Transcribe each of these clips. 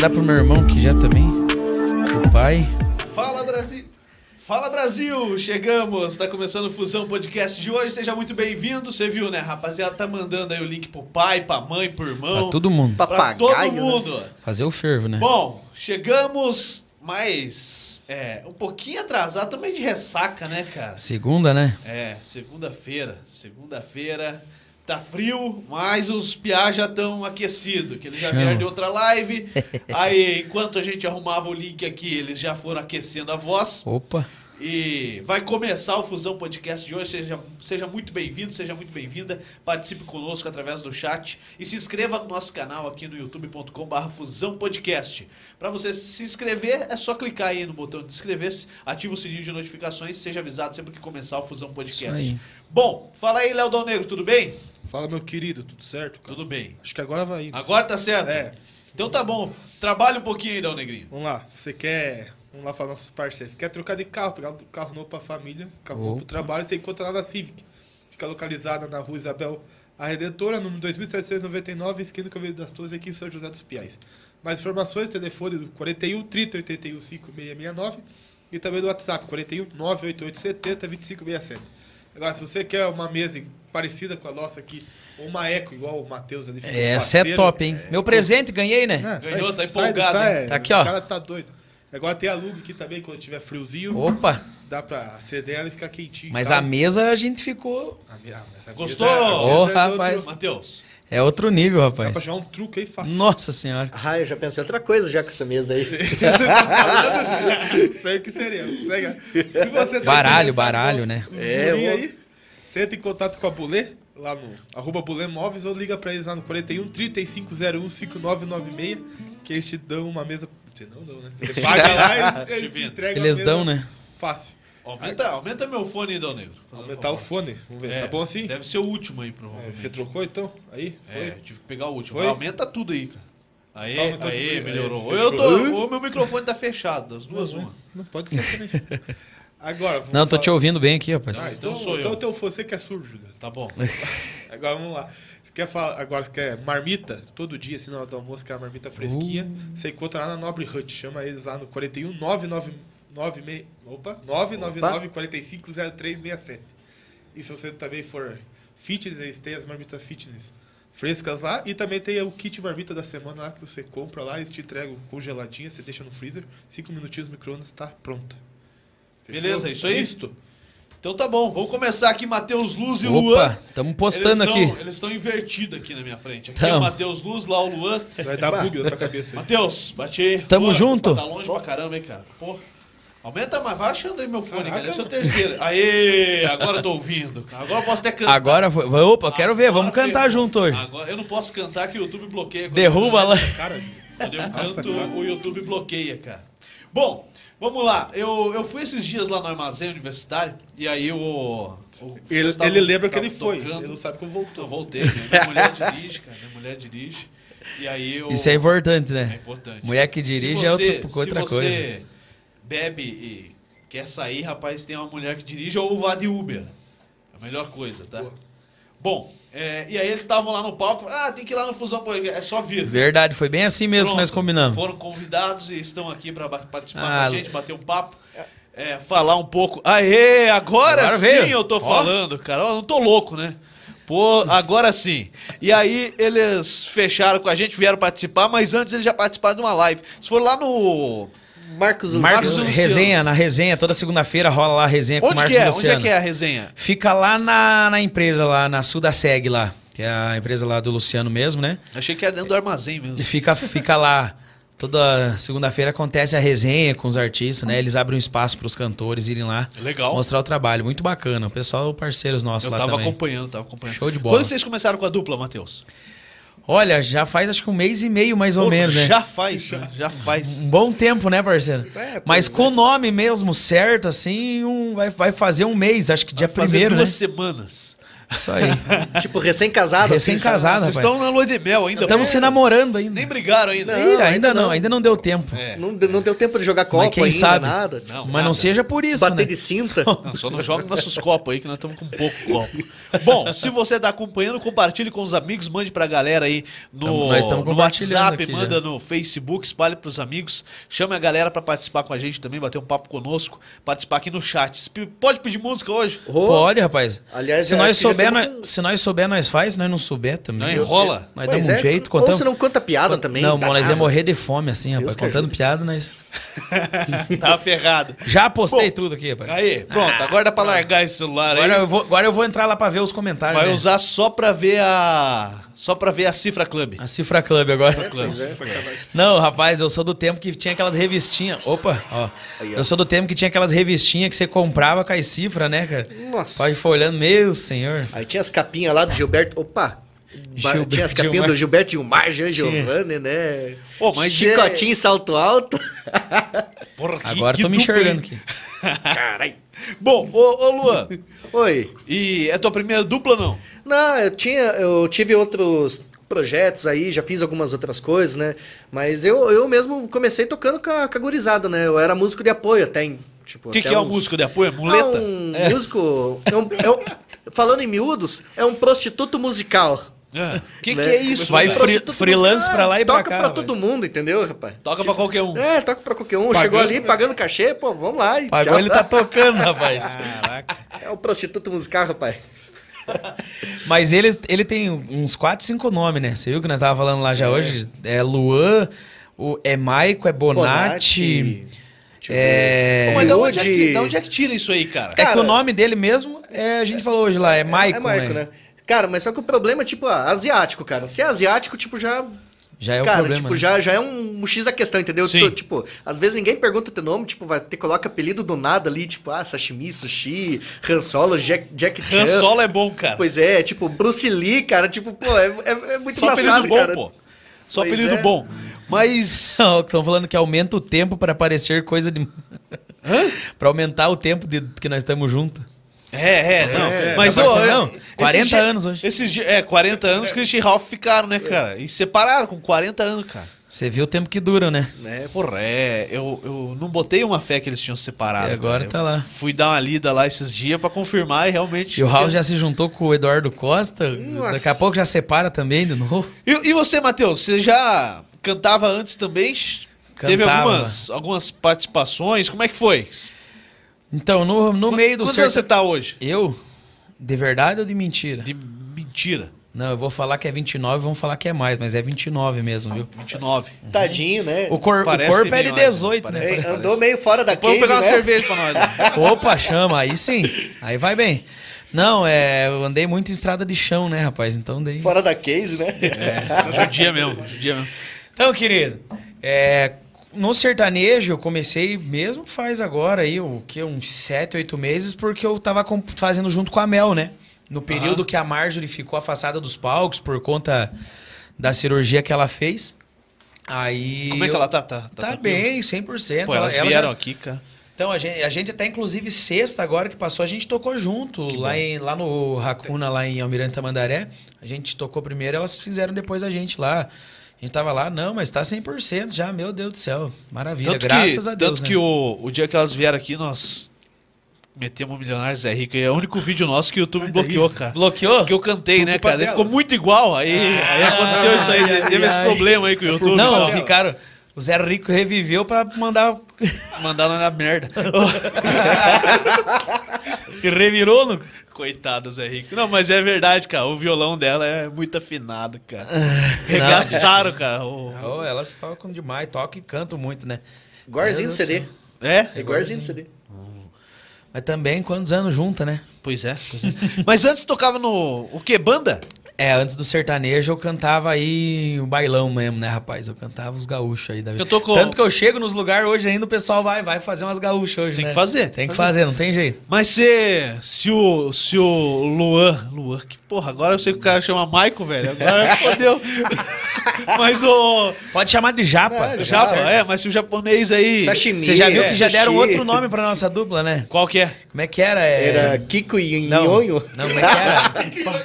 Mandar pro meu irmão que já também. O pai. Fala Brasil! Fala Brasil! Chegamos! Tá começando o Fusão Podcast de hoje. Seja muito bem-vindo. Você viu, né? Rapaziada, tá mandando aí o link pro pai, pra mãe, pro irmão. Pra todo mundo. Pra Papagaio, todo né? mundo. Fazer o fervo, né? Bom, chegamos, mas é, um pouquinho atrasado também de ressaca, né, cara? Segunda, né? É, segunda-feira. Segunda-feira. Tá frio, mas os piá já estão aquecidos, que eles já vieram de outra live. Aí, enquanto a gente arrumava o link aqui, eles já foram aquecendo a voz. Opa. E vai começar o Fusão Podcast de hoje. Seja, seja muito bem-vindo, seja muito bem-vinda. Participe conosco através do chat e se inscreva no nosso canal aqui no youtube.com.br Fusão Podcast. Para você se inscrever, é só clicar aí no botão de inscrever-se, ativa o sininho de notificações e seja avisado sempre que começar o Fusão Podcast. Bom, fala aí, Léo Dal Negro, tudo bem? Fala, meu querido, tudo certo? Cara? Tudo bem. Acho que agora vai indo. Agora tá certo? É. Então tá bom. Trabalha um pouquinho aí, Dal Negrinho. Vamos lá, você quer. Vamos lá falar nossos parceiros. Você quer trocar de carro, pegar um carro novo pra família, carro novo pro trabalho, você encontra lá na Civic. Fica localizada na rua Isabel a Redentora, número 2799, esquina do Caveiro das Torres, aqui em São José dos Piais. Mais informações, telefone do 41 30 81 5669 e também do WhatsApp, 41 988 70 2567. Agora, se você quer uma mesa parecida com a nossa aqui, ou uma eco, igual o Matheus ali. ficou Essa é parceiro, top, hein? Meu presente, ganhei, né? Ganhou, tá sai- empolgado, sai- hein? Tá aqui, ó. O cara tá doido. Agora tem a Lug aqui também, quando tiver friozinho, Opa. dá pra acender ela e ficar quentinho. Mas Tá? a mesa a gente ficou. A me- ah, Gostou? mesa Ô, é do rapaz. outro- Matheus. É outro nível, Dá pra rapaz. jogar um truque aí fácil. Nossa senhora. Ah, eu já pensei em outra coisa já com essa mesa aí. Você tá falando? Sei o que seria. Segue. Se você tá Baralho, baralho, né? É, eu- aí, você entra em contato com a Bulê, lá no arroba Bulê Móveis, ou liga pra eles lá no 41 3501 5996, que eles te dão uma mesa... Você não dão, né? Você paga lá e eles te entregam a Eles mesa dão, né? Fácil. Aumenta, aumenta meu fone aí, Dal Negro. Aumentar o fone. Vamos ver. É, tá bom assim? Deve ser o último aí, É, provavelmente. Você trocou então? Aí? Foi? É, tive que pegar o último. Foi? Aumenta tudo aí, cara. Aí, Tá, aí, melhorou. Aí, eu tô, meu microfone tá fechado, das duas Não, uma. Não pode ser também. Agora, vamos Não, tô falar- te ouvindo bem aqui, Ah, rapaz. então, Então sou eu. então teu você que é surdo, Júlio. Tá bom. Agora vamos lá. Você quer falar, agora você quer marmita? Todo dia, assim, na hora do almoço, que é uma marmita fresquinha. Uh. Você encontra lá na Nobre Hut. Chama eles lá no 41 999 opa, 999 45 0367. E se você também for fitness, eles têm as marmitas fitness frescas lá. E também tem o kit marmita da semana lá que você compra lá. Eles te entregam congeladinha, você deixa no freezer. Cinco minutinhos no micro-ondas, está pronta. Fechou? Beleza, isso aí? Isto. Então tá bom, vamos começar aqui, Matheus Luz e Luan. Opa, estamos postando eles aqui. tão- Eles estão invertidos aqui na minha frente. Aqui Tamo. é o Matheus Luz, lá o Luan. Vai dar bug na tua cabeça. Matheus, bate aí. Tamo Luan, junto. Tá longe pra caramba, hein, cara. Pô. Aumenta mais, vai achando aí meu fone, Caraca, cara. Esse é o terceiro. Aê, agora eu tô ouvindo. Agora eu posso até cantar. Agora foi. Opa, eu quero ver, Agora vamos cantar junto hoje. Agora eu não posso cantar que o YouTube bloqueia. Derruba eu- lá. Cara. Quando eu canto, o YouTube bloqueia, cara. Bom, vamos lá. Eu, eu fui esses dias lá no armazém universitário e aí o. o Ele, tavam- ele lembra que ele foi. tocando. Ele não sabe que eu Eu voltou. voltei, né? minha mulher dirige, cara. Minha mulher dirige. E aí eu. Isso é importante, É né? importante. Mulher que dirige é outra- outra se coisa. você bebe e quer sair, rapaz, tem uma mulher que dirige ou vá de Uber. É a melhor coisa, tá? Boa. Bom, é, e aí eles estavam lá no palco. Ah, tem que ir lá no Fusão. pô, É só vir. Verdade, foi bem assim mesmo que Pronto, nós combinamos. Foram convidados e estão aqui para participar Ah, com a gente, bater um papo. é, falar um pouco. Aê, agora, Agora sim veio. eu tô Ó. falando, cara. Eu não tô louco, né? Pô, agora sim. E aí eles fecharam com a gente, vieram participar, mas antes eles já participaram de uma live. Se for lá no. Marcos Luciano. Marcos Luciano. resenha, na resenha, toda segunda-feira rola lá a resenha com o Onde Marcos que é? Onde Luciano. é que é a resenha? Fica lá na, na empresa, lá na Sudaseg lá, que é a empresa lá do Luciano mesmo, né? Achei que era dentro do armazém E mesmo. fica, fica lá. Toda segunda-feira acontece a resenha com os artistas, né? Eles abrem um espaço para os cantores irem lá Legal. mostrar o trabalho. Muito bacana. O pessoal, parceiros nossos Eu lá tava também. acompanhando, tava acompanhando. Show de bola. Quando vocês começaram com a dupla, Matheus? Olha, já faz acho que um mês e meio mais ou Pô, menos, né? Já faz, né? já faz. Um bom tempo, né, parceiro? É, Mas pois com o nome mesmo certo, assim, um, vai, vai fazer um mês, acho que dia Vai fazer primeiro, né? duas semanas. Isso aí. Tipo, recém-casado. assim, Recém-casado, Vocês estão na lua de mel ainda. Estamos se namorando ainda. Nem brigaram ainda. Não, ainda, ainda não, não. ainda não deu tempo. É. Não, não deu tempo de jogar copo Mas quem ainda, sabe? nada. Não, Mas nada. não seja por isso, Bater né? de cinta. Não, só não joga nossos copos aí, que nós estamos com pouco copo. Bom, se você está acompanhando, compartilhe com os amigos, mande pra galera aí no, no WhatsApp, manda já. no Facebook, espalhe pros amigos, chame a galera pra participar com a gente também, bater um papo conosco, participar aqui no chat. Pode pedir música hoje? Ô, Pode, rapaz. Aliás, se nós já souber, nós, se nós souber, nós faz. Se nós não souber também. Não enrola. Nós Pois damos um é, jeito, Ou contamos. você não conta piada também. Não, tá nós ia morrer de fome assim, rapaz. Deus que Contando ajude. piada, nós. tá ferrado. Já postei Bom, tudo aqui, rapaz. Aí, pronto, agora dá pra largar esse celular Agora aí. eu, vou, agora eu vou entrar lá pra ver os comentários. Vai né? usar só pra ver a. Só pra ver a Cifra Club. A Cifra Club agora. Pois é. Não, rapaz, eu sou do tempo que tinha aquelas revistinhas. Opa, ó. Aí, ó. Eu sou do tempo que tinha aquelas revistinhas que você comprava com as cifras, né, cara? Nossa. Pode folhando, meu senhor. Aí tinha as capinhas lá do Gilberto. Opa! Gilberto tinha as capinhas Gilmar. do Gilberto Gilmar, Jean. Giovanni, né? Pô, mas Chicotinho, salto alto. Porra, que- Agora que tô me enxergando aqui. Caralho. Bom, ô, ô Luan, Oi. e é tua primeira dupla não? Não, eu tinha, eu tive outros projetos aí, já fiz algumas outras coisas, né? Mas eu, eu mesmo comecei tocando com a, com a gurizada, né? Eu era músico de apoio até, em, tipo, O que, que é um uns- músico de apoio? É muleta? Ah, um músico, é um- é um- falando em miúdos, é um prostituto musical. O que, né? que é isso? Vai free- freelance pra lá e pra toca cá, pra rapaz. todo mundo, entendeu, rapaz? Toca pra qualquer um. É, toca pra qualquer um. Pagando, Chegou ali né? pagando cachê, pô, vamos lá. E Pagou, tchau. ele tá tocando, rapaz. Caraca. É um prostituto musical, rapaz. Mas ele, ele tem uns 4, 5 nomes, né? Você viu que nós tava falando lá já hoje? É Luan, o, é Maico, é Bonatti. Eu É... Mas de onde, é que, de onde é que tira isso aí, cara? É que Cara- o nome dele mesmo, é, a gente falou hoje lá, é Maico, é Maico, né? Cara, mas só que o problema é, tipo, ah, asiático, cara. Se é asiático, tipo, já. Já é o cara, problema. tipo, né? já, já é um, um X a questão, entendeu? Sim. Tipo, às vezes ninguém pergunta teu nome, tipo, vai ter, coloca apelido do nada ali, tipo, ah, sashimi, sushi, Han Solo, Jack, Jack Chan. Han Solo é bom, cara. Pois é, tipo, Bruce Lee, cara, tipo, pô, é, é, é muito Só apelido engraçado, bom, cara. pô. Só Pois apelido é. bom. Mas. Não, estão falando que aumenta o tempo para aparecer coisa de. Pra aumentar o tempo de, que nós estamos juntos. É, é, não. É, mas, tá ô, eu- não? esses 40 dias- anos hoje. Esses dias, é, 40 anos que e Ralph ficaram, né, cara? E separaram com 40 anos, cara. Você viu o tempo que dura, né? Né? Porra, é, eu, eu não botei uma fé que eles tinham separado. E agora cara. tá Eu lá. Fui dar uma lida lá esses dias pra confirmar e realmente. E o Raul já se juntou com o Eduardo Costa. Nossa. Daqui a pouco já separa também de novo. E, e você, Matheus, você já cantava antes também? Teve Cantava. algumas, algumas participações? Como é que foi? Então, no, no meio do Quantos anos você tá hoje? Eu? De verdade ou de mentira? De mentira. Não, eu vou falar que é 29, vão falar que é mais, mas é 29 mesmo, viu? 29. Tadinho, né? O, cor, o Parece corpo é de mais, 18, né? parece. Ei, andou meio fora da Vamos pegar uma né? cerveja pra nós. né? Opa, chama, aí sim. Aí vai bem. Não, é, eu andei muito em estrada de chão, né, rapaz? Então daí. Fora da case, né? É, judia mesmo, judia mesmo. Então, querido, é, no sertanejo eu comecei mesmo faz agora aí, o que, uns 7, 8 meses, porque eu tava fazendo junto com a Mel, né? No período que a Marjorie ficou afastada dos palcos por conta da cirurgia que ela fez. Aí. Como é que ela tá? Tá, Tá, tranquila? bem, 100%. Pô, ela, elas ela vieram já- aqui, cara. Então, a gente, a gente até, inclusive, sexta agora que passou, a gente tocou junto. Lá, em, lá no Racuna, lá em Almirante Tamandaré. A gente tocou primeiro, elas fizeram depois a gente lá. A gente tava lá, não, mas tá 100% já, meu Deus do céu. Maravilha, Tanto graças que, a Deus. Tanto né? que o, o dia que elas vieram aqui, nós metemos o Milionário Zé Rico. E é o único vídeo nosso que o YouTube bloqueou, cara. Bloqueou? Porque eu cantei, né, cara? Daí ficou muito igual. Aí, aí aconteceu isso aí. ai, teve esse ai. problema aí com o YouTube. Não, ficaram. O Zé Rico reviveu pra mandar. Mandaram na merda. Se revirou no. Coitado, Zé Rico. Não, mas é verdade, cara. O violão dela é muito afinado, cara. Regaçaram, cara. O- Oh, elas tocam demais, tocam e cantam muito, né? Igualzinho do CD. É? É igualzinho do CD. Mas também quantos anos junta, né? Pois é. pois é. Mas antes tocava no. O quê? Banda? É, antes do sertanejo eu cantava aí o bailão mesmo, né, rapaz? Eu cantava os gaúchos aí da vida. Eu tô com- Tanto que eu chego nos lugares hoje ainda, o pessoal vai, vai fazer umas gaúchas hoje, Tem né? que fazer. Tem que fazer, não tem jeito. Mas se, se o. Se o Luan. Luan, que porra, agora eu sei que o cara chama Maico, velho. Agora fodeu. Mas o. Pode chamar de japa. Não, Japa, certo. é, mas se o japonês aí. Sashimi. Você já viu é, que já deram sushi. outro nome pra nossa dupla, né? Qual que é? Como é que era? É... Era Kiko e Não, Nhonho? não, como é que era?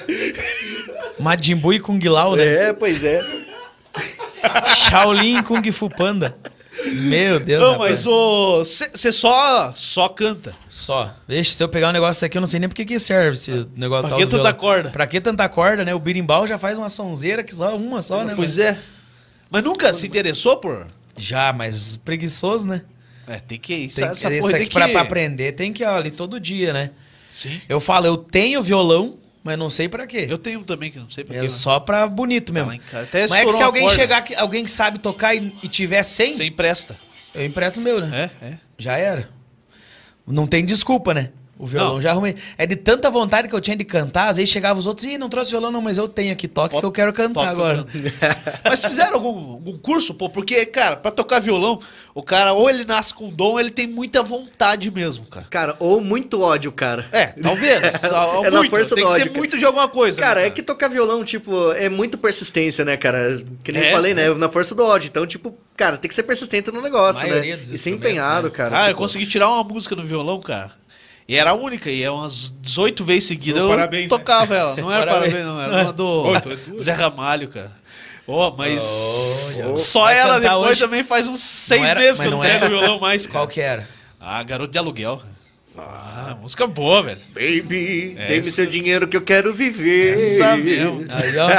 Majin Buu e Kung Lao, né? É, pois é. Shaolin Kung Fu Panda. Meu Deus, Não, rapaz. mas. Você só, só canta. Só. Deixa, se eu pegar um negócio aqui, eu não sei nem pra que que serve esse negócio Pra que tanta violão. corda? Pra que tanta corda, né? O birimbau já faz uma sonzeira que só uma só, né? Pois é. Mas nunca se interessou por. Já, mas preguiçoso, né? É, tem que. Isso, Tem essa porra isso tem aqui que. pra, pra aprender tem que ir ali todo dia, né? Sim. Eu falo, eu tenho violão, mas não sei pra quê. Eu tenho um também que não sei pra É quê. só pra bonito Tá mesmo. casa. Até Mas é que se alguém corda. chegar, aqui- alguém que sabe tocar e, e tiver 100, Sem presta. eu empresto meu, né? É, é. Já era. Não tem desculpa, né? O violão Não. já arrumei. É de tanta vontade que eu tinha de cantar, às vezes chegava os outros, ih, não trouxe violão não, mas eu tenho aqui, toque que eu quero cantar que eu agora. Mas fizeram algum, algum curso, pô? Porque, cara, pra tocar violão, o cara ou ele nasce com dom, ou ele tem muita vontade mesmo, cara. Cara, ou muito ódio, cara. É, talvez. Só- É na muito. força tem do que ódio, ser cara. muito de alguma coisa. Cara, né, é que tocar violão, tipo, é muito persistência, né, cara? Que nem É, eu falei, é. né? Na força do ódio. Então, tipo, cara, tem que ser persistente no negócio, né? E ser empenhado, né? cara. Ah, eu tipo, consegui tirar uma música no violão, cara. E era a única, e é umas 18 vezes seguidas Ô, eu parabéns, tocava ela. Não era Parabéns. parabéns, não, era uma do Ô, é. Zé Ramalho, cara. Ô, mas Olha. só ela depois hoje? também faz uns seis era- meses que eu não pego violão mais, cara. Qual que era? Ah, Garoto de Aluguel. Ah, música boa, velho. Baby, Essa- dê-me seu dinheiro que eu quero viver. Essa mesmo. Aí, ó.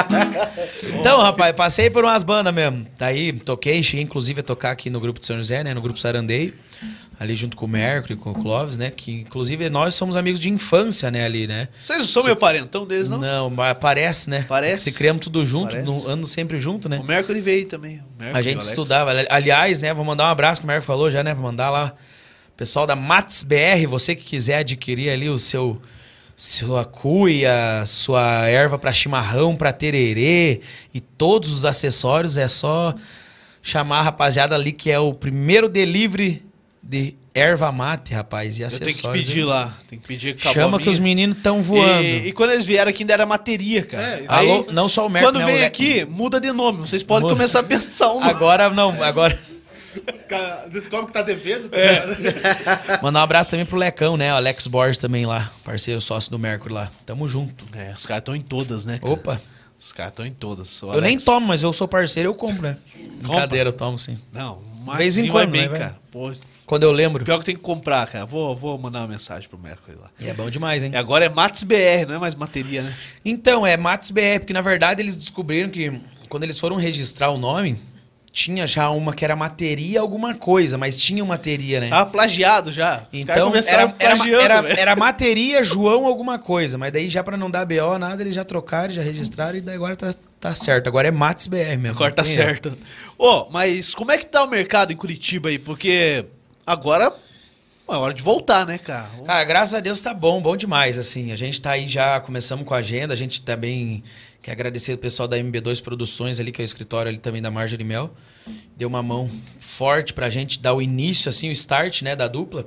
então, rapaz, passei por umas bandas mesmo. Daí, toquei, cheguei inclusive a tocar aqui no grupo de São José, né? No grupo Sarandeio. Ali junto com o Mercury, com o Clóvis, né? Que inclusive nós somos amigos de infância, né? Ali, né? Vocês não são meu parentão deles, não? Não, mas parece, né? Parece. Se criamos tudo junto, no, sempre junto, né? O Mercury veio também. Mercury, A gente estudava. Ali- Aliás, né? Vou mandar um abraço, que o Mercury falou já, né? Vou mandar lá. Pessoal da Mats BR, você que quiser adquirir ali o seu sua cuia, sua erva para chimarrão, para tererê e todos os acessórios, é só chamar a rapaziada ali que é o primeiro delivery de erva mate, rapaz, e Eu acessórios. tenho que pedir hein? lá. Tem que pedir que acabou Chama a que os meninos estão voando. E, e quando eles vieram aqui ainda era materia, cara. É, Aí, Alô, não só o Mercury, quando né, vem o Le- aqui, muda de nome. Vocês podem Muda. começar a pensar um. Agora não, agora Os caras descobrem que tá devendo. Tá É. Mandar um abraço também pro Lecão, né? O Alex Borges também lá, parceiro sócio do Mercury lá. Tamo junto. É, os caras estão em todas, né? cara? Opa, Os caras estão em todas. O eu nem tomo, mas eu sou parceiro, eu compro, né? Brincadeira, eu tomo sim. Não, De vez em quando, bem, né, cara. Pô, Quando eu lembro. pior que tem que comprar, cara. Vou, vou mandar uma mensagem pro Mercury lá. E é bom demais, hein? E agora é Matos BR, não é mais materia, né? Então, é Matos BR, porque na verdade eles descobriram que quando eles foram registrar o nome, tinha já uma que era materia alguma coisa, mas tinha uma materia, né? Tava plagiado já. Os Então, começaram era, era, plagiando, era, era materia João alguma coisa, mas daí já pra não dar BO, nada, eles já trocaram, já registraram e daí agora tá, tá certo. Agora é Matos BR mesmo. Agora tá certo. Ô, mas como é que tá o mercado em Curitiba aí? Porque agora é hora de voltar, né, cara? Cara, graças a Deus tá bom, bom demais, assim. A gente tá aí já, começamos com a agenda, a gente também quer agradecer o pessoal da MB2 Produções ali, que é o escritório ali também da Marjorie Mel. Deu uma mão forte pra gente dar o início, assim, o start, né, da dupla.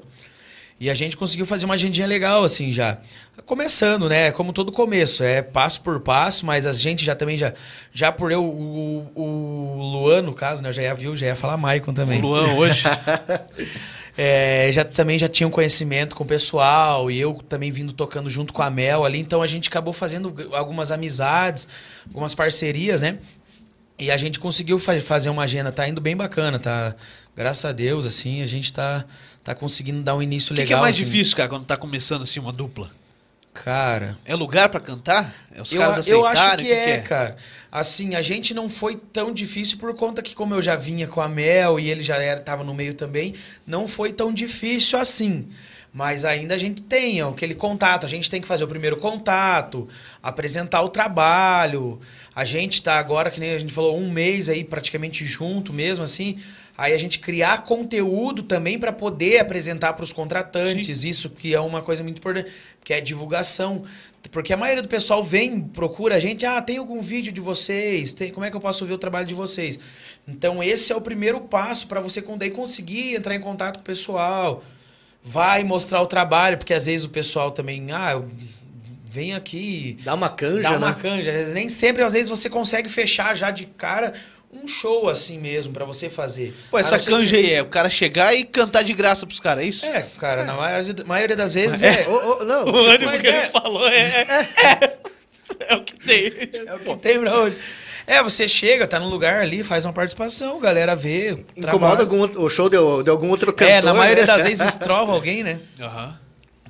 E a gente conseguiu fazer uma agendinha legal, assim, já. Começando, né? Como todo começo, é passo por passo, mas a gente já também já. Já por eu, o, o Luan, no caso, né? Eu já ia viu, já ia falar Maicon também. O Luan hoje. É, já também já tinha um conhecimento com o pessoal e eu também vindo tocando junto com a Mel ali, então a gente acabou fazendo algumas amizades, algumas parcerias, né? E a gente conseguiu fa- fazer uma agenda, tá indo bem bacana, tá? Graças a Deus, assim, a gente tá, tá conseguindo dar um início O que, legal. que é mais assim. difícil, cara, quando tá começando assim uma dupla? Cara, É lugar pra cantar? É os eu, caras eu aceitarem? acho que, O que é, cara. Assim, a gente não foi tão difícil por conta que, como eu já vinha com a Mel e ele já era, tava no meio também, não foi tão difícil assim. Mas ainda a gente tem aquele contato, a gente tem que fazer o primeiro contato, apresentar o trabalho. A gente tá agora, que nem a gente falou, um mês aí praticamente junto mesmo, assim. Aí a gente criar conteúdo também para poder apresentar para os contratantes, isso que é uma coisa muito importante, que é divulgação. Porque a maioria do pessoal vem, procura a gente, ah, tem algum vídeo de vocês? Tem, como é que eu posso ver o trabalho de vocês? Então esse é o primeiro passo para você daí conseguir entrar em contato com o pessoal. Vai mostrar o trabalho, porque às vezes o pessoal também, ah, eu vem aqui Dá uma canja, dá uma né? canja. Nem sempre, às vezes, você consegue fechar já de cara um show assim mesmo pra você fazer. Pô, essa você- canja aí é o cara chegar e cantar de graça pros caras, é isso? É, cara, na maioria, maioria das vezes é. Ô, ô, não, O ânimo mas que é- ele falou é, é, é o que tem. É o que tem pra hoje. É, você chega, tá num lugar ali, faz uma participação, a galera vê. incomoda trabalha. algum, outro- o show de, de algum outro cantor. É, na maioria né? das vezes estrova alguém, né? Aham.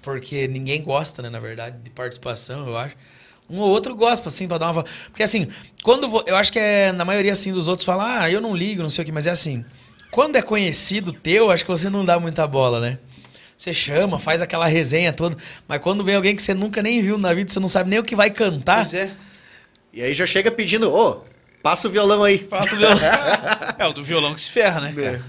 Porque ninguém gosta, né, na verdade, de participação, eu acho. Um ou outro gosta, assim, pra dar uma. Porque assim, quando. vo- Eu acho que é. Na maioria, assim, dos outros falam, ah, eu não ligo, não sei o que, mas é assim. Quando é conhecido teu, acho que você não dá muita bola, né? Você chama, faz aquela resenha toda. Mas quando vem alguém que você nunca nem viu na vida, você não sabe nem o que vai cantar. Pois é. E aí já chega pedindo, ô, passa o violão aí. Faço meu. É o do violão que se ferra, né, cara?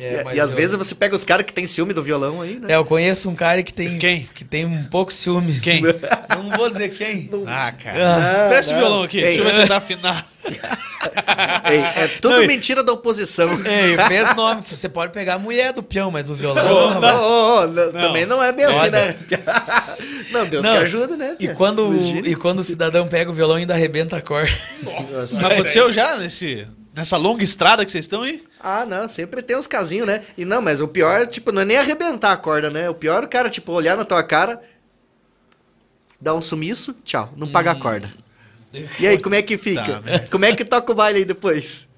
É, e, mas e às eu- vezes você pega os caras que tem ciúme do violão aí, né? É, eu conheço um cara que tem. Quem? Que tem um pouco ciúme. Quem? Não vou dizer quem. Ah, cara. Ah, Presta o violão aqui, Ei. deixa eu ver se tá afinado. Ei, é tudo Não, mentira da oposição. Ei, fez nome, que você pode pegar a mulher do peão, mas o violão. Ô, rapaz. não, ô, ô, não, Também não é bem assim, Olha. né? não, Deus Não, que ajuda, né? E quando, Imagina. e quando o cidadão pega o violão e ainda arrebenta a corda. Nossa. Mas aconteceu já nesse, nessa longa estrada que vocês estão aí? Ah, não, sempre tem uns casinhos, né? E não, mas o pior, tipo, não é nem arrebentar a corda, né? O pior é o cara, tipo, olhar na tua cara, dar um sumiço, tchau, não paga a corda. E aí, como é que fica? Tá, como é que toca o baile aí depois?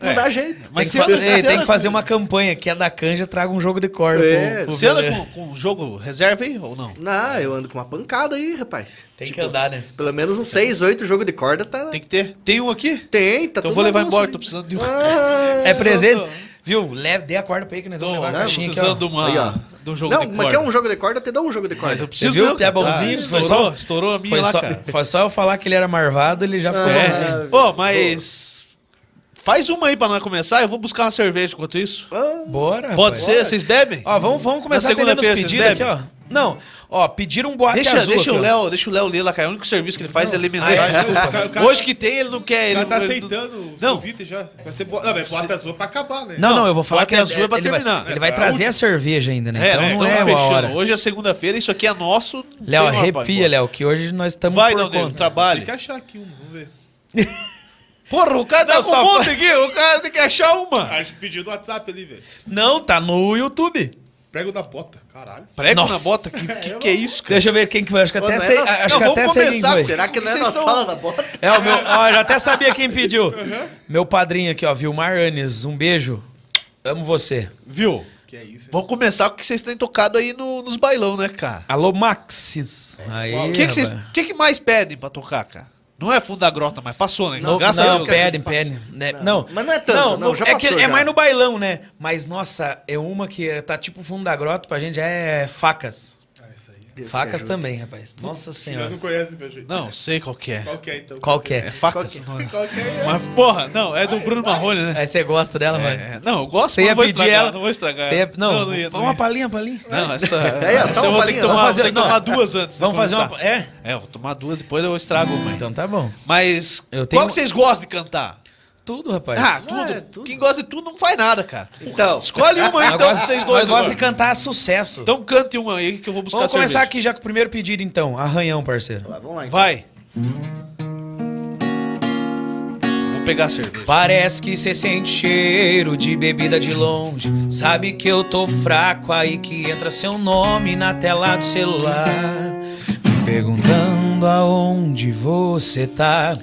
Não É. dá jeito. Mas tem, que, fa- você tem que fazer uma campanha que é da canja, traga um jogo de corda. É, pro- pro Você anda com, com jogo reserva aí ou não? Não, eu ando com uma pancada aí, rapaz. Tem que Tipo, andar, né? Pelo menos uns 6, 8 jogos de corda tá. Tem que ter. Tem um aqui? Tem, tá Então tudo vou levar embora, aí. tô precisando de um. Ah, É presente. tô- Viu? Leve, dê a corda pra ele que nós vamos Tô, levar a tô caixinha aqui, precisando de, uma, Aí, ó. de um jogo não, de mas corda. quer um jogo de corda? Eu te dou um jogo de Mas corda. eu preciso Você viu? mesmo, Que é bonzinho, Tá, foi estourou, só- estourou a minha Foi lá, só, cara. foi só eu falar que ele era marvado, ele já ficou É. bonzinho. É. Pô, mas... Faz uma aí pra nós começar, eu vou buscar uma cerveja enquanto isso. Ah, Bora. Pode rapaz. ser? Vocês bebem? Ó, vamos, vamos começar os segunda-feira vocês pedidos aqui, bebem? ó. Não, ó, pediram um boate Deixa, azul deixa, aqui, o. Léo, deixa o Léo ler lá, cara. O único serviço que ele faz é ler mensagem. Ah, é? Hoje que tem, ele não quer. Ele tá aceitando o Não. convite já. Vai ser bo... Não, mas bota azul pra acabar, né? Não, Não, não, eu vou falar boate que azul é pra ele vai- terminar. Ele É vai pra trazer a cerveja ainda, né? É, então né? não Então é tá a fechando. hora. Hoje é segunda-feira, isso aqui é nosso. não Léo, arrepia. Léo, que hoje nós estamos Vai, por não, conta. trabalhe. Tem que achar aqui um, vamos ver. Porra, o cara tá Não, com só um monte aqui, o cara tem que achar uma. Acho que pediu do WhatsApp ali, velho. Não, tá no YouTube. Prego da bota, caralho. Prego Nossa. na bota, que, que, que é isso, cara? Deixa eu ver quem que foi. Acho que até é sei, nossa- acho Não, que até sei quem será que não é na estão- sala da bota? É, o meu, ó, eu já até sabia quem pediu. Meu padrinho aqui, ó, Vilmar Anes, um beijo. Amo você. Viu? Que é isso. Vamos começar com o que vocês têm tocado aí no- nos bailão, né, cara? Alô, Maxis. Aí, O que, que, vocês, que, que mais pedem pra tocar, cara? Não é fundo da grota, mas passou, né? Não, Graças a não, Deus. pedem, passou. pedem. né? Não, Não, mas não é tanto, não, já é, passou é já. mais no bailão, né? Mas, nossa, é uma que tá tipo fundo da grota, pra gente já é facas. Deus que Facas também, rapaz. Nossa Eu senhora. não conheço, meu jeito. Não, sei qual que é. Qual que é, então? Qual que É é? facas? Qual Não é. Qual que é? Mas, porra, não, é do Bruno Marrone, né? Aí você gosta dela, mano? É, não, eu gosto, Você mas ia não vou pedir estragar, ela. não vou estragar. Você ia, não, não, não ia. Não, uma palhinha, palhinha. não essa, É, só essa uma eu vou ter palhinha. que tomar, Vamos fazer- que não. tomar duas antes. Vamos fazer uma... É? É, eu vou tomar duas, depois eu estrago uma. Então tá bom. Mas Eu tenho- qual que vocês gostam de cantar? Tudo, rapaz. Ah, tudo. é, tudo. Quem gosta de tudo não faz nada, cara. Então, Escolhe uma aí, Eu então, gosto- vocês eu dois. gosto agora. de cantar sucesso. Então cante uma aí que eu vou buscar Vamos começar cerveja. aqui já com o primeiro pedido, então. Arranhão, parceiro. lá, vamos lá. então. Vai. Vou pegar a cerveja. Parece que cê sente cheiro de bebida de longe. Sabe que eu tô fraco aí que entra seu nome na tela do celular. Me perguntando aonde você tá.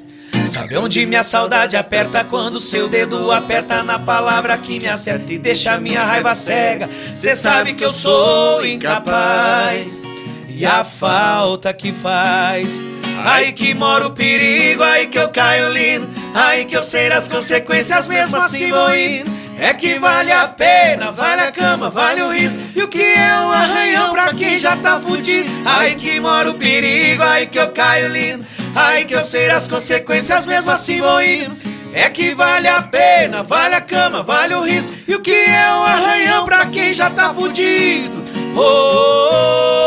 Sabe onde minha saudade aperta quando seu dedo aperta na palavra que me acerta e deixa minha raiva cega. Cê sabe que eu sou incapaz e a falta que faz. Aí que mora o perigo, aí que eu caio lindo, aí que eu sei das consequências, mesmo assim vou indo. É que vale a pena, vale a cama, vale o risco. E o que é um arranhão pra quem já tá fudido? Aí que mora o perigo, aí que eu caio lindo, aí que eu sei das consequências, mesmo assim vou indo. É que vale a pena, vale a cama, vale o risco. E o que é um arranhão pra quem já tá fudido? Oh, oh,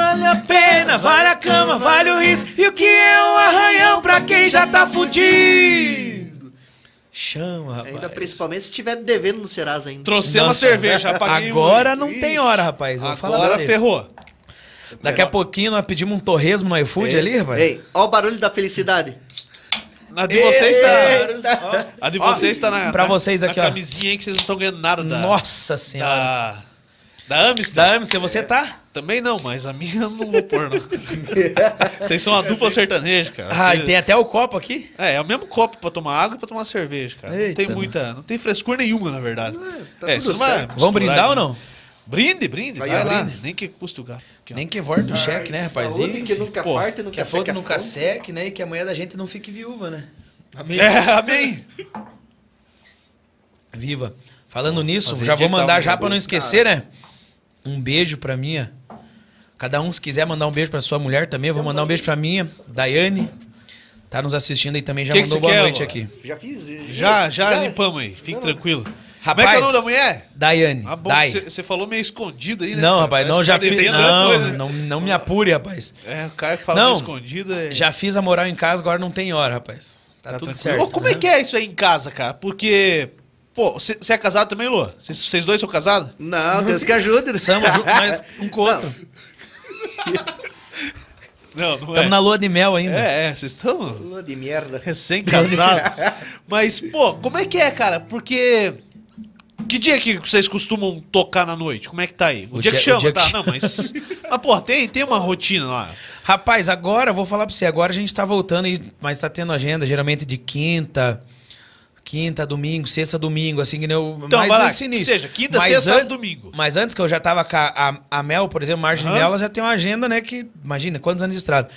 vale a pena, vale a cama, vale o risco. E o que é um arranhão pra quem já tá fudido? Chama, rapaz. Ainda principalmente se tiver devendo no Serasa ainda. Trouxemos uma cerveja, paguei Agora não tem hora, rapaz. Vou Agora ferrou. Daqui a pouquinho nós pedimos um torresmo no iFood ali, rapaz. Ei, ó o barulho da felicidade. A de vocês está. A de vocês está na. Pra vocês aqui, na ó. camisinha aí que vocês não estão ganhando nada da. Nossa senhora. Da. Da Amstel. Da Amstel, você tá? Também não, mas a minha eu não vou pôr, não. Vocês são uma dupla sertaneja, cara. Ah, e Vocês- tem até o copo aqui? É, é o mesmo copo pra tomar água e pra tomar cerveja, cara. não Eita, tem muita. Não tem frescura nenhuma, na verdade. tá é, tudo você não vai certo. Vamos brindar ou né? não? Brinde, brinde, vai, Vai, lá. brinde. Nem que custa o gato. Nem que volta o cheque, né, rapaz? Saúde que nunca Pô, farta e nunca Que a foto nunca seque, né? E que a mulher da gente não fique viúva, né? Amém. É, amém. Viva. Falando nisso, Fazer já vou mandar já pra não esquecer, né? Um beijo pra minha. Cada um, se quiser mandar um beijo pra sua mulher também, eu vou mandar um beijo pra minha, Daiane. Tá nos assistindo aí também, já Que que mandou você boa quer, noite aqui. Já fiz. Já, já limpamos aí. Fique tranquilo. Rapaz, Como é que é o nome da mulher? Daiane. Ah, bom, você falou meio escondido aí, né? Não, rapaz, Parece não, que já tá fiz. Não, não, não me apure, rapaz. É, o cara que fala Não. meio escondido é... Já fiz a moral em casa, agora não tem hora, rapaz. Tá, Tá tudo tranquilo. certo. Ô, como é que é isso aí em casa, cara? Porque... Pô, você é casado também, Lu? Vocês- dois são casados? Não, Deus que ajude. Estamos juntos, mas um com o outro. Não, não Estamos na lua de mel ainda. É, é, vocês estão Lua de merda. recém-casados. Mas, pô, como é que é, cara? Porque... Que dia que vocês costumam tocar na noite? Como é que tá aí? O, O dia, dia- que chama, dia que tá? chama. Não, mas... Mas, pô, tem, tem uma rotina lá. Rapaz, agora, vou falar pra você, agora a gente tá voltando, e- mas tá tendo agenda, geralmente de quinta, quinta, domingo, sexta, domingo, assim, que nem eu, Então, mais vai lá, nesse que início. seja, quinta, Mas sexta, an- sábado, domingo. Mas antes que eu já tava com a, a, a Mel, por exemplo, Margem de Mel, ela já tem uma agenda, né, que, imagina, quantos anos de estrada.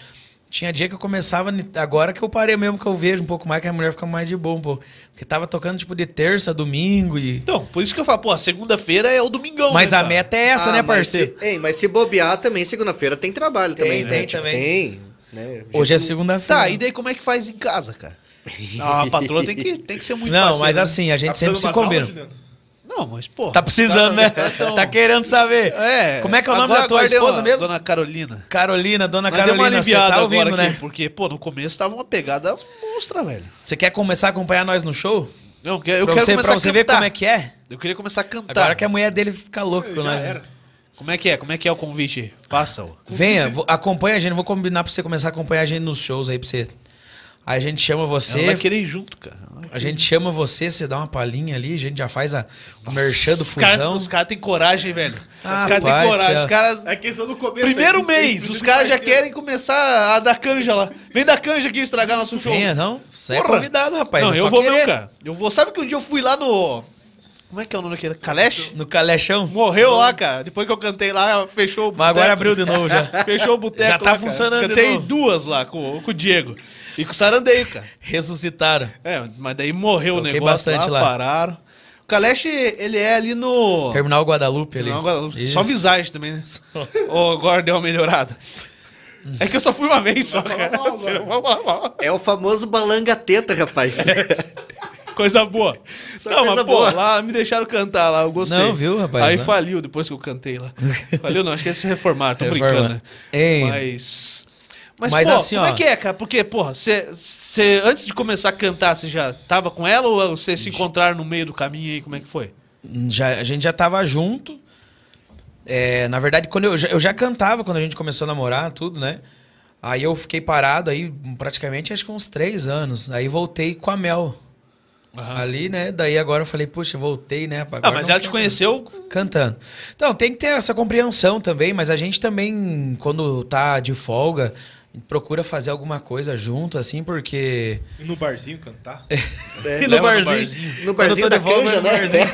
Tinha dia que eu começava, agora que eu parei mesmo, que eu vejo um pouco mais, que a mulher fica mais de boa um pouco. Porque tava tocando, tipo, de terça, domingo e... Então, por isso que eu falo, pô, segunda-feira é o domingão, Mas né, a cara? meta é essa, Ah, né, parceiro? se- Ei, mas se bobear também, segunda-feira tem trabalho Tem, também, tem né? Tipo, também. tem. Né? Hoje é segunda-feira. Tá, e daí como é que faz em casa, cara? Ah, a patroa tem que, tem que ser muito Não, parceira, mas né? assim, a gente Tá sempre se combina. Não, mas, pô... Tá precisando, né? cara tão- Tá querendo saber. É. Como é que é o nome da tua esposa uma- mesmo? Dona Carolina. Carolina, dona Mas deu uma Carolina, você tá ouvindo, agora né? porque, pô, no começo tava uma pegada monstra, velho. Você quer começar a acompanhar nós no show? Não, eu quero pra você, começar pra você ver como é que é? Eu queria começar a cantar. Agora que a mulher dele fica louca com nós. né? era. Como é que é? Como é que é o convite? Faça-o. Venha, acompanha a gente. Vou combinar pra você começar a acompanhar a gente nos shows aí pra você. Aí a gente chama você. Ela vai querer ir junto, cara. A gente chama você, você dá uma palhinha ali, a gente já faz a, o merchan do fusão. os caras têm coragem, velho. Ah, os caras têm coragem. céu. Os caras. É questão do começo. Primeiro aí, mês, os caras já querem começar a dar canja lá. Vem dar canja aqui estragar nosso show. Venha, não? Você é Porra. convidado, rapaz. não, é eu vou querer. mesmo, cara. Eu vou. Sabe que um dia eu fui lá no. Como é que é o nome daquele? Caleste? No calechão. Morreu lá, cara. Depois que eu cantei lá, fechou o Mas agora boteco. abriu de novo já. Fechou o boteco. Já tá lá, cara. funcionando de Cantei novo. duas lá com, com o Diego. E com o Sarandeio, cara. Ressuscitaram. É, mas daí morreu Toquei o negócio bastante lá, lá. pararam. O Caleste, ele é ali no... Terminal Guadalupe ali. Não, agora- só visagem também, né? Ou agora deu uma melhorada. É que eu só fui uma vez só, cara. É o famoso balanga teta, rapaz. Coisa boa. Só não, coisa mas pô, boa. lá me deixaram cantar lá, eu gostei. Não, viu, rapaz, Aí não. faliu depois que eu cantei lá. Faliu não, acho que eles se reformaram, tô Reforma. brincando, né? Ei. Mas... Mas, Mas pô, assim, como ó. é que é, cara? Porque, porra, você, você, antes de começar a cantar, você já tava com ela ou vocês se encontraram no meio do caminho aí? Como é que foi? Já, a gente já tava junto. É, na verdade, quando eu, já, eu já cantava quando a gente começou a namorar, tudo, né? Aí eu fiquei parado aí praticamente acho que uns três anos. Aí voltei com a Mel. Ali, né? Daí agora eu falei, puxa, voltei, né? Agora Ah, mas ela te conheceu Cantando. Então, tem que ter essa compreensão também, mas a gente também, quando tá de folga, procura fazer alguma coisa junto, assim, porque. E no barzinho cantar. É, E leva no no barzinho. barzinho. No barzinho eu tô da de folga, canja, no né? barzinho.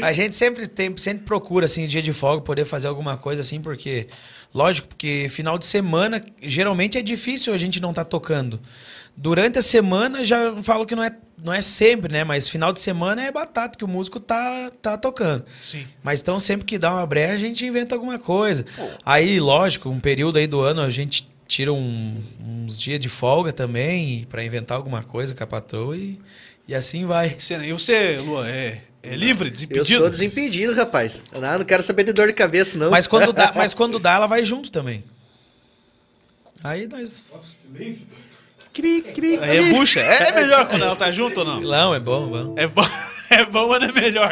A gente sempre tem, sempre procura, assim, dia de folga, poder fazer alguma coisa assim, porque. Lógico, porque final de semana, geralmente é difícil a gente não estar tocando. Durante a semana, já falo que não é, não é sempre, né? Mas final de semana é batata que o músico tá, tá tocando. Sim. Mas então, sempre que dá uma brecha, a gente inventa alguma coisa. Aí, lógico, um período aí do ano, a gente tira um- uns dias de folga também para inventar alguma coisa com a patroa e, e assim vai. E você, Lua, é, é livre, Eu desimpedido? sou desimpedido, rapaz. Eu não, não quero saber de dor de cabeça, não. Mas quando dá, mas quando dá, ela vai junto também. Aí nós. Nossa, silêncio. Cri, cri, Aí é cri. bucha. É, é melhor quando ela tá junto ou não? Não, é bom, bom. É bom, é bom, mas não é melhor.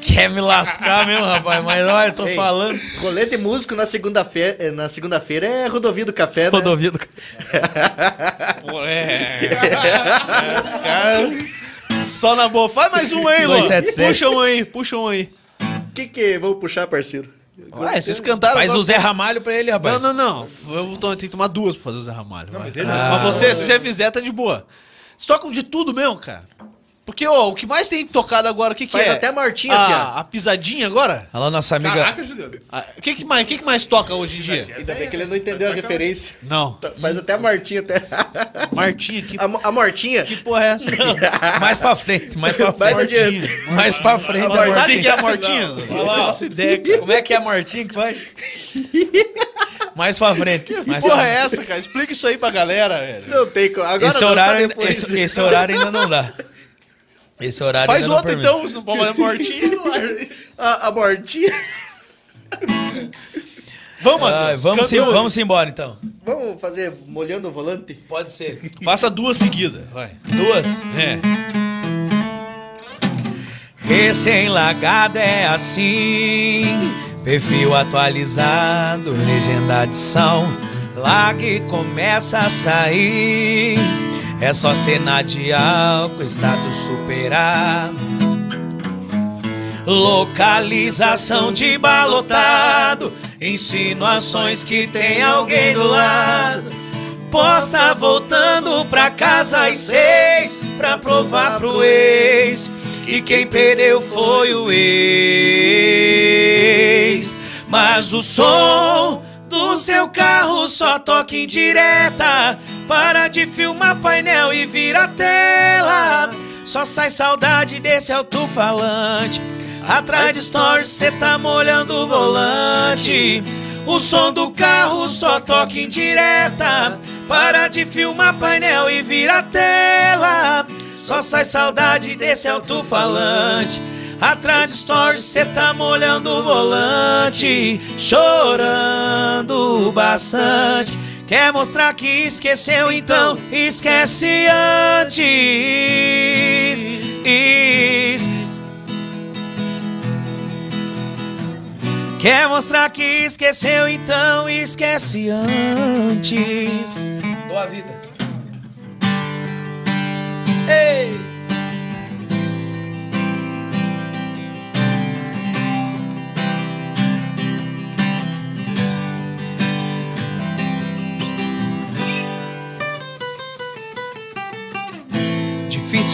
Quer me lascar mesmo, rapaz? Mas olha, eu tô Ei. falando. Rolê de músico na segunda-feira eh, na segunda-feira é rodovia do café, né? Rodovia do... Pô, é. é esse cara- Só na boa. Faz mais um aí, Lô. 277. Puxa um aí, puxa um aí. O que que vamos puxar, parceiro? Ué, vocês cantaram. Faz o Zé Ramalho pra ele, Não, rapaz. não, não. Eu vou to- tenho que tomar duas pra fazer o Zé Ramalho. vai. mas ele- Mas você, se você fizer, tá de boa. Vocês tocam de tudo mesmo, cara. Porque, ó, o que mais tem tocado agora, o que, que Faz é? até mortinha, a, Pia. a pisadinha agora? Alô, nossa amiga. Caraca, Juliano. Ah, O que, que, mais, o que, que mais toca hoje em dia? Ainda bem que ele não entendeu a referência. Não. Tá, Faz até a mortinha até. Martinha, que, A, a mortinha? que porra é essa? Mais pra frente, mais pra Mais frente. adiante. Mais pra frente. A a mortinha. Sabe que é a? Não faço ideia, cara. Como é que é a mortinha que faz? Mais pra frente. Que Mais porra pra é essa, cara? Explica isso aí pra galera, velho. Não tem como. Agora Esse horário, esse, esse horário ainda não dá. Esse horário Faz outra então, você não pode fazer Mortinha. A, a mortinha. Vamos, Ah, Matheus. vamos, sim, vamos embora então. Vamos fazer molhando o volante? Pode ser. Faça duas seguidas, vai. Duas. É. Recém-lagado é assim, perfil atualizado, legenda adição, lag começa a sair. É só cena de álcool, status superado. Localização de balotado, insinuações que tem alguém do lado. Posta voltando pra casa às seis Pra provar pro ex Que quem perdeu foi o ex Mas o som do seu carro só toca em direta Para de filmar painel e vira tela Só sai saudade desse alto-falante Atrás de stories cê tá molhando o volante o som do carro só toca em direta. Para de filmar painel e vira tela. Só sai saudade desse alto-falante. Atrás de stories cê tá molhando o volante. Chorando bastante. Quer mostrar que esqueceu, então esquece antes. Quer mostrar que esqueceu, então esquece antes. Dou a vida. Ei!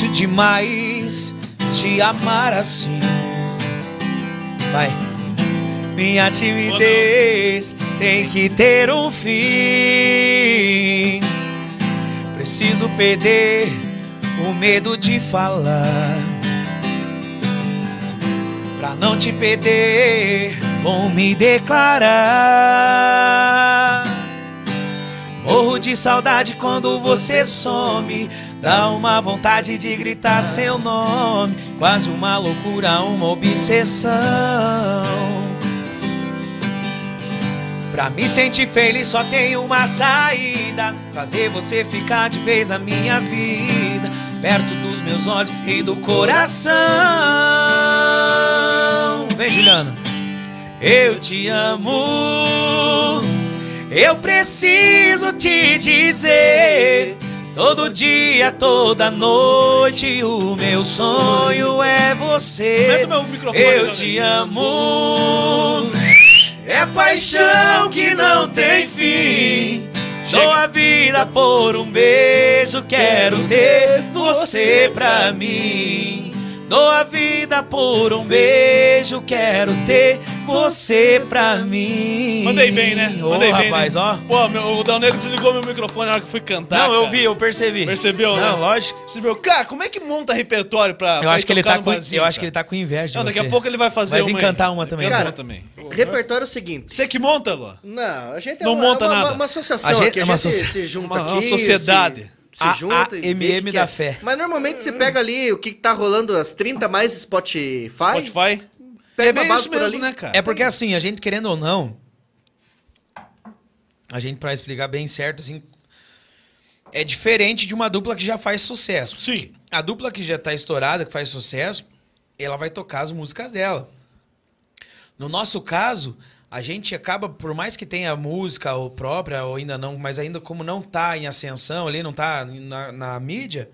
Difícil demais te amar assim. Vai. Minha timidez tem que ter um fim. Preciso perder o medo de falar. Pra não te perder, vou me declarar. Morro de saudade quando você some. Dá uma vontade de gritar seu nome. Quase uma loucura, uma obsessão. Pra me sentir feliz só tem uma saída Fazer você ficar de vez na minha vida Perto dos meus olhos e do coração Vem Juliana Eu te amo Eu preciso te dizer Todo dia, toda noite O meu sonho é você Eu te amo é paixão que não tem fim. Dou a vida por um beijo, quero ter você pra mim. Dou a vida por um beijo, quero ter você pra mim. Mandei bem, né? Mandei bem, rapaz, né? ó. Pô, meu, o Dal Negro desligou meu microfone na hora que fui cantar. Não, eu cara. vi, eu percebi. Percebeu, né? Não, lógico. Percebeu? Cara, como é que monta repertório pra. Eu pra acho que ele tá no com, barzinho, eu acho que ele tá com inveja de Não, daqui você. a pouco ele vai fazer Vai uma. vir cantar uma também. Cara, também. Repertório é o seguinte. Você que monta, Lô? Não, a gente é Não uma, monta uma, nada. uma, uma associação A gente- aqui. A é uma gente associa- se junta uma- aqui. uma sociedade. Se, se A- junta a e MM da é. fé. Mas normalmente você pega ali o que tá rolando, as 30 mais Spotify. Spotify. Pega é uma bem base isso por mesmo, ali. né, cara? É porque assim, a gente querendo ou não, a gente pra explicar bem certo, assim, é diferente de uma dupla que já faz sucesso. Sim. A dupla que já tá estourada, que faz sucesso, ela vai tocar as músicas dela. No nosso caso, a gente acaba, por mais que tenha música ou própria, ou ainda não, mas ainda como não tá em ascensão ali, não tá na, na mídia,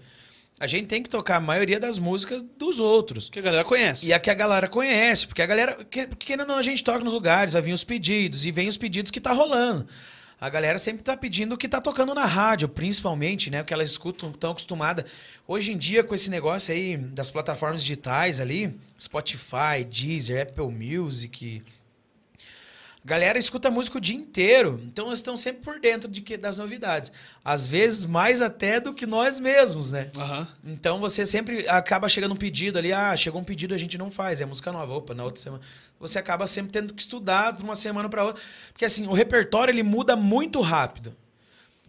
a gente tem que tocar a maioria das músicas dos outros. Que a galera conhece. E a que a galera conhece, porque a galera, que- porque querendo ou não, a gente toca nos lugares, vai vir os pedidos, e vem os pedidos que tá rolando. A galera sempre tá pedindo o que tá tocando na rádio, principalmente, né? Porque elas escutam, tão acostumada. Hoje em dia, com esse negócio aí das plataformas digitais ali, Spotify, Deezer, Apple Music. Galera escuta música o dia inteiro, então elas estão sempre por dentro de que, das novidades. Às vezes, mais até do que nós mesmos, né? Aham. Então você sempre acaba chegando um pedido ali, ah, chegou um pedido a gente não faz, é música nova, opa, na outra semana. Você acaba sempre tendo que estudar de uma semana para outra, porque assim, o repertório ele muda muito rápido.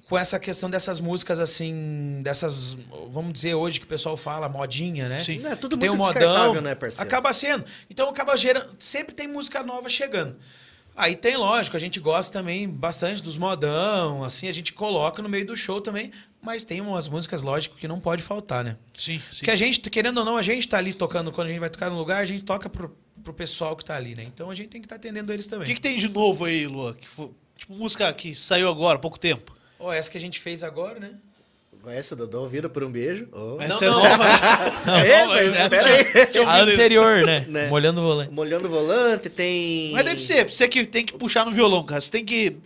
Com essa questão dessas músicas assim, dessas, vamos dizer hoje que o pessoal fala modinha, né? Sim. É tudo Tem muito um descartável, modão, né, parceiro? acaba sendo. Então acaba gerando, sempre tem música nova chegando. Aí tem, lógico, a gente gosta também bastante dos modão, assim, a gente coloca no meio do show também, mas tem umas músicas, lógico, que não pode faltar, né? Sim, sim. Porque a gente, querendo ou não, a gente tá ali tocando, quando a gente vai tocar no lugar, a gente toca pro, pro pessoal que tá ali, né? Então a gente tem que estar atendendo eles O também. que, que tem de novo aí, Lua? Que fo- tipo, música que saiu agora, há pouco tempo. Ó, essa que a gente fez agora, né? Essa, Dodô, vira por um beijo. Oh. Essa Não, é não. nova. É, Não, mas aí. A anterior, né? Né? Molhando o volante. Molhando o volante, tem... Mas deve ser, você que tem que puxar no violão, cara. Você tem que.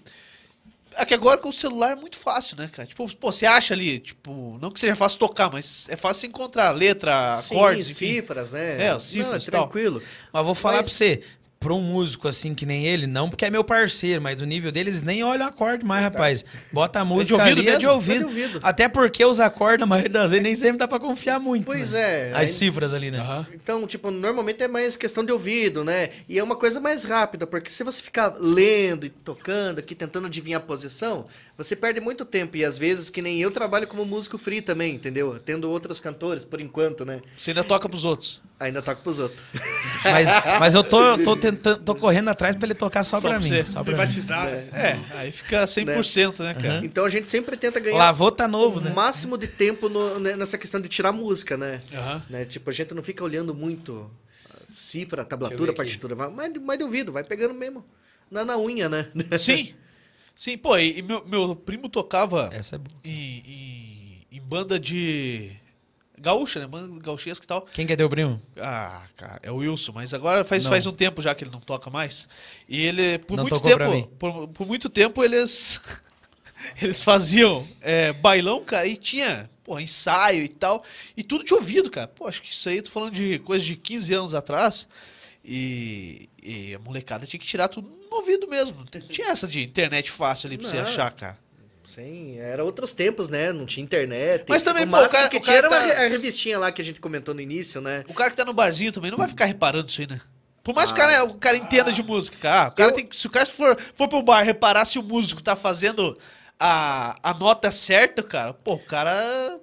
É que agora com o celular é muito fácil, né, cara? Tipo, pô, você acha ali, tipo, não que seja fácil tocar, mas é fácil encontrar letra, Sim, acordes, enfim. cifras, né? É, cifras Não, tal. tranquilo. Mas vou falar Mas- pra você, pra um músico assim que nem ele, não porque é meu parceiro, mas do nível deles nem olha o acorde mais, rapaz. Bota a música ouvido ali, é de ouvido. É de ouvido. Até porque os acordes, na maioria das vezes, nem sempre dá pra confiar muito. Pois né? é. As aí- cifras ali, né? Aham. Então, tipo, normalmente é mais questão de ouvido, né? E é uma coisa mais rápida, porque se você ficar lendo e tocando aqui, tentando adivinhar a posição, você perde muito tempo. E às vezes, que nem eu trabalho como músico free também, entendeu? Tendo outros cantores, por enquanto, né? Você ainda toca pros outros. Ainda toco pros outros. Mas, mas eu tô, tô tentando, tô correndo atrás pra ele tocar só, Só pra pra mim. você. Só pra mim. Privatizar. É, aí fica 100%, né, cara? Então a gente sempre tenta ganhar Lavou tá novo, o né? máximo de tempo no- né, nessa questão de tirar música, né? Aham. né? Tipo, a gente não fica olhando muito cifra, tablatura, partitura, mais de ouvido, vai pegando mesmo. Na, na unha, né? Sim. Sim, pô, e, meu, meu primo tocava Essa é boa. em, em, em banda de. Gaúcha, né? Banda gauchesca e tal. Quem que é teu primo? Ah, cara, é o Wilson, mas agora faz, Não. faz um tempo já que ele não toca mais. E ele, por Não muito tocou pra mim. tempo, por, por muito tempo eles eles faziam é, bailão, cara, e tinha, pô, ensaio e tal, e tudo de ouvido, cara. Pô, acho que isso aí, eu tô falando de coisa de 15 anos atrás, e, e a molecada tinha que tirar tudo no ouvido mesmo. Tinha essa de internet fácil ali pra você Não. achar, cara. Sim, era outros tempos, né? Não tinha internet. Mas também, o pô, o cara- que o tinha cara era tá- a revistinha lá que a gente comentou no início, né? O cara que tá no barzinho também não vai ficar reparando isso aí, né? Por mais que o Ah. cara, o cara entenda de música, cara. Ah, o cara Eu- tem, se o cara for, for pro bar reparar se o músico tá fazendo a, a nota certa, cara, pô, o cara.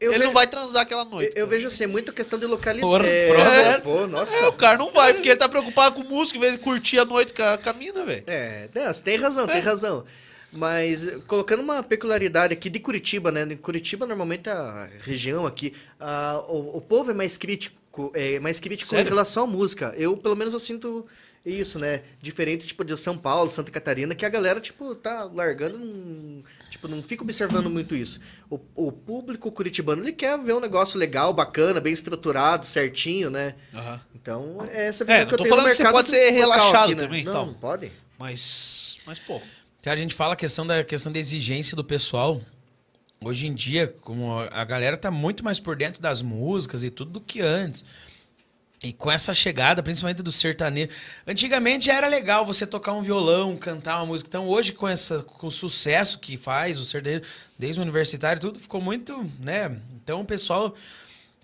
Eu ele ve- não vai transar aquela noite. Eu, eu vejo assim, muita questão de localidade. Porra, é, processo. pô, nossa. É, o cara não vai, porque ele tá preocupado com música, em vez de curtir a noite com a, com a mina, velho. É, não, você tem razão, tem razão. Mas colocando uma peculiaridade aqui de Curitiba, né? Em Curitiba, normalmente a região aqui, ah, o, o povo é mais crítico, é mais crítico Sério? em relação à música. Eu, pelo menos, eu sinto isso, né? Diferente, tipo, de São Paulo, Santa Catarina, que a galera, tipo, tá largando, não, tipo, não fica observando muito isso. O, o público curitibano, ele quer ver um negócio legal, bacana, bem estruturado, certinho, né? Aham. Então, é essa visão É, que eu tô tenho falando no que você mercado pode ser relaxado aqui, né? também, Não, então. não pode. Mas. Mas, pô. A gente fala a questão da questão da exigência do pessoal. Hoje em dia, como a galera tá muito mais por dentro das músicas e tudo do que antes. E com essa chegada, principalmente do sertanejo. Antigamente já era legal você tocar um violão, cantar uma música. Então hoje, com, essa, com o sucesso que faz o sertanejo, desde o universitário, tudo ficou muito, né? Então o pessoal.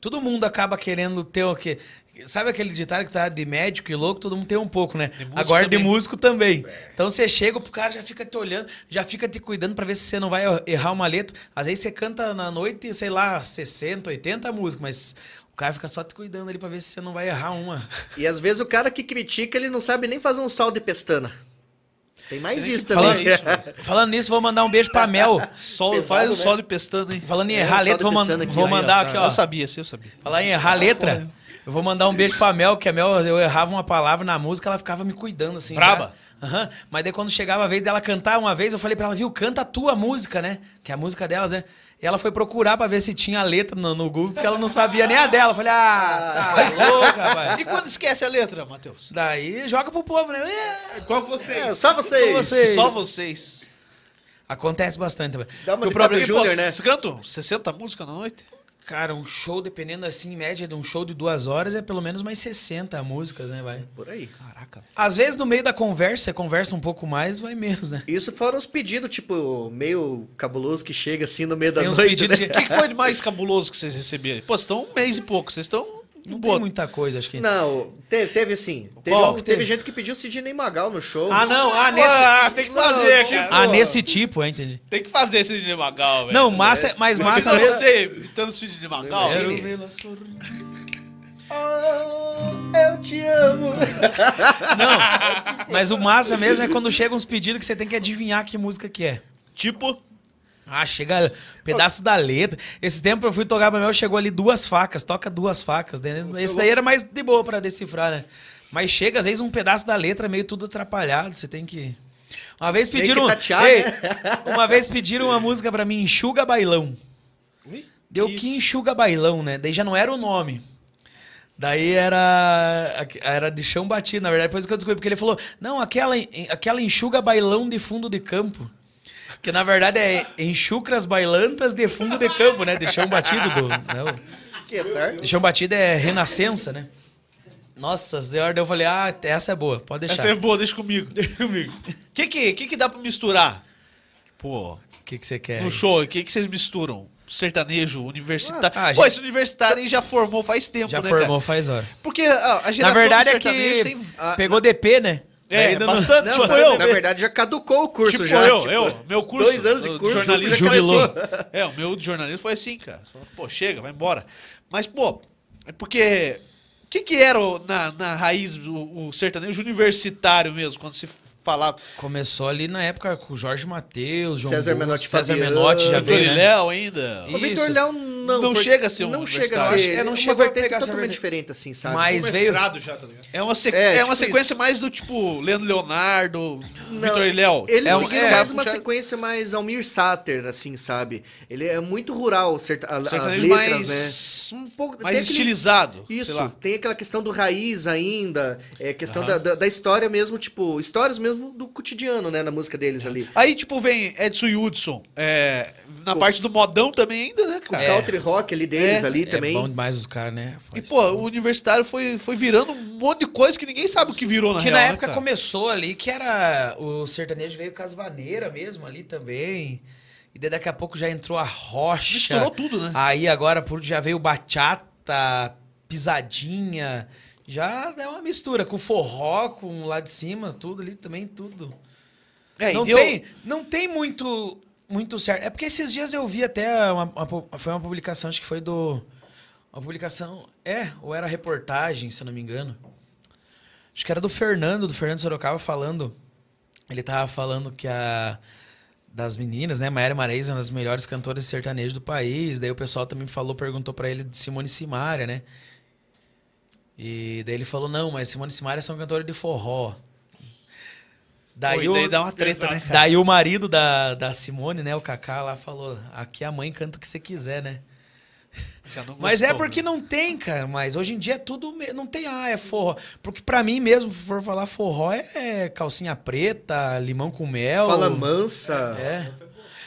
Todo mundo acaba querendo ter o quê? Sabe aquele ditado que tá de médico e louco, todo mundo tem um pouco, né? De Agora de também. músico também. Então você chega, o cara já fica te olhando, já fica te cuidando pra ver se você não vai errar uma letra. Às vezes você canta na noite, sei lá, 60, 80 músicas, mas o cara fica só te cuidando ali pra ver se você não vai errar uma. E às vezes o cara que critica, ele não sabe nem fazer um sal de pestana. Tem mais isso também. fala isso. Falando nisso, vou mandar um beijo pra Mel. Sol, Pesado, faz o né? sol de pestando, hein? Falando em É, errar a letra, vou, man- aqui, vou aí, ó, mandar tá. aqui, ó. Eu sabia, sim, eu sabia. Falar em errar a letra, eu vou mandar um beijo pra Mel, que a Mel, eu errava uma palavra na música, ela ficava me cuidando, assim. Braba? já. Aham. Mas daí quando chegava a vez dela cantar uma vez, eu falei pra ela, viu, canta a tua música, né? Que é a música delas, né? E ela foi procurar pra ver se tinha a letra no, no Google, porque ela não sabia nem a dela. Eu falei, ah, tá louca, rapaz. E quando esquece a letra, Matheus? Daí joga pro povo, né? É, Igual vocês. É, só vocês. vocês. Só vocês. Acontece bastante. também. Dá uma o problema Fábio Júnior, né? Vocês cantam 60 músicas na noite? Cara, um show, dependendo assim, em média de um show de duas horas, é pelo menos mais 60 músicas, né, vai? Por aí. Caraca. Às vezes, no meio da conversa, você conversa um pouco mais, vai menos, né? Isso fora os pedidos, tipo, meio cabuloso que chega assim no meio da Tem noite. né? de... O que, que foi de mais cabuloso que vocês receberam? Pô, vocês estão um mês e pouco, vocês estão Não boa. tem muita coisa, acho que... Não, teve, teve assim. Teve, Qual um- teve teve? gente que pediu Sidney Magal no show. Ah, não, ah, Ah, nesse... você tem que Não, fazer, tipo- cara. Ah, nesse tipo, é, entendi. Tem que fazer de Magal, velho. Não, massa, mas massa Imagina mesmo... você imitando de Magal. Quero vê-la sorrir. Oh, eu te amo. Não, mas o massa mesmo é quando chega uns pedidos que você tem que adivinhar que música que é. Tipo, Ah, chega pedaço da letra. Esse tempo eu fui tocar pra Mel, chegou ali duas facas, toca duas facas. né? Esse daí era mais de boa pra decifrar, né? Mas chega, às vezes, um pedaço da letra meio tudo atrapalhado, você tem que. Uma vez pediram. tatear, Ei, né? Uma vez pediram uma música pra mim, Enxuga Bailão. Ui, Deu isso. que enxuga bailão, né? Daí já não era o nome. Daí era era de chão batido, na verdade, depois que eu descobri, porque ele falou, não, aquela, aquela enxuga bailão de fundo de campo. Que na verdade é enxucras bailantas de fundo de campo, né? De chão batido do. Né? Que tarde. De chão batido é renascença, né? Nossa senhora, eu falei, ah, essa é boa, pode deixar. essa é boa, deixa comigo. Deixa comigo. O que, que, que que dá pra misturar? Pô, O que, que você quer? no show, o que, que vocês misturam? Sertanejo, universitário. Ah, a Pô, gente- esse universitário aí já formou faz tempo, Já né, formou cara? faz hora. Porque a, a Na geração verdade do é sertanejo que tem... Pegou DP, né? É, não- bastante, Não, tipo mas, eu. na verdade já caducou o curso Tipo já. eu, tipo, eu, meu curso. dois anos de curso, jornalismo assim. É, o meu de jornalismo foi assim, cara. Pô, chega, vai embora. Mas, pô, é porque. O que, que era o- na, na raiz o, o sertanejo universitário mesmo, quando se falava? Começou ali na época com o Jorge Matheus, João César Menotti César Fabiano, Menotti já Vitor veio, e né? Léo ainda. O. Vitor Léo não. Não chega a ser um Não chega a ser. É, não uma chegou a vertente totalmente vertente. diferente, assim, sabe? Mas Um veio. já, tá? É uma, sequ- É, é, uma tipo sequência isso. mais do tipo Leandro Leonardo, Vitor e Léo. Ele É um- seguiu é, mais uma já- sequência mais Almir Sater, assim, sabe? Ele é muito rural, certa, as letras, mais, né? Um pouco, mais aquele- estilizado. Isso, tem aquela questão do raiz ainda, é questão da, da história mesmo, tipo, histórias mesmo do cotidiano, né, na música deles ali. Aí, tipo, vem Edson e Hudson. é, na O- parte do modão também ainda, né, O cara? É. country rock ali deles É, ali É também. bom demais os caras, né? E, pô, o universitário foi, foi virando um monte de coisa que ninguém sabe o que virou na que real, na né, época cara? começou ali, que era. O sertanejo veio com as vaneiras mesmo ali também. E daí daqui a pouco já entrou a rocha. Misturou tudo, né? Aí agora por já veio bachata, pisadinha. Já é uma mistura com forró, com lá de cima, tudo ali também, tudo. É, não, deu- tem, não tem muito, muito certo. É porque esses dias eu vi até uma, uma foi uma publicação, acho que foi do. Uma publicação. É, ou era reportagem, se eu não me engano. Acho que era do Fernando, do Fernando Sorocaba, falando. Ele tava falando que a. Das meninas, né? Maíra é uma das melhores cantoras de sertanejo do país. Daí o pessoal também falou, perguntou pra ele de Simone Simaria, né? E daí ele falou: não, mas Simone e Simaria são cantores de forró. Daí, Pô, o, daí dá uma treta, né, Exato. cara? Daí o marido da, da Simone, né, o Kaká lá falou: "Aqui a mãe canta o que você quiser, né?" Não Mas é gostou, porque né? não tem, cara, mas hoje em dia é tudo não tem ah, é forró. Porque pra mim mesmo, se for falar forró é calcinha preta, limão com mel. Fala mansa. É.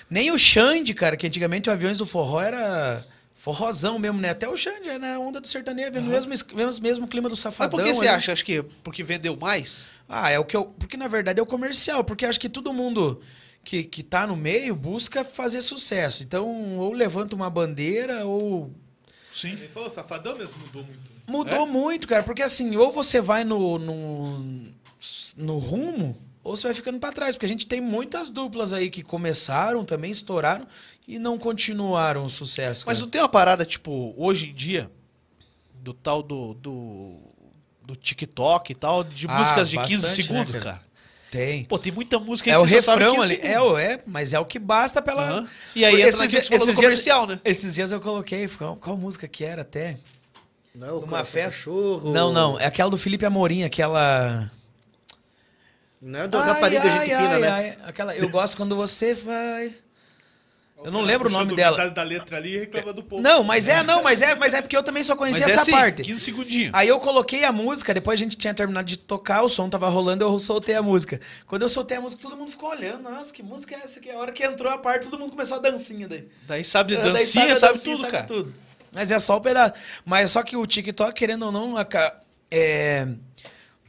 Nem o Xande, cara, que antigamente o Aviões do Forró era forrozão mesmo, né? Até o Xande é na onda do sertanejo, no mesmo, es- mesmo, mesmo clima do Mas safadão. por que você acha? Acho que porque vendeu mais? Ah, é o que eu. Porque na verdade é o comercial. Porque acho que todo mundo que, que tá no meio busca fazer sucesso. Então, ou levanta uma bandeira, ou. Sim. Ele falou, Safadão mesmo mudou muito. Mudou É? muito, cara. Porque assim, ou você vai no, no, no rumo, ou você vai ficando pra trás. Porque a gente tem muitas duplas aí que começaram também, estouraram e não continuaram o sucesso. Mas cara. não tem uma parada, tipo, hoje em dia, do tal do, do, do TikTok e tal, de Ah, músicas de 15 bastante, né, segundos, cara? cara? Tem. Pô, tem muita música É que o você refrão 15 ali. É, segundos. é, mas é o que basta pela. Aham. E aí entra você falou do dias- comercial, né? Esses dias eu coloquei, qual, qual música que era até? Não, é o Numa Coração festa. Cachorro. Não, não. É aquela do Felipe Amorim, aquela. Não é do Rapariga Gente Fina, né? ai, Aquela, eu gosto quando você vai. Eu não lembro o nome dela. da letra ali e reclama do povo. Não, mas é, não, mas é, mas é porque eu também só conhecia Mas é essa assim, parte. 15 segundinhos. Aí eu coloquei a música, depois a gente tinha terminado de tocar, o som tava rolando, eu soltei a música. Quando eu soltei a música, todo mundo ficou olhando. Nossa, que música é essa aqui? A hora que entrou a parte, todo mundo começou a dancinha daí. Daí sabe de Daí dancinha, a sabe, dancinha, tudo, cara. tudo. Mas é só o pedaço. Mas só que o TikTok, querendo ou não, é.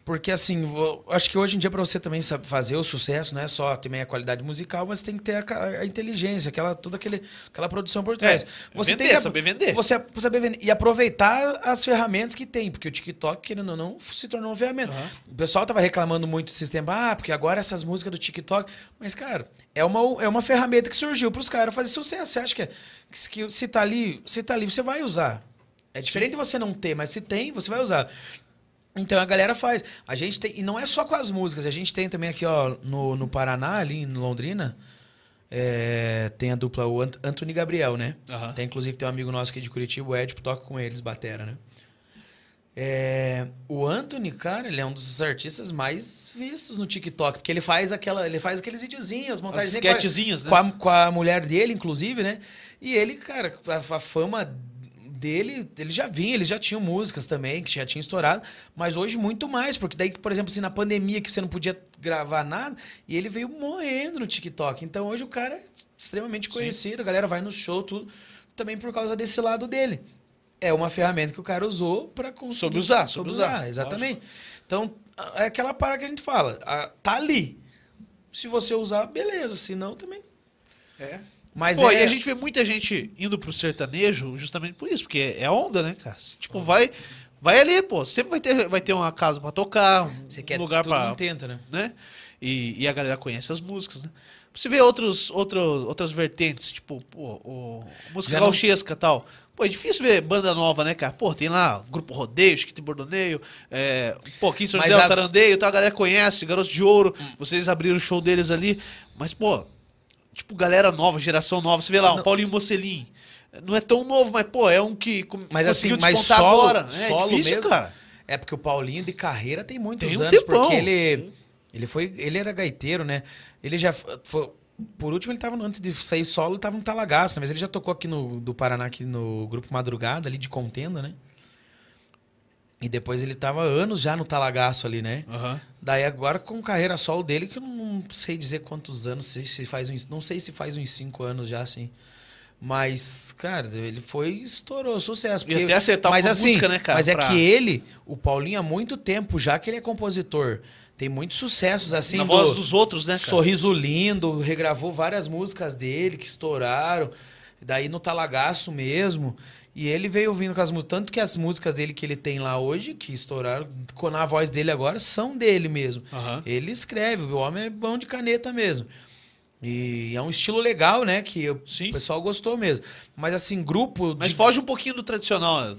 Porque assim, vou- acho que hoje em dia para você também sabe fazer o sucesso, não é só também a qualidade musical, mas tem que ter a, a inteligência, aquela toda aquele, aquela produção por trás. você vender, tem que, saber vender. Você saber vender e aproveitar as ferramentas que tem, porque o TikTok, querendo ou não, se tornou uma ferramenta. O pessoal tava reclamando muito do sistema, ah, porque agora essas músicas do TikTok, mas cara, é uma, é uma ferramenta que surgiu para os caras fazer sucesso. Você acha que, é, que, se tá ali, se tá ali, você vai usar. É diferente de você não ter, mas se tem, você vai usar. Então a galera faz. A gente tem. E não é só com as músicas, a gente tem também aqui, ó, no, no Paraná, ali em Londrina. é, tem a dupla o Ant Anthony e Gabriel, né? Aham. Tem, inclusive, tem um amigo nosso aqui de Curitiba, o Ed, que toca com eles, batera, né? É, o Anthony, cara, ele é um dos artistas mais vistos no TikTok, porque ele faz aquela, ele faz aqueles videozinhos, montagens com a- né? com a, com a mulher dele, inclusive, né? E ele, cara, a, a fama dele, ele já vinha, eles já tinham músicas também, que já tinha estourado, mas hoje muito mais, porque daí, por exemplo, assim, na pandemia que você não podia gravar nada, e ele veio morrendo no TikTok. Então hoje o cara é extremamente conhecido, a galera vai no show, tudo, também por causa desse lado dele. É uma ferramenta que o cara usou para conseguir. Soube usar, soube usar, Exatamente. Então, é aquela para que a gente fala. a- Tá ali. Se você usar, beleza. Se não, também. É. Mas Pô, é. e a gente vê muita gente indo pro sertanejo justamente por isso, porque é a onda, né, cara? Tipo, vai, vai ali, pô. Sempre vai ter, vai ter uma casa pra tocar, um Você quer lugar todo pra. tenta, né? né? E, e a galera conhece as músicas, né? Você vê outros, outros, outras vertentes, tipo, pô, o, música gauchesca e tal. Pô, é difícil ver banda nova, né, cara? Pô, tem lá Grupo Rodeio, Chiquito Bordoneio, é, um pouquinho São Mas José as- Sarandeio, então a galera conhece, Garotos de Ouro, vocês abriram o show deles ali. Mas, pô, tipo, galera nova, geração nova, você vê lá, o Não. Paulinho Mocelin. Não é tão novo, mas, pô, é um que Mas assim, conseguiu mas despontar solo, agora. né? solo é difícil, mesmo, cara. É porque o Paulinho de carreira tem muitos Tem um anos, tempão. porque ele ele foi, ele era gaiteiro, né? Ele já foi por último ele tava antes de sair solo, ele tava no Talagaço, mas ele já tocou aqui no do Paraná aqui no grupo Madrugada ali de contenda, né? E depois ele tava anos já no Talagaço ali, né? Aham. Daí agora com carreira solo dele, que eu não sei dizer quantos anos, se, se faz uns, não sei se faz uns cinco anos já, assim. Mas, cara, ele foi estourou, sucesso. E até acertar mas uma assim, música, né, cara, Mas é pra- que ele, o Paulinho, há muito tempo, já que ele é compositor, tem muitos sucessos, assim, Na do voz dos outros, né, cara? Sorriso Lindo, regravou várias músicas dele que estouraram. Daí no Talagaço mesmo. E ele veio ouvindo com as músicas. Tanto que as músicas dele que ele tem lá hoje, que estouraram, com a voz dele agora, são dele mesmo. Aham. Ele escreve, o homem é bom de caneta mesmo. E é um estilo legal, né? Que o Sim. pessoal gostou mesmo. Mas assim, grupo. Mas de- foge um pouquinho do tradicional, né?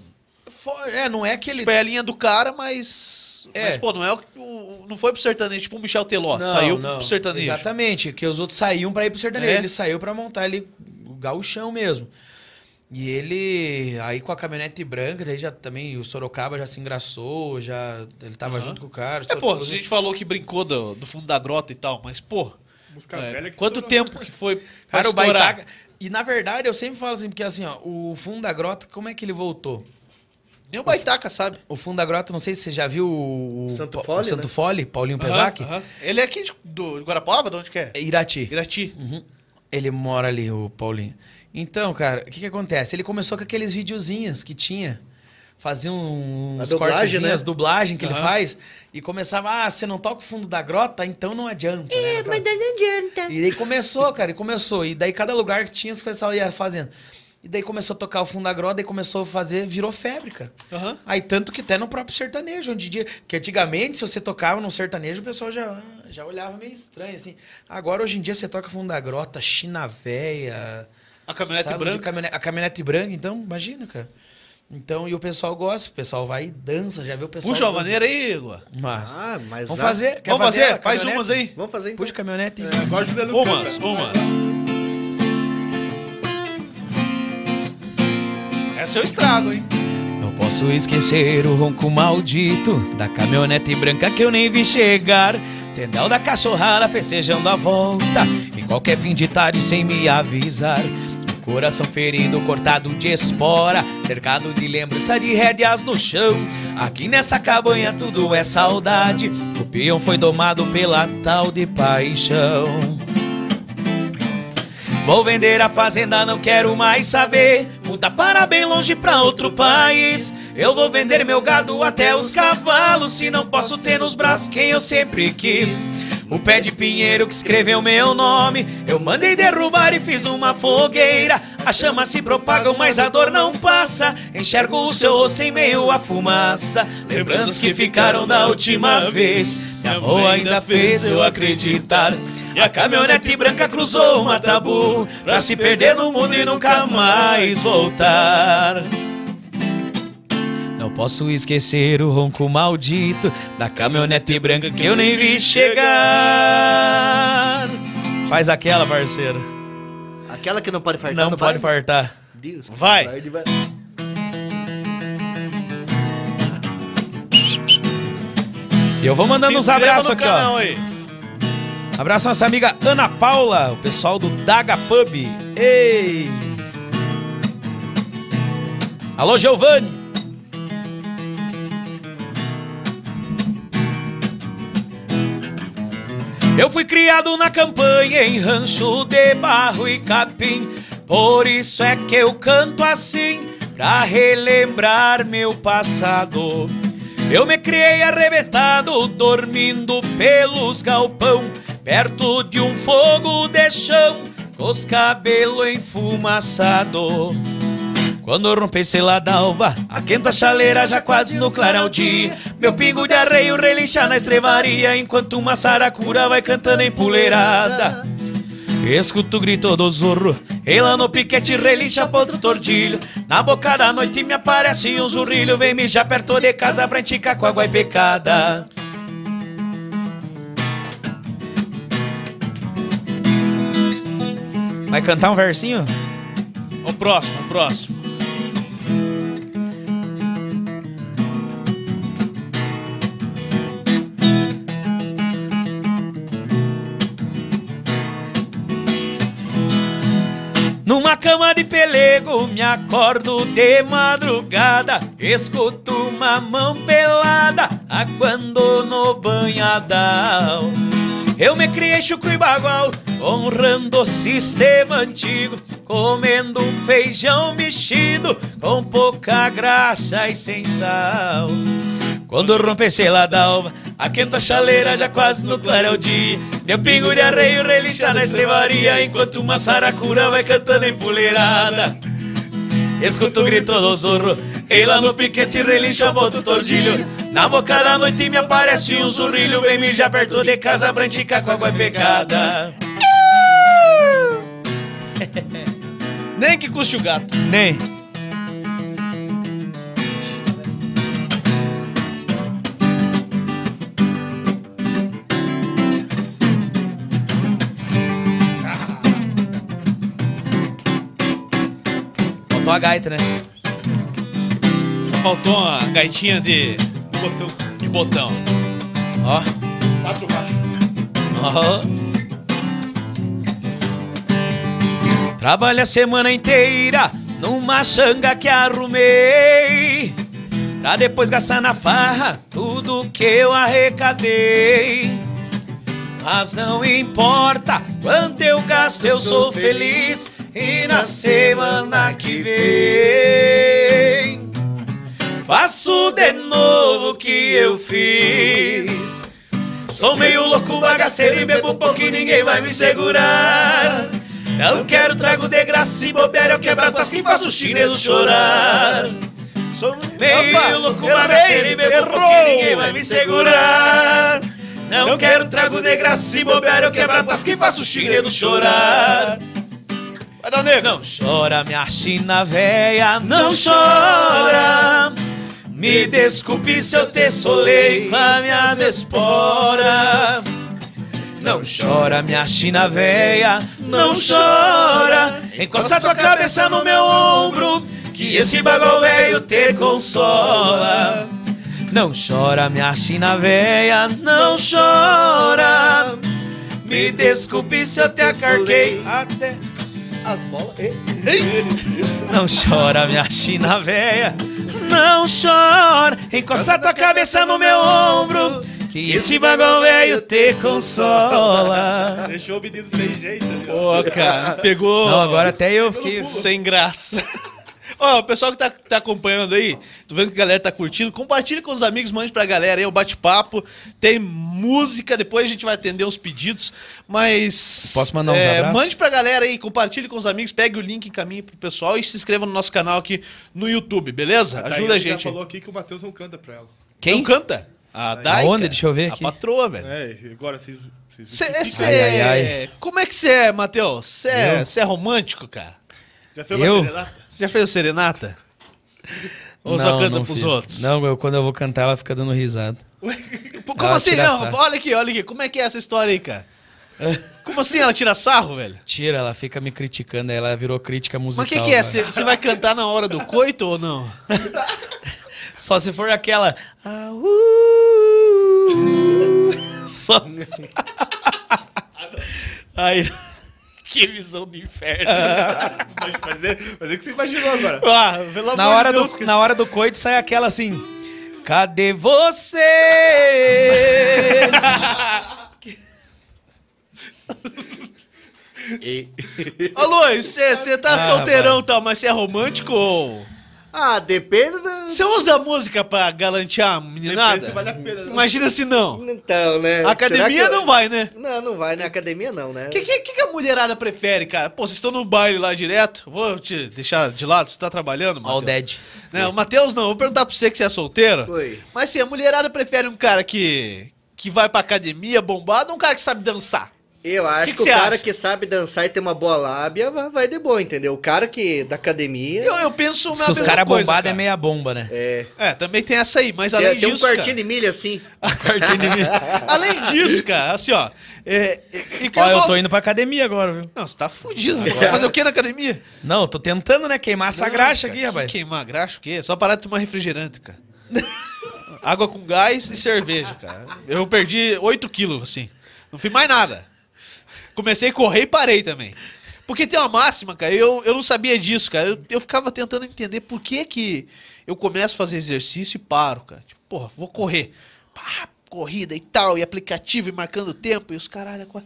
É, não é aquele. Tipo, é a linha do cara, mas. É. Mas, pô, não é o, o- Não foi pro sertanejo, tipo o Michel Teló. Não, saiu não. pro sertanejo. Exatamente, que os outros saíam pra ir pro sertanejo. É. Ele saiu pra montar ali o gauchão mesmo. E ele, aí com a caminhonete branca, daí já também o Sorocaba já se engraçou, já ele tava Aham. junto com o cara. É, pô, a gente falou que brincou do, do fundo da grota e tal, mas, pô. É, velha que quanto estourou. tempo que foi pra Cara, o? Baitaca. E na verdade, eu sempre falo assim, porque assim, ó, o fundo da grota, como é que ele voltou? Nem o Baitaca, sabe? O fundo da grota, não sei se você já viu o, Santo o Fole, Santo né? Fole, Paulinho Aham, Pesac, aham. Ele é aqui de, do de Guarapuava? De onde que é? É Irati. Irati. Uhum. Ele mora ali, o Paulinho. Então, cara, o que que acontece? Ele começou com aqueles videozinhos que tinha. Fazia uns A dublagem, cortezinhos, né? as dublagem que ele Aham. faz. E começava, ah, você não toca o fundo da grota, então não adianta. É, Mas não adianta. E daí começou, cara, e começou. E daí cada lugar que tinha, os pessoal ia fazendo. E daí começou a tocar o fundo da grota, daí começou a fazer, virou febre, cara. Aham. Aí tanto que até no próprio sertanejo, onde dia, que antigamente se você tocava num sertanejo, o pessoal já, já olhava meio estranho assim. Agora hoje em dia você toca fundo da grota, China véia, A caminhonete de branca. caminhonete- a caminhonete branca, então imagina, cara. Então, e o pessoal gosta, o pessoal vai e dança, já viu o pessoal. Puxa a vaneira aí, Lua. Mas. Ah, mas Vamos fazer. Quer Vamos fazer? a Faz umas aí. Vamos fazer então. Puxa a caminhonete. É, agora o Juliano Umas, umas. Essa eu estrago, hein? Não posso esquecer o ronco maldito da caminhonete branca que eu nem vi chegar. Tendel da cachorrada festejando a volta. E qualquer fim de tarde sem me avisar. Coração ferido, cortado de espora. Cercado de lembrança de rédeas no chão. Aqui nessa cabanha tudo é saudade. O peão foi domado pela tal de paixão. Vou vender a fazenda, não quero mais saber. Mudar para bem longe pra outro país. Eu vou vender meu gado até os cavalos. Se não posso ter nos braços quem eu sempre quis. O pé de pinheiro que escreveu meu nome. Eu mandei derrubar e fiz uma fogueira. As chamas se propagam, mas a dor não passa. Enxergo o seu rosto em meio à fumaça. Lembranças que ficaram da última vez. Meu amor ainda fez eu acreditar. E a caminhonete branca cruzou o matabu Pra se perder no mundo e nunca mais voltar posso esquecer o ronco maldito Da caminhonete branca que eu nem vi chegar Faz aquela, parceiro Aquela que não pode fartar Não no pode baile? fartar Deus. Vai. vai. E eu vou mandando Se uns abraços aqui, canal ó aí. Abraço nossa amiga Ana Paula O pessoal do Daga Pub Ei Alô, Giovanni Eu fui criado na campanha em rancho de barro e capim. Por isso é que eu canto assim, pra relembrar meu passado. Eu me criei arrebentado, dormindo pelos galpão, perto de um fogo de chão, com os cabelos enfumaçados. Quando rompesse lá da alva, a quenta chaleira já quase no clarão dia. Meu pingo de arreio relincha na estrevaria, enquanto uma saracura vai cantando empoleirada. Escuto o grito do zorro, e lá no piquete relincha ponto tordilho. Na boca da noite me aparece um zurrilho, vem mijar perto de casa pra enticar com água e pecada. Vai cantar um versinho? O próximo, o próximo. Numa cama de pelego me acordo de madrugada Escuto uma mão pelada aguando no banhadal. Eu me criei chucro e bagual honrando o sistema antigo Comendo um feijão mexido com pouca graxa e sem sal quando rompesse lá da alva, a quenta chaleira já quase no clareio dia. Meu pingo de arreio relincha na estrevaria, enquanto uma saracura vai cantando empoleirada. Escuto o grito do zorro, e lá no piquete relincha bota o tordilho. Na boca da noite me aparece um zurrilho, vem mijar perto de casa, brantica com água pecada. Nem que custe o gato. Nem. A gaita, né? Faltou uma gaitinha de botão. De botão. Ó, Quatro baixos. ó. Trabalho a semana inteira numa xanga que arrumei. Pra depois gastar na farra tudo que eu arrecadei. Mas não importa quanto eu gasto, eu sou feliz. E na semana que vem, faço de novo o que eu fiz. Sou meio louco, bagaceiro e bebo um pouco e ninguém vai me segurar. Não quero trago de graça e bobear, eu quebro as que faço o chinelo chorar. Sou Meio Opa, louco, bagaceiro e bebo um pouco e ninguém vai me segurar. Não quero trago de graça e bobear, eu quebro as que faço o chinelo chorar. Vai dar nego. Não chora, minha china véia, não chora. Me desculpe se eu te solei com as minhas esporas. Não chora, minha china véia, não chora. Encosta tua cabeça no meu ombro, que esse bagulho velho te consola. Não chora, minha china véia, não chora. Me desculpe se eu te acarquei até. As bolas. Não chora, minha china véia, não chora. Encosta tua cabeça no meu ombro, que esse bagulho velho te consola. Deixou o menino sem jeito. Pô, cara, pegou. Não, agora até eu fiquei. Sem graça. Ó, o pessoal que tá, tá acompanhando aí, tô vendo que a galera tá curtindo. Compartilhe com os amigos, mande pra galera aí o bate-papo. Tem música, depois a gente vai atender uns pedidos. Mas. Posso mandar uns é, abraços? Mande pra galera aí, compartilhe com os amigos, pegue o link, encaminhe pro pessoal e se inscreva no nosso canal aqui no YouTube, beleza? Daiane Ajuda a já gente. falou aqui que o Matheus não canta pra ela. Quem? Não canta? A Daika. Aonde? Deixa eu ver aqui. A patroa, velho. É, agora vocês. Cê, cê- Ai, ai, Como é que você é, Matheus? Você é, é romântico, cara? Já fez uma Eu? serenata? Você já fez serenata? Ou só canta pros fiz. outros? Não, eu, quando eu vou cantar, ela fica dando risada. Como Ela assim? Não, olha aqui, olha aqui. Como é que é essa história aí, cara? Como assim ela tira sarro, velho? Tira, ela fica me criticando, ela virou crítica musical. Mas o que, que é? Você vai cantar na hora do coito ou não? Só se for aquela. Ah, uh, Só. Aí. Que visão do inferno. Mas, mas, é, mas é o que você imaginou agora. ah, pelo Na amor hora, de Deus. do, na hora do coito sai aquela assim. Cadê você? Ô, Luiz, você tá Ah, solteirão e tal, mas você é romântico ou... Ah, depende da. Você usa música pra galantear a Depende meninada? se vale a pena. né? Imagina se não. Então, né? A academia Será que eu- não vai, né? Não, não vai, né? Academia não, né? O que, que, que a mulherada prefere, cara? Pô, vocês estão no baile lá direto? Vou te deixar de lado, você tá trabalhando, All Matheus? dead. Não, o Matheus não, vou perguntar pra você que você é solteiro. Oi. Mas sim, a mulherada prefere um cara que, que vai pra academia bombado ou um cara que sabe dançar? Eu acho Que que, que o cara acha? que sabe dançar e tem uma boa lábia vai, vai de boa, entendeu? O cara que da academia. Eu, eu penso Diz na os caras coisa, bombados é cara. meia bomba, né? É. É, também tem essa aí, mas além Tem, tem um disso, quartinho cara, de milha assim. Quartinho de mim. além disso, cara, assim, ó, é, é, e Ó, eu gosto- tô indo pra academia agora, viu? Não, você tá fudido. Vai fazer o que na academia? Não, eu tô tentando, né? Queimar essa Não, graxa cara, aqui, que rapaz. Queimar graxa o quê? Só parar de tomar refrigerante, cara. Água com gás e cerveja, cara. Eu perdi 8 quilos, assim. Não fiz mais nada. Comecei a correr e parei também. Porque tem uma máxima, cara, eu, eu não sabia disso, cara. Eu, eu ficava tentando entender por que que eu começo a fazer exercício e paro, cara. Tipo, porra, vou correr. Pá, corrida e tal, e aplicativo e marcando tempo, e os caralho. quase-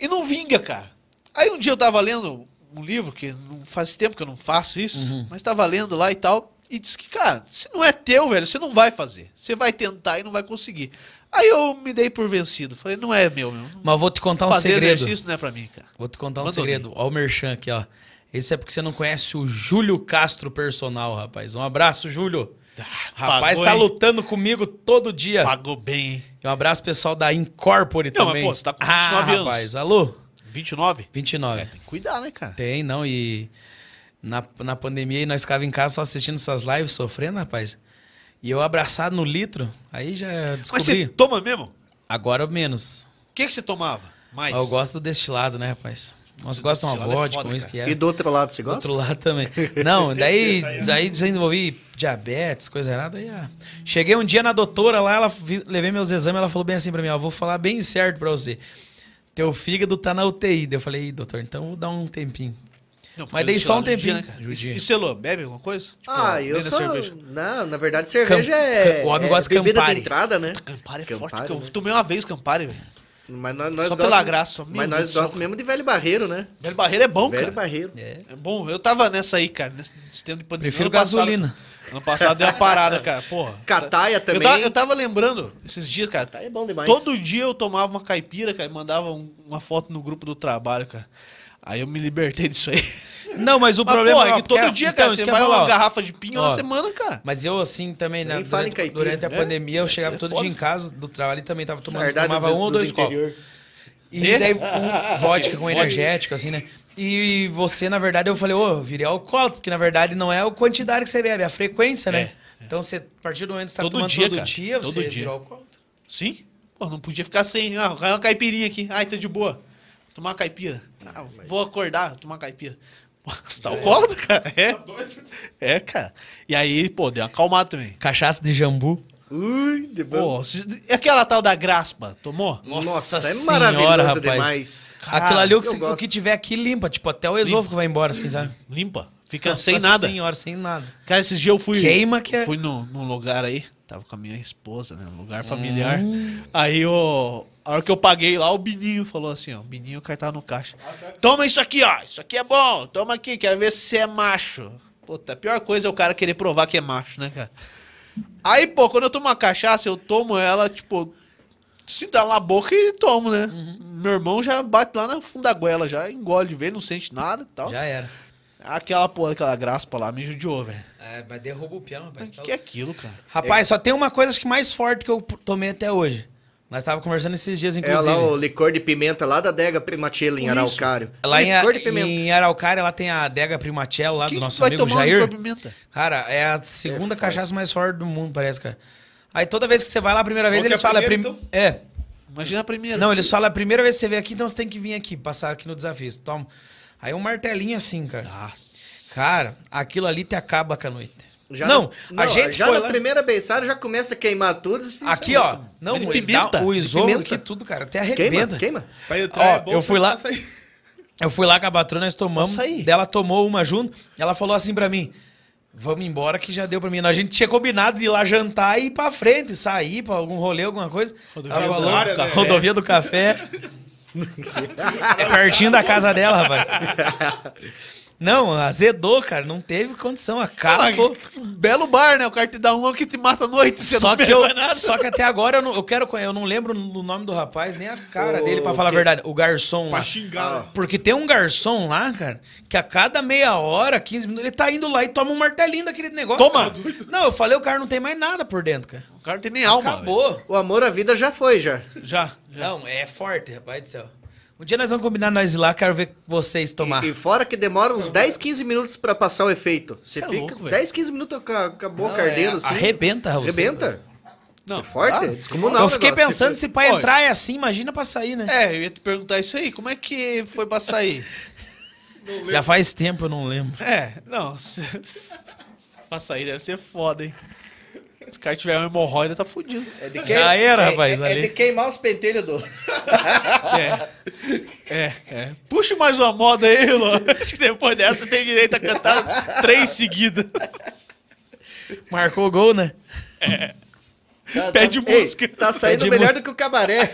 E não vinga, cara. Aí um dia eu tava lendo um livro, que não faz tempo que eu não faço isso, mas tava lendo lá e tal, e disse que, cara, se não é teu, velho, você não vai fazer. Você vai tentar e não vai conseguir. Aí eu me dei por vencido. Falei, não é meu, meu. Mas vou te contar um fazer segredo. exercício não é pra mim, cara. Vou te contar um Abandonei. segredo. Ó o Merchan aqui, ó. Esse é porque você não conhece o Júlio Castro personal, rapaz. Um abraço, Júlio. Rapaz, pagou, tá hein? lutando comigo todo dia. Pagou bem, hein? E um abraço pessoal da Incorpore Não, mas, também. pô, você tá com ah, 29 anos. rapaz. Alô? 29? 29. É, tem que cuidar, né, cara? Tem, não. E na, na pandemia nós ficava em casa só assistindo essas lives, sofrendo, rapaz. E eu abraçado no litro, aí já Mas descobri. você toma mesmo? O Agora menos. que, que você tomava? Mais? Eu gosto do destilado, né, rapaz? Nós gostamos de uma é vodka, foda, um isso que é. E do outro lado, você Do gosta? outro lado também. Não, daí, daí desenvolvi diabetes, coisa errada. Aí, ah. Cheguei um dia na doutora lá, ela vi- levei meus exames, ela falou bem assim pra mim, ó, vou falar bem certo pra você. Teu fígado tá na UTI. Daí eu falei, "Ih, doutor, então vou dar um tempinho. Não, Mas dei só um tempinho. cara? Judia. E, e Celô, bebe alguma coisa? Tipo, Ah, eu sou. cerveja. Não, na verdade, cerveja Cam- é. o homem é gosta de bebida Campari. de entrada, né? Campari é Campari, forte, que eu né? tomei uma vez Campari, velho. Mas nós, nós Só gosta- pela graça, meu Mas Deus nós gostamos mesmo de velho barreiro, né? Velho Barreiro é bom, velho cara. barreiro. É. É bom. Eu tava nessa aí, cara, nesse, tempo de pandemia. Prefiro Ano passado- gasolina. ano passado deu uma parada, cara. Porra. Cataia Eu também. tava, eu tava lembrando esses dias, cara. Cataia é bom demais. Todo dia eu tomava uma caipira, cara, e mandava um- uma foto no grupo do trabalho, cara. Aí eu me libertei disso aí. Não, mas o Mas, problema porra, é ó, que todo porque- dia, então, cara, você vai falar, uma ó. garrafa de na Ó. semana, cara. Mas eu, assim, também, né? Durante, caipira, durante a né? pandemia, eu chegava É todo foda. dia em casa do trabalho e também tava tomando, tomava dos- um ou dois copos. interior. E E? daí um vodka com energético, assim, né? E você, na verdade, eu falei, ô, virei alcoólatra, porque na verdade não é a quantidade que você bebe, é a frequência, né? Então, você, a partir do momento que você tá Todo tomando dia, todo cara. dia, Todo você dia. virou alcoólatra. Sim? Pô, não podia ficar sem. Ah, vai uma caipirinha aqui. Ai, tá de boa. Tomar caipira. Ah, vou acordar, tomar caipira. Você tá alcoólatra, cara? É. É, cara. E aí, pô, deu uma acalmada também. Cachaça de jambu. Ui, de bom. Pô, e aquela tal da graspa, tomou? Nossa, Nossa é senhora, maravilhoso rapaz. demais. Cara, Aquilo ali, o que, o que tiver aqui limpa, tipo, até o esôfago vai embora, assim, sabe? Limpa. Fica Nossa sem nada. senhora, sem nada. Cara, esses dias eu fui. Queima que é- Fui num, num lugar aí. Tava com a minha esposa, né? Num lugar familiar. Hum. Aí, ó. A hora que eu paguei lá, o Bininho falou assim, ó. O Bininho, o cara tava no caixa. Toma isso aqui, ó. Isso aqui é bom. Toma aqui, quero ver se você é macho. Puta, a pior coisa é o cara querer provar que é macho, né, cara? Aí, pô, quando eu tomo uma cachaça, eu tomo ela, tipo, sinto ela na boca e tomo, né? Uhum. Meu irmão já bate lá na funda da goela, já engole de vez, não sente nada e tal. Já era. Aquela porra, aquela graspa lá me judiou, velho. É, mas derruba o peão, rapaz. Mas o que, que é aquilo, cara? Rapaz, só tem uma coisa acho que mais forte que eu tomei até hoje. Nós tava conversando esses dias, É inclusive. lá o licor de pimenta lá da adega Primatiela em Isso. Araucário. Lá em, licor de pimenta. em Araucária, lá tem a adega Primatello, lá Quem do que nosso vai amigo tomar Jair. licor pimenta? Cara, é a segunda É forte. cachaça mais forte do mundo, parece, cara. Aí toda vez que você vai lá a primeira vez, Qual que é eles a falam... é primeira, prim- É. Imagina a primeira. Não, eles falam a primeira vez que você vem aqui, então você tem que vir aqui, passar aqui no desafio. Toma. Aí um martelinho assim, cara. Nossa. Cara, aquilo ali te acaba com a noite. Já não, na- a gente já foi na lá... primeira beiçada já começa a queimar tudo. assim, Aqui, é ó. muito- Não, ele pimenta, dá o isômero aqui, tudo, cara. Até Queima, arrebenta. queima. Entrar Ó, é bom, eu fui lá-. Eu fui lá com a patrona, nós tomamos. Açaí. Dela tomou uma junto. Ela falou assim pra mim: Vamos embora que já deu pra mim. A gente tinha combinado de ir lá jantar e ir pra frente, sair pra algum rolê, alguma coisa. Rodovia ela do falou: Café, né? Rodovia do Café. é pertinho da casa dela, rapaz. Não, azedou, cara. Não teve condição. Acabou. Ah, belo bar, né? O cara te dá uma que te mata à noite. Você Só não que, eu, nada. só que até agora eu não, eu quero eu não lembro o nome do rapaz, nem a cara O dele, pra falar a verdade. O garçom lá. Pra xingar. Porque tem um garçom lá, cara, que a cada meia hora, 15 minutos, ele tá indo lá e toma um martelinho daquele negócio. Toma! Não, eu falei, o cara não tem mais nada por dentro, cara. O cara não tem nem alma. Acabou. O amor à vida já foi, já. Já, já. Não, é forte, rapaz do céu. Um dia nós vamos combinar nós ir lá, quero ver vocês tomar. E, e fora que demora uns 10, 15 minutos pra passar o efeito. Você É fica louco, velho. 10, 15 minutos com a, com a boca Não, é, ardendo assim. Arrebenta, Raul. Arrebenta. Não, É forte, tá? é descomunal. Eu fiquei negócio. pensando se pra entrar é assim, imagina pra sair, né? É, eu ia te perguntar isso aí. Como é que foi pra sair? Já faz tempo, eu não lembro. é, não. Se, se, pra sair deve ser foda, hein? Se o cara tiver uma hemorroida, tá fudido. É de Já era, é- rapaz, É, é ali. de queimar os pentelhos do. É. É, é. Puxa mais uma moda aí, Lô. Acho que depois dessa tem direito a cantar três seguidas. Marcou o gol, né? Tá- Pede tá- Ei, música. Tá saindo Pede melhor música. do que o cabaré.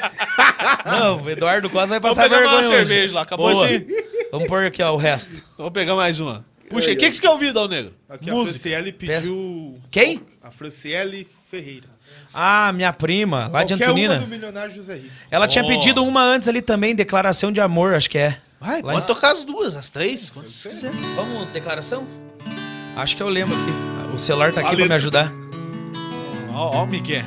Não, o Eduardo Costa vai Vamos passar pegar vergonha uma hoje. cerveja lá. Acabou Boa. assim? Vamos pôr aqui, ó, o resto. Vamos pegar mais uma. Puxa aí. O que, que você quer ouvir, Dal Negro? Aqui a Música. Franciele pediu. Quem? A Franciele Ferreira. Ah, minha prima, lá de Qualquer uma Antonina. do Milionário José Rico. Ela tinha Oh. pedido uma antes ali também, declaração de amor, acho que é. Vai, Lá pode em- tocar as duas, as três, você quiser. Vamos, declaração? Acho que eu lembro aqui. O celular tá aqui pra me ajudar. Ó, ó o Miguel.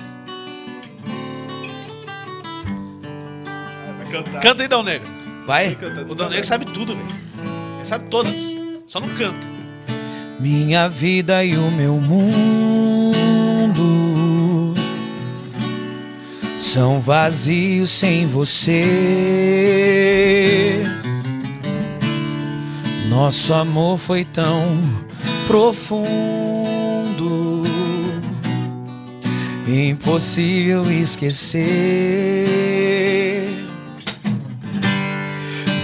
Vai cantar. Canta aí, Dal Negro. Vai. O Dal Negro sabe tudo, velho. Ele sabe todas. Só não canta. Minha vida e o meu mundo são vazios sem você. Nosso amor foi tão profundo, impossível esquecer.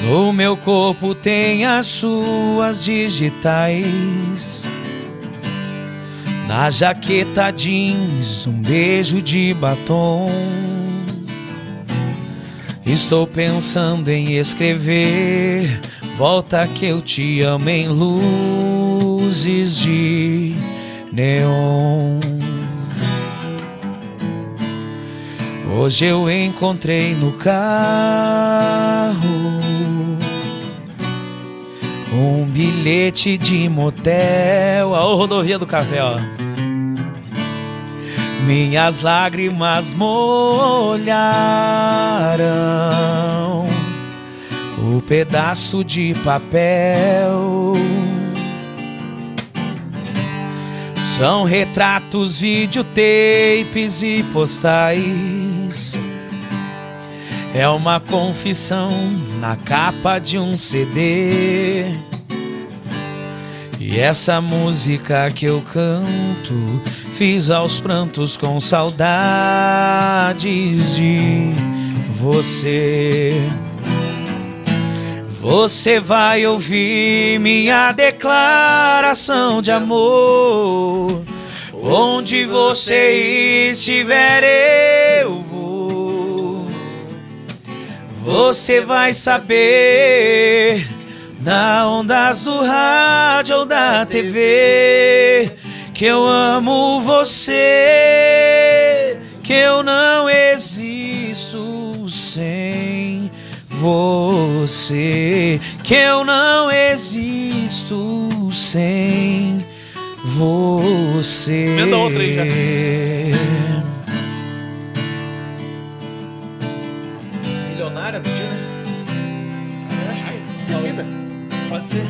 No meu corpo tem as suas digitais. Na jaqueta jeans, um beijo de batom. Estou pensando em escrever. Volta que eu te amo em luzes de neon. Hoje eu encontrei no carro um bilhete de motel. A rodovia do café, ó. Minhas lágrimas molharam o pedaço de papel. São retratos, videotapes e postais. É uma confissão na capa de um CD. E essa música que eu canto, fiz aos prantos com saudades de você. Você vai ouvir minha declaração de amor. Onde você estiver, Você vai saber na ondas do rádio ou da TV que eu amo você, que eu não existo sem você, que eu não existo sem você. Emenda outra aí já. Pode ser.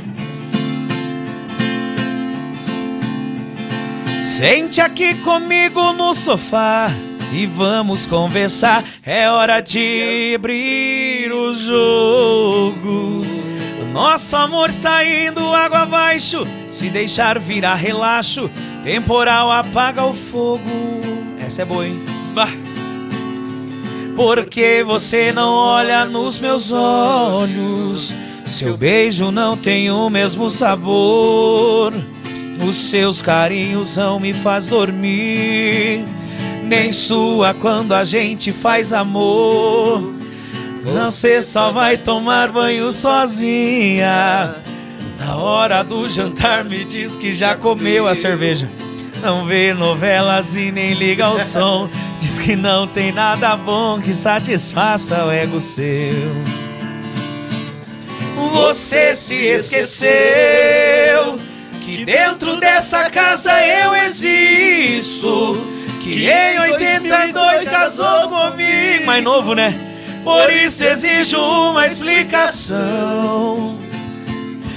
Sente aqui comigo no sofá e vamos conversar. É hora de abrir o jogo. Nosso amor está indo água abaixo. Se deixar virar relaxo, temporal apaga o fogo. Essa é boa, hein? Bah, Porque você não olha nos meus olhos. Seu beijo não tem o mesmo sabor. Os seus carinhos não me faz dormir. Nem sua quando a gente faz amor. Você só vai tomar banho sozinha. Na hora do jantar me diz que já comeu a cerveja. Não vê novelas e nem liga o som. Diz que não tem nada bom que satisfaça o ego seu. Você se esqueceu que dentro dessa casa eu existo. Que em 82 casou comigo. Mais novo, né? Por isso exijo uma explicação.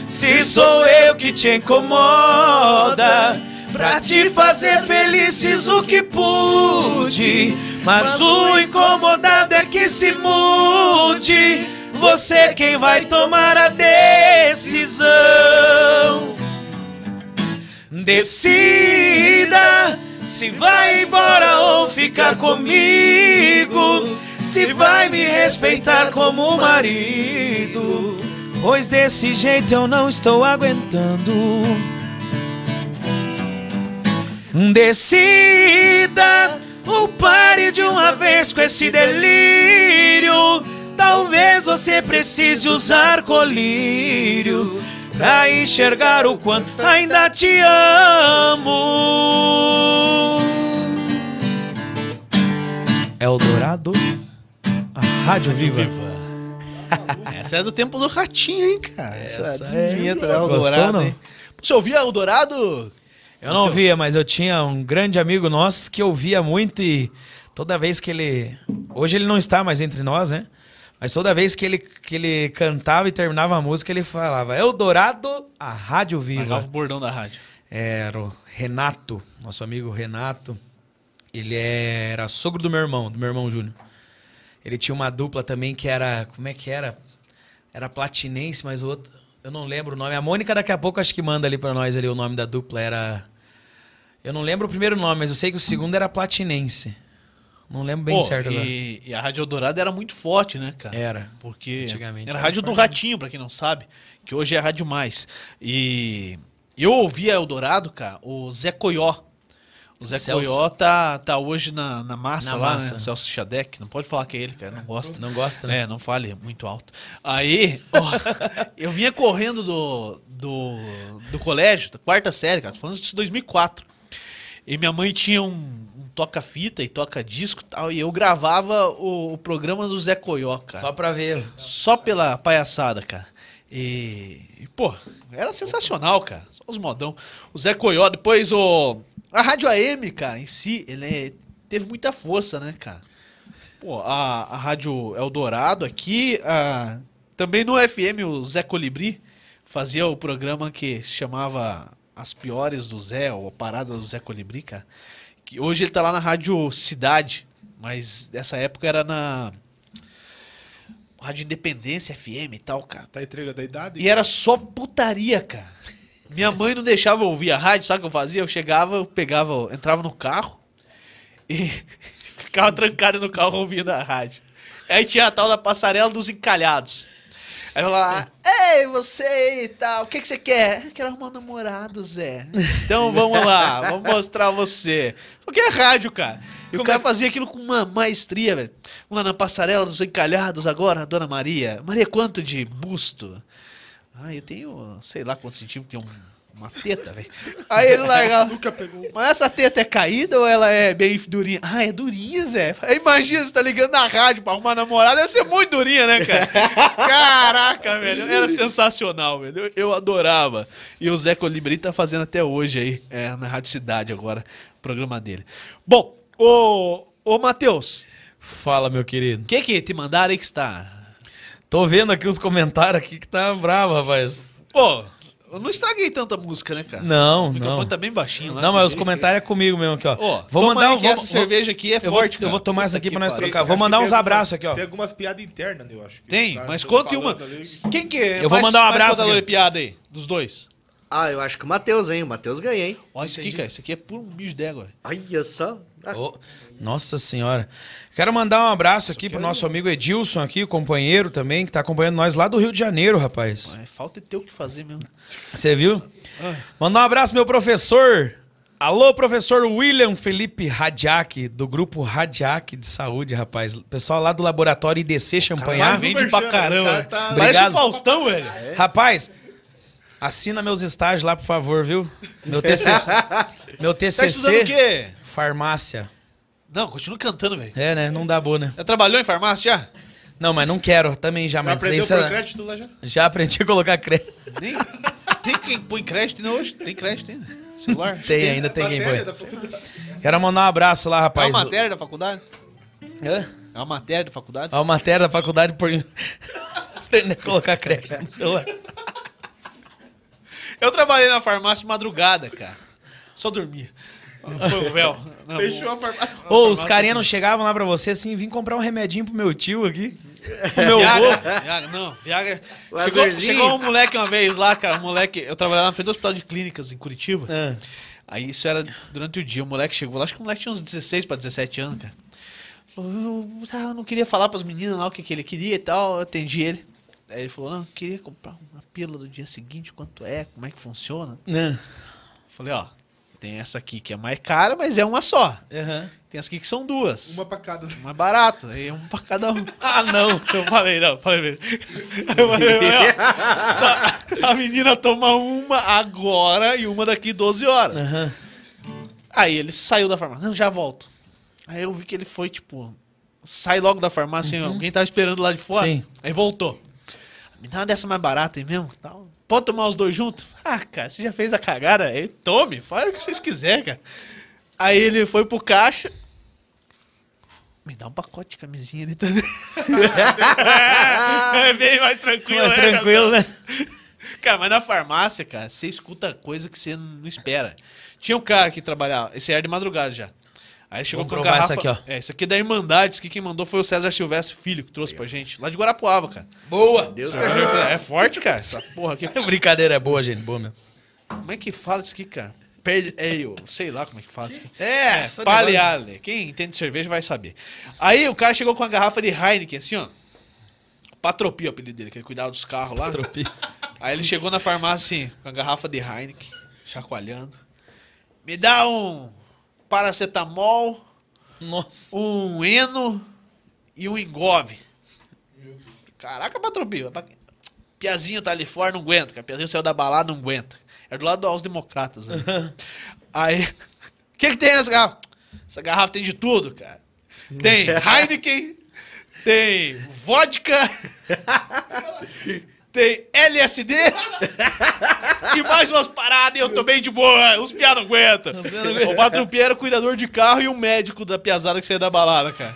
Se sou eu que te incomoda, pra te fazer feliz fiz o que pude. Mas o incomodado é que se mude. Você quem vai tomar a decisão. Decida se vai embora ou ficar comigo. Se vai me respeitar como marido. Pois desse jeito eu não estou aguentando. Decida ou pare de uma vez com esse delírio. Talvez você precise usar colírio pra enxergar o quanto ainda te amo. Eldorado, a Rádio Viva. Essa é do tempo do ratinho, hein, cara? Essa, Essa é é- vinheta da Gostou, Eldorado, não? hein? Você ouvia Eldorado? Eu não via, mas eu tinha um grande amigo nosso que ouvia muito e toda vez que ele. Hoje ele não está mais entre nós, né? Mas toda vez que ele, que ele cantava e terminava a música, ele falava: Eldorado, a Rádio Viva. Pagava o bordão da rádio. Era o Renato, nosso amigo Renato. Ele era sogro do meu irmão, do meu irmão Júnior. Ele tinha uma dupla também que era. Como é que era? Era platinense, mas o outro. Eu não lembro o nome. A Mônica daqui a pouco acho que manda ali pra nós ali o nome da dupla. Era. Eu não lembro o primeiro nome, mas eu sei que o segundo era platinense. Não lembro bem Pô, certo agora. e, e a Rádio Eldorado era muito forte, né, cara? Era. Porque Antigamente era a rádio do forte. Ratinho, pra quem não sabe, que hoje é a Rádio Mais. E eu ouvia Eldorado, cara, o Zé Coió. O Zé Celso. Coió tá, tá hoje na, na massa Na lá, massa. né? O Celso Chadec. Não pode falar que é ele, cara, não gosta. Não gosta, né? É, não fale muito alto. Aí, ó, eu vinha correndo do, do, do colégio, da quarta série, cara, tô falando em 2004. E minha mãe tinha um, um toca-fita e toca-disco e tal, e eu gravava o, o programa do Zé Coió, cara. Só pra ver. Só pela palhaçada, cara. E, e, pô, era sensacional, cara. Só os modão. O Zé Coió, depois o. A Rádio AM, cara, em si, ele é- teve muita força, né, cara? Pô, a, a Rádio Eldorado aqui, a, Também no FM, o Zé Colibri fazia o programa que se chamava As Piores do Zé, ou a Parada do Zé Colibri, cara. Que hoje ele tá lá na Rádio Cidade, mas nessa época era na Rádio Independência FM e tal, cara. Tá entrega da idade? E era só putaria, cara. Minha mãe não deixava eu ouvir a rádio, sabe o que eu fazia? Eu chegava, eu pegava, eu entrava no carro e ficava trancado no carro ouvindo a rádio. Aí tinha a tal da passarela dos encalhados. Aí eu lá, ei, você e tal, o que, que você quer? Eu quero arrumar um namorado, Zé. Então vamos lá, vamos mostrar você. O que é rádio, cara? E o cara fazia aquilo com uma maestria, velho. Vamos lá na passarela dos encalhados agora, Dona Maria. Maria, quanto de busto? Ah, eu tenho, sei lá quantos centímetros, tem um, uma teta, velho. Aí ele largava. Nunca pegou. Mas essa teta é caída ou ela é bem durinha? Ah, é durinha, Zé. Aí Imagina, você tá ligando na rádio pra arrumar namorada, deve ser muito durinha, né, cara? Caraca, velho. Era sensacional, velho. Eu, eu adorava. E o Zé Colibri tá fazendo até hoje aí, é, na Rádio Cidade agora, o programa dele. Bom, ô, ô Matheus, Fala, meu querido. o que que te mandaram aí que está... Tô vendo aqui os comentários aqui que tá bravo, rapaz. Pô, eu não estraguei tanta música, né, cara? Não, O microfone não. tá bem baixinho lá. Não, mas os comentários é comigo mesmo aqui, ó. Ó, vou toma mandar aí um. que Vou, essa cerveja aqui é eu vou- forte, Eu cara. vou tomar essa Puta aqui que pra nós pariu. trocar. Vou Acho mandar uns abraços aqui, ó. Tem algumas piadas internas, eu acho. que Tem, os caras mas tão conte uma. falando ali. Quem que é? Eu vou mais- mandar um mais abraço contador aqui. de piada aí, dos dois. Ah, eu acho que o Matheus, hein? O Matheus ganha, hein? Olha isso aqui, cara. Isso aqui é puro um bicho d'égua. Olha só. Ah, Ô, nossa senhora. Quero mandar um abraço aqui pro nosso amigo Edilson aqui, companheiro também, que tá acompanhando nós lá do Rio de Janeiro, rapaz. É, falta ter o que fazer mesmo. Você viu? Mandar um abraço meu professor. Alô, professor William Felipe Radiak, do grupo Radiak de Saúde, rapaz. Pessoal lá do laboratório IDC Champanhar. um Vende pra caramba. tá- Parece Obrigado. o Faustão, velho. Rapaz, assina meus estágios lá, por favor, viu? Meu TCC. meu Tá estudando TCC. o quê? Farmácia. Não, continua cantando, velho. É, né? Não dá boa, né? Já trabalhou em farmácia já? Não, mas não quero também já, Já mas aprendeu isso é- crédito lá já? já aprendi a colocar crédito. Nem... Tem quem põe crédito ainda hoje? Tem crédito ainda? Celular? Tem, ainda tem quem põe. Quero mandar um abraço lá, É rapaz. uma matéria da faculdade? Hã? É uma matéria da faculdade? A matéria da faculdade por aprender a colocar crédito no celular. Eu trabalhei na farmácia de madrugada, cara. Só dormia. Põe o véu. Não, Fechou a farmácia. Ô, os carinha não chegavam lá pra você assim, vim comprar um remedinho pro meu tio aqui. Pro meu avô. Viagra, Viagra, não, Viagra. O Chegou, azulzinho. chegou um moleque uma vez lá, cara, um moleque, eu trabalhava na frente do hospital de clínicas em Curitiba. Ah. Aí isso era durante o dia, o moleque chegou lá, acho que o moleque tinha uns 16 pra 17 anos, cara. Falou, eu, tá, eu não queria falar pras meninas lá o que, que ele queria e tal, eu atendi ele. Aí ele falou, não, eu queria comprar uma pílula do dia seguinte, quanto é, como é que funciona. Ah. Falei, ó, tem essa aqui que é mais cara, mas é uma só. Aham. Tem essa aqui que são duas. Uma pra cada. Mais barato, aí um pra cada um. Ah, não. Eu falei, não, falei mesmo. Eu falei, ó, tá, a menina toma uma agora e uma daqui 12 horas. Aham. Aí ele saiu da farmácia. Não, já volto. Aí eu vi que ele foi, tipo, sai logo da farmácia, assim, alguém tava esperando lá de fora. Sim. Aí voltou. Me dá uma dessa mais barata aí mesmo. Tal. Pode tomar os dois juntos? Ah, cara, você já fez a cagada? Aí tome, faz o que vocês quiserem, cara. Aí ele foi pro caixa. Me dá um pacote de camisinha ali também. é bem mais tranquilo, Mais né, tranquilo, né? Cara, mas na farmácia, cara, você escuta coisa que você não espera. Tinha um cara que trabalhava, esse era de madrugada já. Aí ele chegou Vamos com a garrafa. essa aqui, ó. É, isso aqui é da Irmandade, isso aqui quem mandou foi o César Silvestre Filho, que trouxe pra gente. Lá de Guarapuava, cara. Boa. Deus Essa coisa É forte, cara, essa porra aqui. Brincadeira é boa, gente. Boa mesmo. Como é que fala isso aqui, cara? Pale Ale, sei lá como é que fala isso aqui. É, É, Pale Ale. Quem entende de cerveja vai saber. Aí o cara chegou com uma garrafa de Heineken, assim, ó. Patropi, o apelido dele, que ele cuidava dos carros lá. Patropi. Aí ele chegou na farmácia, assim, com a garrafa de Heineken, chacoalhando. Me dá um paracetamol, Nossa. um eno e um engove. Caraca, Patropi. Piazinho tá ali fora, não aguenta. cara. Piazinho saiu da balada, não aguenta. É do lado dos democratas. né? Aí, o que, que tem nessa garrafa? Essa garrafa tem de tudo, cara. Tem Heineken, tem vodka, tem LSD e mais umas paradas e eu tô bem de boa. Os piá não aguentam. O Patropi era o cuidador de carro e o médico da piazada que saiu da balada, cara.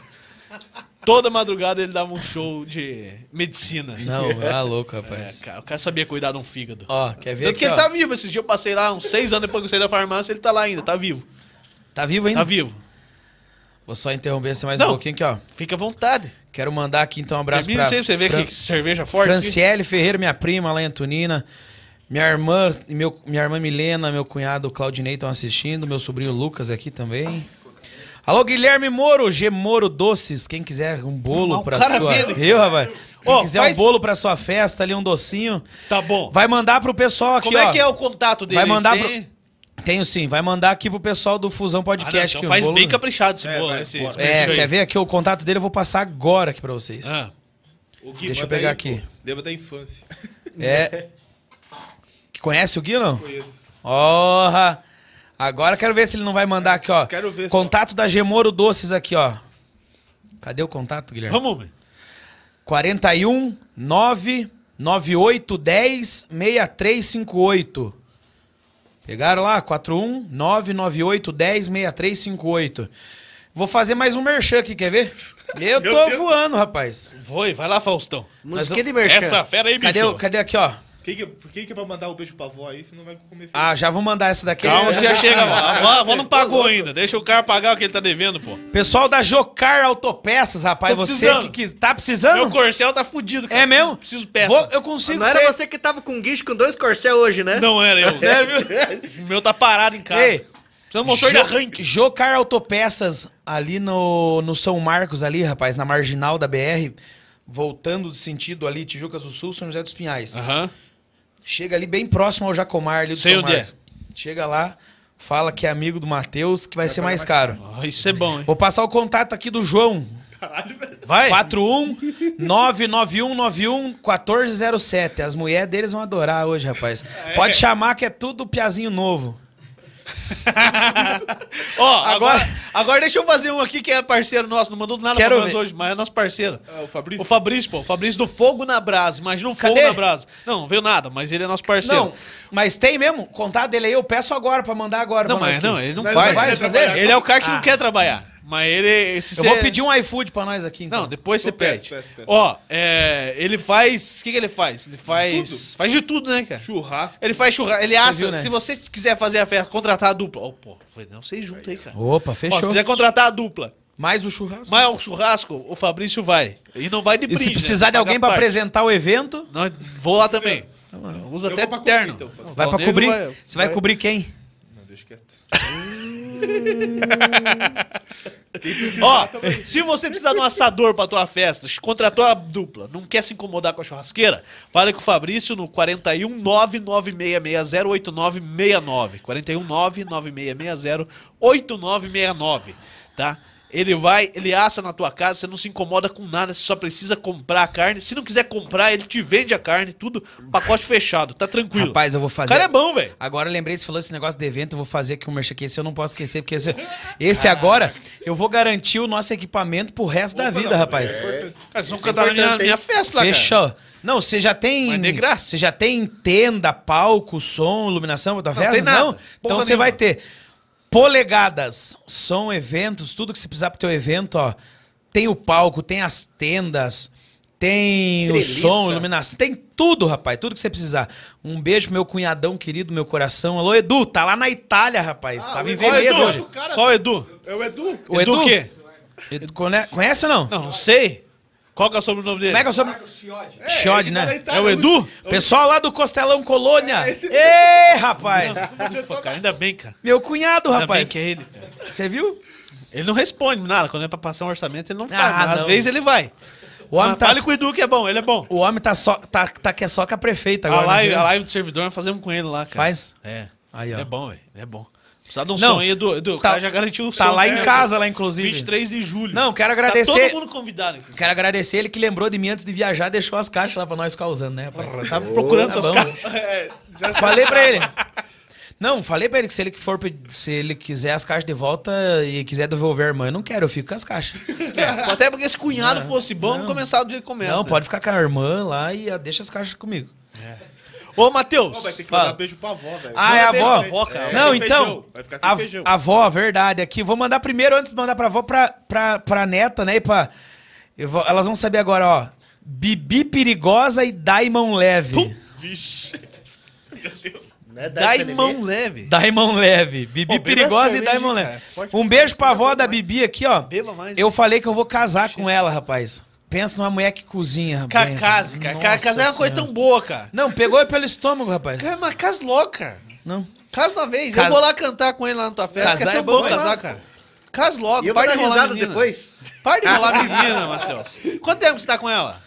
Toda madrugada ele dava um show de medicina. Não, tá louco, É, rapaz. cara, o cara sabia cuidar de um fígado. Ó, quer ver Tanto aqui, que ele ó. tá vivo. Esses dias eu passei lá, uns seis anos depois que eu saí da farmácia, ele tá lá ainda, tá vivo. Tá vivo ainda? Tá vivo. Vou só interromper assim mais Não. um pouquinho aqui, ó. Fica à vontade. Quero mandar aqui então um abraço sempre, você vê Fran- que cerveja forte. Franciele Ferreira, minha prima lá em Antonina. Minha irmã, meu, minha irmã Milena, meu cunhado Claudinei estão assistindo. Meu sobrinho Lucas aqui também. Alô, Guilherme Moro, G Moro Doces. Quem quiser um bolo o pra sua. vendo. Viu, rapaz? Quem Ó, quiser faz- um bolo pra sua festa ali, um docinho. Tá bom. Vai mandar pro pessoal aqui, Como ó. é que é o contato dele? Vai mandar Eles pro- Tenho sim, vai mandar aqui pro pessoal do Fusão Ah, não, Podcast. então faz bolo- bem caprichado esse É, bolo. vai, esse, esse É, aí. quer ver aqui o contato dele? Eu vou passar agora aqui pra vocês. Ah, O Gui, Deixa eu pegar aí, aqui. Lembra da infância. É. Que Conhece o Gui, não? Conheço. Porra! Agora quero ver se ele não vai mandar aqui, ó. Quero ver só. Contato da Gemoro Doces aqui, ó. Cadê o contato, Guilherme? vamos, meu. 41 998 10 6358. Pegaram lá? 41 998 10 6358. Vou fazer mais um merchan aqui, quer ver? Eu Meu tô Deus. voando, rapaz. Foi, vai lá, Faustão. Musiquinha de merchan. Essa fera aí, bicho. Cadê, o- cadê aqui, ó? Quem que, por que que é pra mandar o beijo pra avó aí, você não vai comer? Ah, já vou mandar essa daqui. Calma, que já chega, mano. A avó, a avó não pagou ainda. Deixa o cara pagar o que ele tá devendo, pô. Pessoal da Jocar Autopeças, rapaz. Tô você precisando. que quis. Tá precisando? Meu corcel tá fudido, cara. É mesmo? Preciso, preciso peça. Vou- eu consigo Não era você que tava com guicho com dois corcel hoje, né? Não era eu. É, viu? O meu tá parado em casa. Ei, Precisa de motor de Jo- arranque. Jocar Autopeças, ali no, no São Marcos, ali, rapaz, na marginal da BR, voltando de sentido ali, Tijucas do Sul, São José dos Pinhais. Aham. Chega ali bem próximo ao Jacomar, ali do Sei São onde é. Marcos. Chega lá, fala que é amigo do Matheus, que vai, ser mais caro. Ah, Isso é bom, hein? Vou passar o contato aqui do João. Caralho, velho. Vai. 41 99191 1407. As mulheres deles vão adorar hoje, rapaz. Pode chamar que é tudo piazinho novo. Ó, agora, Agora- agora deixa eu fazer um aqui que é parceiro nosso. Não mandou nada Quero pra nós ver. hoje, mas é nosso parceiro. Ah, o Fabrício. O Fabrício, pô. O Fabrício do Fogo na Brasa. Imagina um fogo na brasa. Não, não veio nada, mas ele é nosso parceiro. Não, mas tem mesmo? Contato dele aí, eu peço agora pra mandar agora. Não, pra nós mas aqui. não, ele não Mas faz. não vai fazer? Ele é o cara que não Ah. quer trabalhar. Mas ele. Se Eu cê- vou pedir um iFood pra nós aqui, então. Não, depois você Eu peço, pede. peço, peço. Ó, é, ele faz. O que, que ele faz? Ele faz. Tudo. Faz de tudo, né, cara? Churrasco. Ele faz churrasco. Ele assa. viu, né? Se você quiser fazer a festa, contratar a dupla. Ó, pô, foi não sei junto aí, cara. Opa, Ó, fechou. se quiser contratar a dupla, Mais o churrasco. mas o churrasco, o Fabrício vai. E não vai de E brinde, se né? precisar de Paga alguém pra parte. apresentar o evento, Não, vou lá também. Usa até pra cobrir, terno. então. vai pra Valdeiro cobrir? vai- Você vai vai- cobrir quem? Não, deixa quieto. Ó, se você precisar de um assador pra tua festa, contratou a dupla, não quer se incomodar com a churrasqueira, fale com o Fabrício no 41 99660 8969. 41 99660 8969, tá? Ele vai, ele assa na tua casa, você não se incomoda com nada, você só precisa comprar a carne. Se não quiser comprar, ele te vende a carne, tudo, pacote fechado, tá tranquilo. Rapaz, eu vou o fazer. cara é bom, velho. Agora eu lembrei, você falou esse negócio de evento, eu vou fazer aqui um merchan aqui, esse eu não posso esquecer, porque esse, esse agora eu vou garantir o nosso equipamento pro resto da vida, não, rapaz. Cara, vocês vão Isso é cantar na minha, minha festa lá, cara. Fechou. Não, você já tem. Mas de graça. Você já tem tenda, palco, som, iluminação pra tua Não festa? tem nada. Não? Porra Então você vai ter polegadas, som, eventos, tudo que você precisar pro teu evento, ó. Tem o palco, tem as tendas, tem Treliça. o som, iluminação, tem tudo, rapaz, tudo que você precisar. Um beijo pro meu cunhadão querido, meu coração. Alô, Edu, tá lá na Itália, rapaz. Ah, Tava em Veneza Edu? hoje. Qual Edu? É o Edu. O Edu Edu? o quê? Edu, conhe- conhece ou não? Não, não sei. Qual que é o sobrenome dele? Como é que eu sou? Chiode, ele tá na né? Itália, É o Edu? Pessoal lá do Costelão Colônia. É Ê, rapaz. Ufa, cara, ainda bem, cara. Meu cunhado, Ainda rapaz. bem que é ele. Você viu? Ele não responde nada. Quando é pra passar um orçamento, ele não faz. Ah, mas às não. vezes ele vai. O homem Mas tá, Fale com o Edu que é bom, ele é bom. o homem tá só tá, tá que é só com a prefeita A agora. live, né? a live do servidor nós fazemos com ele lá, cara. Faz? É. Aí, ó. Ele é bom, velho. É bom. Precisa de um Não, som aí, Edu. Edu, o tá- cara já garantiu o som. Tá lá em né? casa, lá, inclusive. 23 de julho. Não, quero Tá agradecer. todo mundo convidado. inclusive. Quero agradecer ele que lembrou de mim antes de viajar, deixou as caixas lá pra nós ficar usando, né, rapaz? Tá procurando tá essas bom. caras. É, já Falei pra ele. Não, falei pra ele que se ele for se ele quiser as caixas de volta e quiser devolver a irmã, eu não quero, eu fico com as caixas. Até porque se cunhado fosse bom, não, começava do jeito que começa. não, né? pode ficar com a irmã lá e deixa as caixas comigo. Ô, Matheus. Vai ter que Fala. mandar beijo pra avó, velho. Ah, é a beijo avó? pra avó, cara. É, Não, então. feijão, vai ficar sem A, feijão. a avó, verdade. Aqui, vou mandar primeiro, antes de mandar pra avó, pra, pra, pra neta, né? E pra. Eu vou- elas vão saber agora, ó. Bibi Perigosa e Daimon Leve. Vixe. Meu Deus. Né? Dá Daimon leve. Daimon Leve. Bibi beba Perigosa e cerveja, Daimon cara. Leve. Forte Um beijo pra avó da Bibi aqui, ó. Beba mais. Eu falei que eu vou casar com ela, rapaz. Pensa numa mulher que cozinha, rapaz. Case, cara. Casa é uma coisa tão boa, cara. Não, pegou pelo estômago, rapaz. Cara, mas casa louca. Não. Casa uma vez. Casa- Eu vou lá cantar com ele lá na tua festa. que Casar é tão é bom, casar, cara. Casa logo. E eu vou dar risada menina. depois. Para de enrolar menina, Matheus. Quanto tempo que você tá com ela?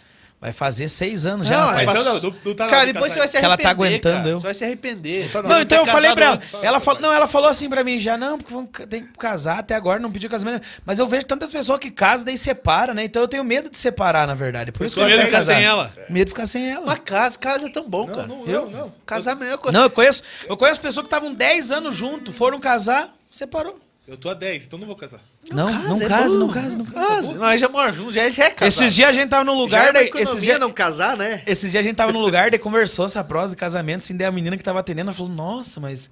Vai fazer seis anos já, Não, rapaz. mas- não, não, não tá cara, depois você vai se Que ela arrepender, tá aguentando cara. eu. Você vai se arrepender. Tá Não, então eu falei pra ela. Ela falou, não, ela falou assim pra mim já, não, porque vamos, tem que casar até agora, não pediu casamento. Mas eu vejo tantas pessoas que casam daí separa, né? Então eu tenho medo de separar, na verdade. Por isso que eu medo de ficar sem ela? Medo de ficar sem ela. Mas casa, casa é tão bom, cara. Não, Eu? não, não. Casar é a melhor coisa. Não, eu conheço, eu conheço pessoas que estavam 10 anos juntos, foram casar, separou. Eu tô a 10, então não vou casar. Não, não é case, bom. não case, não case. Casa. Nós já moramos juntos, já, já é casado. Esses dias a gente tava num Já lugar, é uma daí, economia esses dias, não casar, né? esses dias a gente tava num lugar, daí conversou essa prosa de casamento, assim, daí a menina que tava atendendo, ela falou, nossa, mas...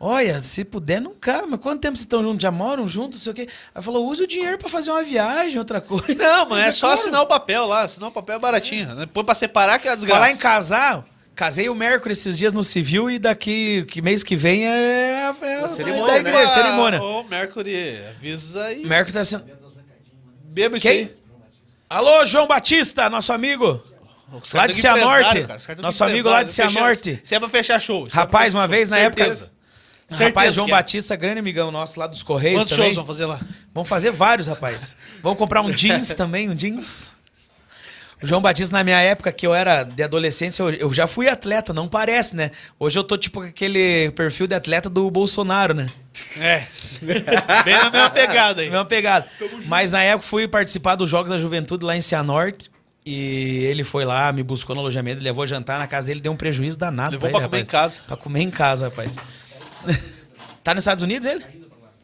Olha, se puder, não cabe. Mas quanto tempo vocês estão juntos? Já moram juntos? Não sei o quê. Ela falou, use o dinheiro pra fazer uma viagem, outra coisa. Não, mas é só assinar o papel lá. Assinar o papel é baratinho. né? Põe pra separar que é a desgraça. Falar em casar, casei o Mercury esses dias no civil e daqui, que mês que vem é, é a cerimônia, da né? igreja, cerimônia. Ô, Mercury, avisa aí. Mercury tá sendo... Beba isso Quem? aí. Alô, João Batista, nosso amigo. Lá de Cianorte. Nosso amigo lá de. Cianorte. Se é pra fechar show. é Rapaz, uma vez na época... Certeza rapaz, João é. Batista, grande amigão nosso lá dos Correios Quantos também. shows vão fazer lá? Vamos fazer vários, rapaz. Vamos comprar um jeans também, um jeans. O João Batista, na minha época, que eu era de adolescência, eu, eu já fui atleta, não parece, né? Hoje eu tô tipo com aquele perfil de atleta do Bolsonaro, né? É. Bem na mesma pegada aí. Mesma pegada. Mas na época fui participar dos Jogos da Juventude lá em Cianorte. E ele foi lá, me buscou no alojamento, levou jantar na casa dele, deu um prejuízo danado. Levou pra pra ele, comer em rapaz. casa. Pra comer em casa, rapaz. tá nos Estados Unidos ele?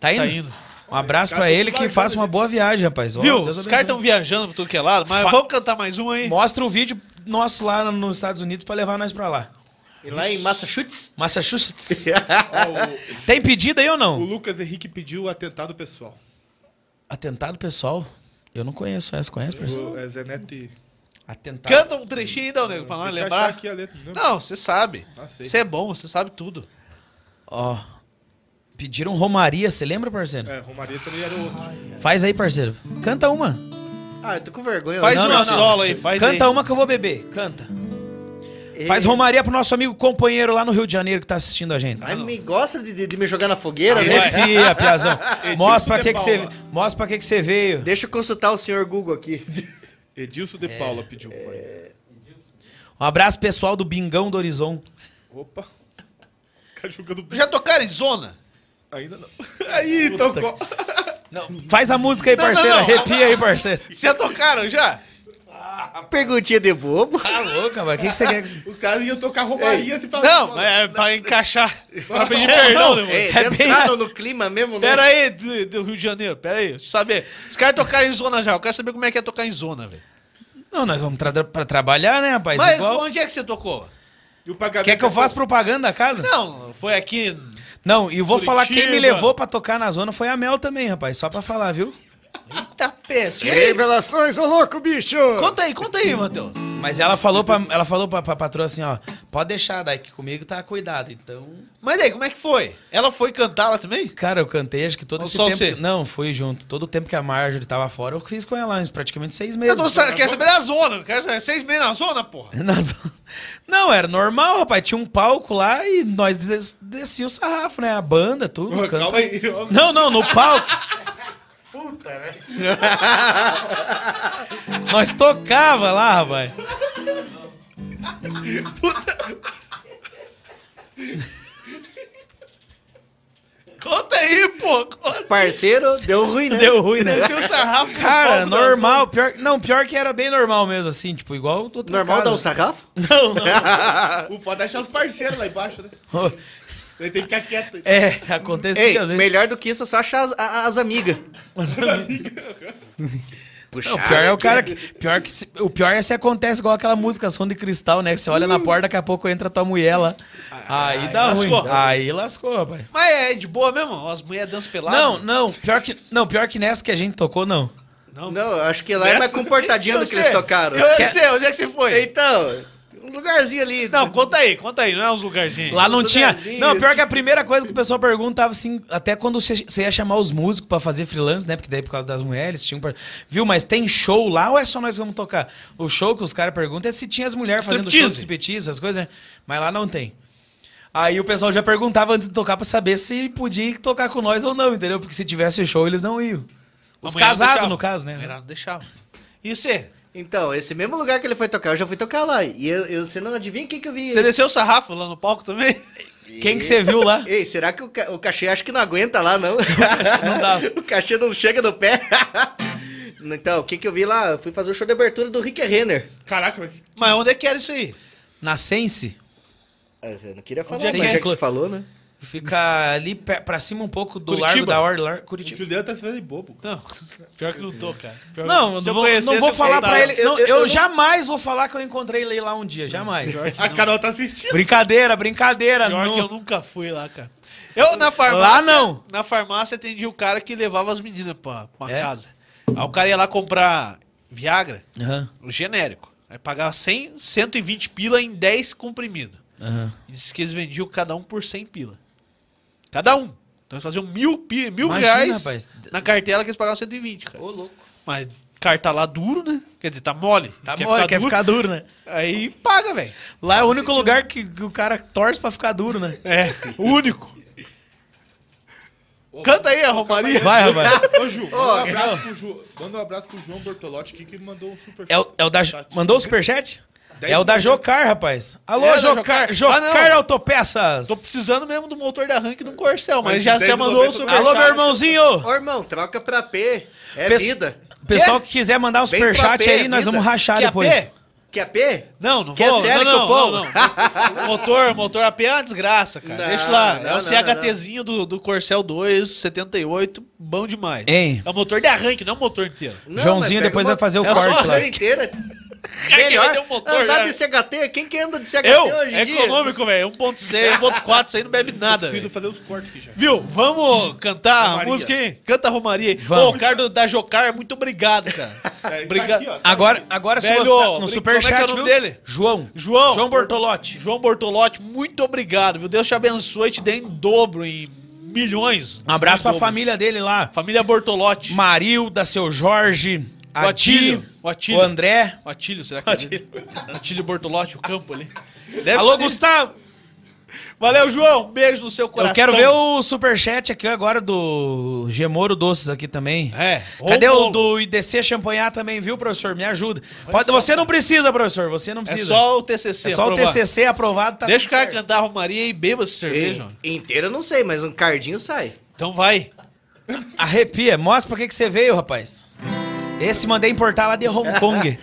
Tá indo? Tá indo. Um abraço tô ele que faça uma boa viagem, rapaz. Viu? Deus Os caras estão viajando pra tudo que é lado, mas Fa- vamos cantar mais um aí. Mostra o vídeo nosso lá nos Estados Unidos pra levar nós pra lá. E lá em Massachusetts? Massachusetts. O- Tem pedido aí ou o, não? Lucas Henrique pediu atentado pessoal. Atentado pessoal. Eu não conheço essa, conhece, pessoal? O, é Zé Neto e... Atentado. Canta um trechinho aí, Dão Nego, pra nós que lembrar. aqui a letra, não. Não, você sabe. Ah, sei. Você é bom, você sabe tudo. Ó. Pediram Romaria, você lembra, parceiro? É, Romaria também era outro. Faz aí, parceiro. Canta uma. Ah, eu tô com vergonha. Faz Não, uma não, não. solo aí, faz Canta aí. uma que eu vou beber. Canta. E- Faz Romaria pro nosso amigo companheiro lá no Rio de Janeiro que tá assistindo a gente. Ai, me gosta de, de- de me jogar na fogueira, né? Arrepia, Piazão. Mostra pra que, que você. Mostra pra que, que você veio. Deixa eu consultar o senhor Google aqui. Edilson de Paula pediu. Um abraço pessoal do Bingão do Horizonte. Opa. Os caras jogando... Já tocaram em zona? Ainda não. Aí, tocou. Faz a música aí, Não, parceiro. não, não. Arrepia aí, parceiro. Já tocaram, já? Perguntinha de bobo. Tá louco, mas o que, que você quer? Os caras iam tocar Romaria se falar. Não, é pra encaixar. Pra pedir perdão, né, mano? É, É bem- no clima mesmo, né? Pera aí, do, do Rio de Janeiro, pera aí. Deixa eu saber. Os caras tocaram em zona já. Eu quero saber como é que é tocar em zona, velho. Não, nós vamos tra pra trabalhar, né, rapaz? Mas Igual- onde é que você tocou? E o pagamento Quer que eu é faça propaganda da casa? Não, foi aqui. Não, e eu vou falar quem me Curitiba. levou pra tocar na zona foi a Mel também, rapaz. Só pra falar, viu? Eita peste. E aí? Revelações, ô louco, bicho! Conta aí, conta aí, Matheus. Mas ela falou pra, ela falou pra, pra patroa assim, ó. Pode deixar, daí que comigo tá cuidado. Então. Mas aí, como é que foi? Ela foi cantar lá também? Cara, eu cantei acho que todo Ou esse só tempo. você? Não, fui junto. Todo o tempo que a Marjorie tava fora, eu fiz com ela, uns praticamente seis meses. Eu tô, sa- quero saber da zona. Quero saber, seis meses na zona, porra. Na zona. Não, era normal, rapaz. Tinha um palco lá e nós des descia o sarrafo, né? A banda, tudo. Ô, canta- Calma aí. ó. Não, não, no palco. Puta, né? Nós tocava lá, rapaz. Conta aí, pô. Assim? Parceiro, deu ruim, né? Deu ruim, né? Desceu o sarrafo. no Cara, normal. Pior, não, pior que era bem normal mesmo, assim. Tipo, igual Normal dar um sarrafo? Não, não. O foda é achar os parceiros lá embaixo, né? Daí tem que ficar quieto. É, acontecia Ei, às vezes. melhor do que isso é só achar as, a- as amigas. Não, pior é o cara que. Pior que se- o pior é se acontece igual aquela música Som de Cristal, né? Que você olha na porta, daqui a pouco entra tua mulher lá. Aí dá ruim. lascou. Aí lascou, rapaz. Mas é de boa mesmo? As mulheres dançam pelado? Não, não, pior que. Não, pior que nessa que a gente tocou, não. Não. Não, eu acho que lá é mais comportadinho do que eles tocaram. Eu sei, onde é que você foi? Então, um lugarzinho ali. Não, conta aí, conta aí, não é uns lugarzinhos. Lá não tinha. Não, pior que a primeira coisa que o pessoal perguntava assim, até quando você, ia chamar os músicos pra fazer freelance, né? Porque daí por causa das mulheres tinham. per- Viu, mas tem show lá ou é só nós que vamos tocar? O show que os caras perguntam é se tinha as mulheres fazendo show de Striptease. essas coisas, né? Mas lá não tem. Aí o pessoal já perguntava antes de tocar pra saber se podia tocar com nós ou não, entendeu? Porque se tivesse show, eles não iam. Os casados, no caso, né? Não deixava. E você? Então, esse mesmo lugar que ele foi tocar, eu já fui tocar lá. E eu, eu- você não adivinha quem que eu vi? Você desceu o sarrafo lá no palco também? Quem que você viu lá? Ei, será que o, ca- o cachê acho que não aguenta lá, não? não dá. o cachê não chega no pé. então, o que que eu vi lá? Eu fui fazer o show de abertura do Rick Renner. Caraca, mas Mas onde é que era isso aí? Na Sense, você não queria falar, Onde é que mas é? que você falou, né? Fica ali pra cima um pouco do Curitiba? Largo da Orla, Lar- o Curitiba. Juliano tá se fazendo bobo. Não, pior que não tô, cara. Pior- Não, se eu vou, não vou falar pra ele. Eu- não, eu- eu eu não- jamais vou falar que eu encontrei ele lá um dia, jamais. A Carol tá assistindo. Brincadeira, brincadeira. Pior não. que eu nunca fui lá, cara. Eu na farmácia. Lá não. Na farmácia atendi o cara que levava as meninas pra, pra É? casa. Aí o cara ia lá comprar Viagra, Aham, o genérico. Aí pagava 100, 120 pila em 10 comprimidos. aham. E disse que eles vendiam cada um por 100 pila. Cada um. Então eles faziam mil, mil Imagina, reais rapaz. na cartela que eles pagavam 120, cara. Ô, louco. Mas carta lá duro, né? Quer dizer, tá mole. Tá bom, quer ficar duro, né? Aí paga, velho. Lá é o único lugar que, o cara torce pra ficar duro, né? É, o único. Canta aí a Romaria. Vai, rapaz. Ô, Ju, manda, um abraço pro Ju, manda um abraço pro João Bortolotti aqui que mandou um super É o, é o da. Mandou o superchat? É o da Jocar, rapaz. Alô, É Jocar. Jocar. Jocar Ah, não. Autopeças. Tô precisando mesmo do motor da Rank num Corcel, mas, Mas já, de já mandou o 10,90 super Alô, meu irmãozinho. Ô, irmão, troca pra P. É Pes- vida. Pessoal que quiser mandar um superchat P, aí, nós vida. vamos rachar Quer depois. AP? Quer P? Não, não Quer vou. sério não, que não, eu vou? não, não. motor, motor AP é uma desgraça, cara. Não, Deixa lá. não, é o não, CHTzinho do, do Corcel 2, 78, bom demais. Hein? É o motor de arranque, não o motor inteiro. Não, Joãozinho depois uma- vai fazer o É só corte lá. a inteira. Melhor vai ter um motor andar de CHT. Quem que anda de CHT Eu? hoje em É dia? econômico, velho. 1.6, 1.4, isso aí não bebe nada, Preciso velho. fazer os cortes aqui já. Viu? Vamos cantar a música aí? Canta a Romaria aí. Ô, o cara do- da Jocar, muito obrigado, cara. É, Obrigado. Tá aqui, ó. Agora, agora se Velho, você tá no superchat, é é viu? dele? João. João. João Bortolotti. João Bortolotti, muito obrigado, viu? Deus te abençoe e te dê em dobro, em milhões. Um abraço pra dobro. família dele lá. Família Bortolotti. Marilda, seu Jorge, O Atílio, o Atílio. o André. O Atílio, será que é dele? Atílio Bortolotti, o campo ali. Deve Alô, ser. Gustavo. Valeu, João. Beijo no seu coração. Eu quero ver o superchat aqui agora do Gemoro Doces aqui também. É. Cadê o Romulo. do IDC Champanhar também, viu, professor? Me ajuda. Pode, você não precisa, professor. Você não É precisa. só o TCC É só o aprovar. TCC aprovado, tá Deixa o cara certo. cantar a Romaria e beba essa cerveja. Ei, Inteira eu não sei, mas um cardinho sai. Então vai. Arrepia. Mostra por que que você veio, rapaz. Esse mandei importar lá de Hong Kong.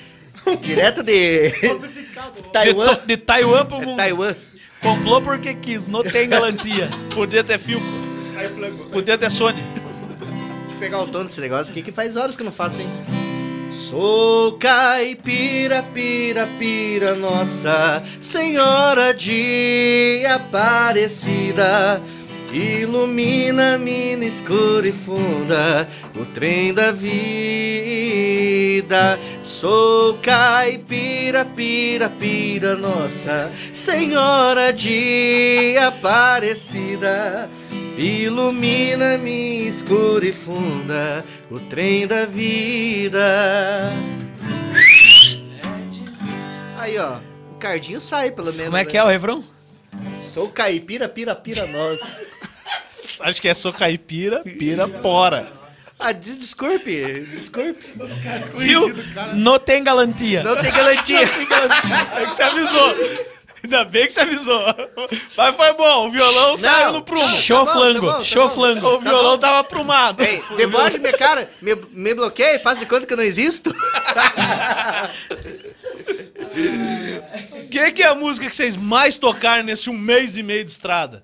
Direto de de, Taiwan. to- de Taiwan pro É mundo. Taiwan. Comprou porque quis, não tem garantia. Podia ter Filco. Podia ter Sony. Deixa eu pegar o tom desse negócio aqui que faz horas que eu não faço, hein? Sou caipira, pira, pira, Nossa Senhora de Aparecida. Ilumina mina escura e funda o trem da vida. Sou caipira, pira, pira, Nossa Senhora de Aparecida. Ilumina minha escura e funda o trem da vida. Aí, ó. O cardinho sai, pelo menos. Como é né? que é o refrão? Sou caipira, pira, pira, nós. Acho que é só caipira, pira, pora. Ah, des- desculpe, desculpe. Viu? Não tem garantia. Não tem garantia. É que você avisou. Ainda bem que você avisou. Mas foi bom, o violão saiu no prumo. Show Tá bom, flango, tá bom, tá show bom. flango. O violão tava aprumado. Ei, deboche minha cara, me, me bloqueia, faz de conta que eu não existo. O que, que é a música que vocês mais tocaram nesse um mês e meio de estrada?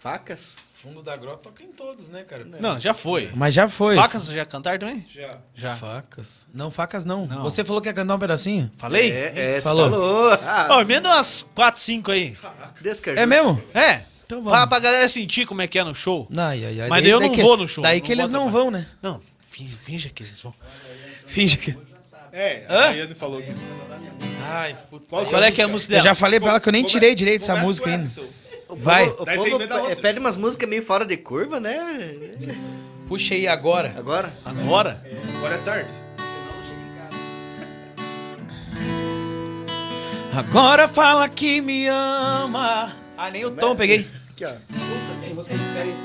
Facas? Fundo da grota toca em todos, né, cara? Não, já foi. Mas já foi. Facas já cantaram também? Já. Já. Facas. Não, facas não. Não. Você falou que ia cantar um pedacinho? Falei? É, é, você Falou. falou. Ah, Ó, emenda umas 4, 5 aí. descaju. É mesmo? É. Então vamos. Pra, pra galera sentir como é que é no show. Ai, ai, ai. Mas daí eu não que- vou no show, Daí não que eles não pra- vão, né? Não. Fin- Finja que eles vão. Finge que. É, Hã? a Daiane falou que. Ai, puta. Qual Qual, que é a é que é a música? música Eu dela? já falei pra ela que eu nem tirei direito essa música ainda. O povo, Vai. o Daí povo emenda pe- outra. pede umas músicas meio fora de curva, né? Puxa aí agora. Agora. Agora? Agora é tarde. Agora fala que me ama. Ah, nem o tom peguei. Aqui, ó. Puta, tem música aí, pera aí.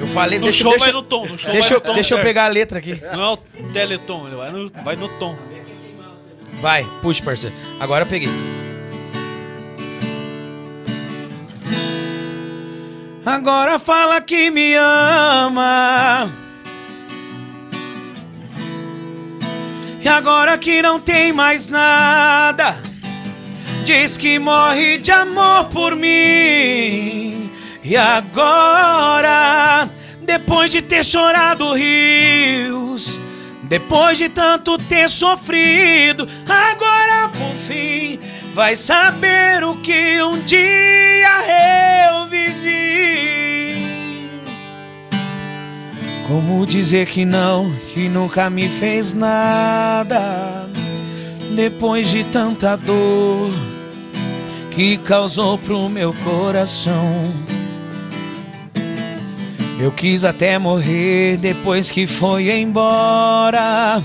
Eu falei, No deixa, show deixa, vai no tom. No show deixa, vai eu- no tom. deixa eu certo. pegar a letra aqui. Não é o teletom, ele vai no, vai no tom. Vai, puxa, parceiro. Agora eu peguei. Agora fala que me ama. E agora que não tem mais nada, diz que morre de amor por mim. E agora, depois de ter chorado rios, depois de tanto ter sofrido, agora por fim vai saber o que um dia eu vivi. Como dizer que não, que nunca me fez nada, depois de tanta dor que causou pro meu coração. Eu quis até morrer depois que foi embora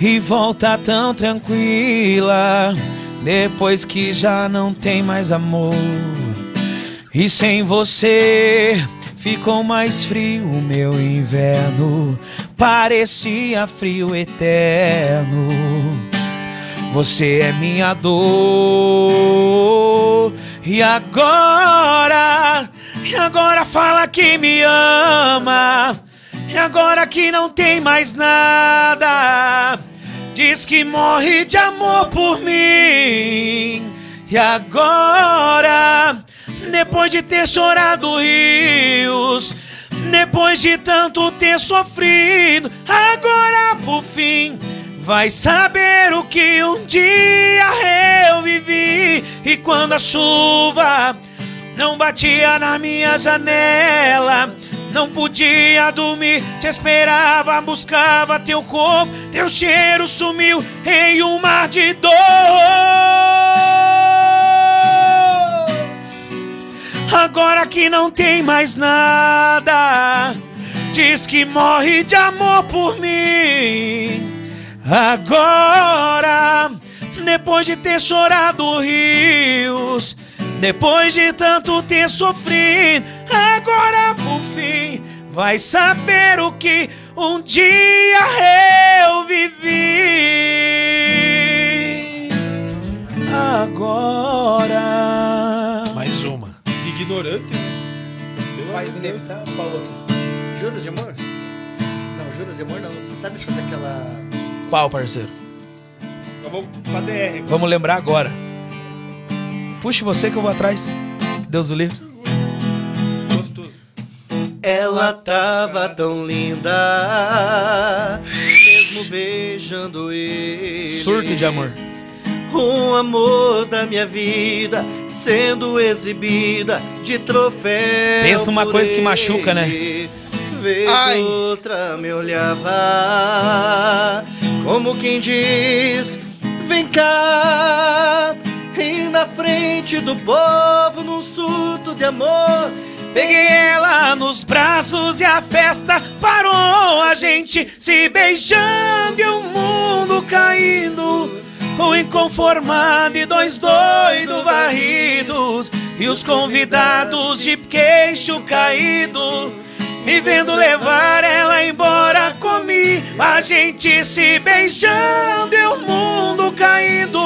e volta tão tranquila depois que já não tem mais amor. E sem você ficou mais frio o meu inverno, parecia frio eterno. Você é minha dor. E agora, e agora fala que me ama. E agora que não tem mais nada, diz que morre de amor por mim. E agora, depois de ter chorado rios, depois de tanto ter sofrido, agora por fim vai saber o que um dia eu vivi. E quando a chuva não batia na minha janela, não podia dormir, te esperava, buscava teu corpo, teu cheiro sumiu em um mar de dor. Agora que não tem mais nada, diz que morre de amor por mim. Agora, depois de ter chorado rios, depois de tanto ter sofrido, agora por fim vai saber o que um dia eu vivi. Agora. Mais uma. Ignorante. Amor de Deus. Juras de amor? Não, juras de amor não. Você sabe fazer aquela. Qual, parceiro? Vamos pra DR. Vamos lembrar agora. Puxe você que eu vou atrás. Deus o livre. Gostoso. Ela tava tão linda, mesmo beijando ele. Surto de amor. Um amor da minha vida sendo exibida de troféu. Pensa numa coisa que machuca, né? ele. Vez Ai. outra me olhava, como quem diz: Vem cá. E na frente do povo, num surto de amor, Peguei ela nos braços e a festa parou. A gente se beijando e o mundo caindo. O inconformado e dois doidos varridos. E os convidados de queixo caído. Me vendo levar ela embora comigo. A gente se beijando e o mundo caindo.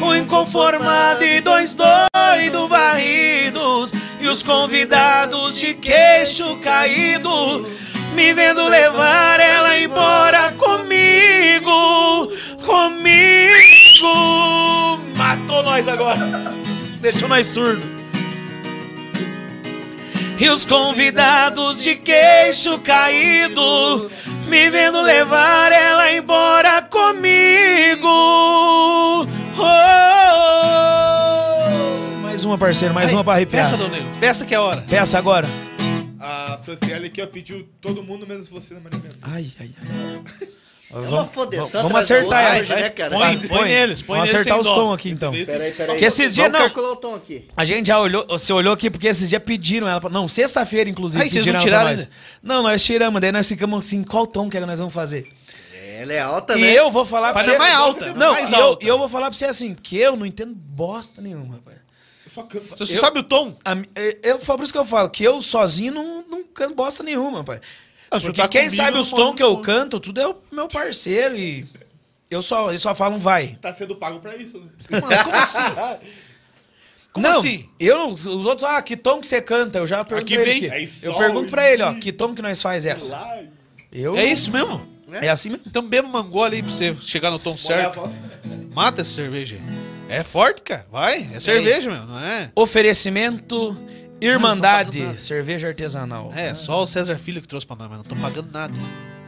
O inconformado e dois doidos varridos. E os convidados de queixo caído. Me vendo levar ela embora comigo. Comigo. Matou nós agora. Deixou nós surdo. E os convidados de queixo caído me vendo levar ela embora comigo. Oh, oh. Mais uma, parceiro, mais Aí, uma pra arrepiar. Peça, Dom Negro. Peça que é a hora. Peça agora. A Franciele aqui, ó, pediu todo mundo menos você na Maria. Ai, ai, ai. É uma fodeção Vamos acertar hoje, né, cara? Põe, põe neles, põe Vamos neles acertar os tons aqui, então. Peraí, peraí. Que esses dias não- calcular o tom aqui. A gente já olhou, você olhou aqui porque esses dias pediram ela. pra- Não, sexta-feira, inclusive. Aí, vocês não tiraram nós. Não, nós tiramos, daí nós ficamos assim, qual tom que é que nós vamos fazer? Ela é alta, E né? eu vou falar pra Fazer você. mais alta. Não, mais e eu, alta. e eu vou falar pra você assim, que eu não entendo bosta nenhuma, rapaz. Eu só canto. Você sabe o tom? Eu, eu, foi por isso que eu falo, que eu sozinho não, não canto bosta nenhuma, rapaz. Ah, Porque tá quem comigo, sabe os tons que eu canto, tudo é o meu parceiro e eu só, eles só falam vai. Tá sendo pago pra isso, né? Mano, como assim? Como não, assim? Eu não, os outros, ah, que tom que você canta? Eu já pergunto Aqui pra ele vem. aqui. Aí Eu pergunto pra ele, ó, que tom que nós faz essa? Eu, É isso mesmo? É assim mesmo. Então beba uma gola aí pra você chegar no tom certo. Mata essa cerveja aí. É forte, cara. Vai. É cerveja mesmo, não é? Oferecimento Irmandade, cerveja artesanal. É, só o César Filho que trouxe pra nós, mas não tô pagando nada.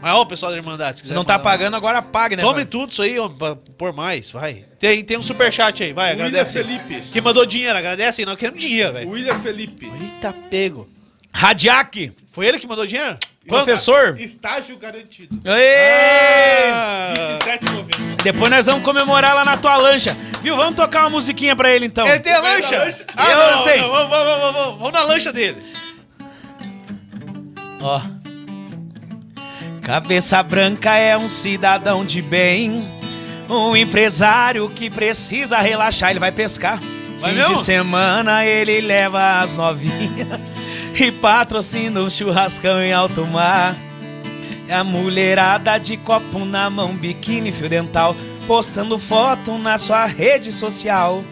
Mas ó, o pessoal da Irmandade, se Se quiser não tá mandar- pagando, agora pague, né? Tome pai? tudo isso aí, ó, pra pôr mais, vai. Tem, tem um superchat aí, vai, William agradece. aí. Felipe. Que mandou dinheiro, agradece aí, nós queremos dinheiro, velho. William Felipe. Eita, pego. Radiac, Foi ele que mandou dinheiro? professor. Estágio garantido. Ê! Ah, 27,90. Depois nós vamos comemorar lá na tua lancha. Viu? Vamos tocar uma musiquinha pra ele então. ele tem a lancha? lancha. Ah, Eu não, gostei. não, vamos, vamos, vamos, vamos, vamos na lancha dele. Ó. Cabeça branca é um cidadão de bem. Um empresário que precisa relaxar, ele vai pescar. Vai Fim mesmo? de semana ele leva as novinhas e patrocina um churrascão em alto mar. A mulherada de copo na mão, biquíni, fio dental, postando foto na sua rede social.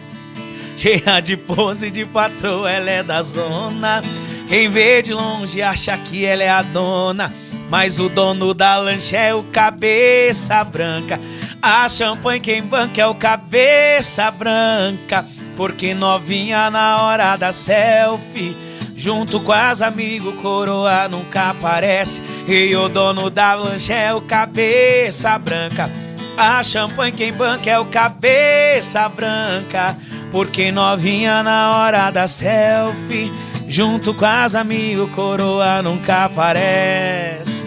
Cheia de pose de patroa, ela é da zona. Quem vê de longe acha que ela é a dona. Mas o dono da lancha é o cabeça branca. A champanhe quem banca é o cabeça branca. Porque novinha na hora da selfie. Junto com as amigos, coroa nunca aparece. E o dono da lancha é o cabeça branca. A champanhe quem banca é o cabeça branca. Porque novinha na hora da selfie. Junto com as amigos, coroa nunca aparece.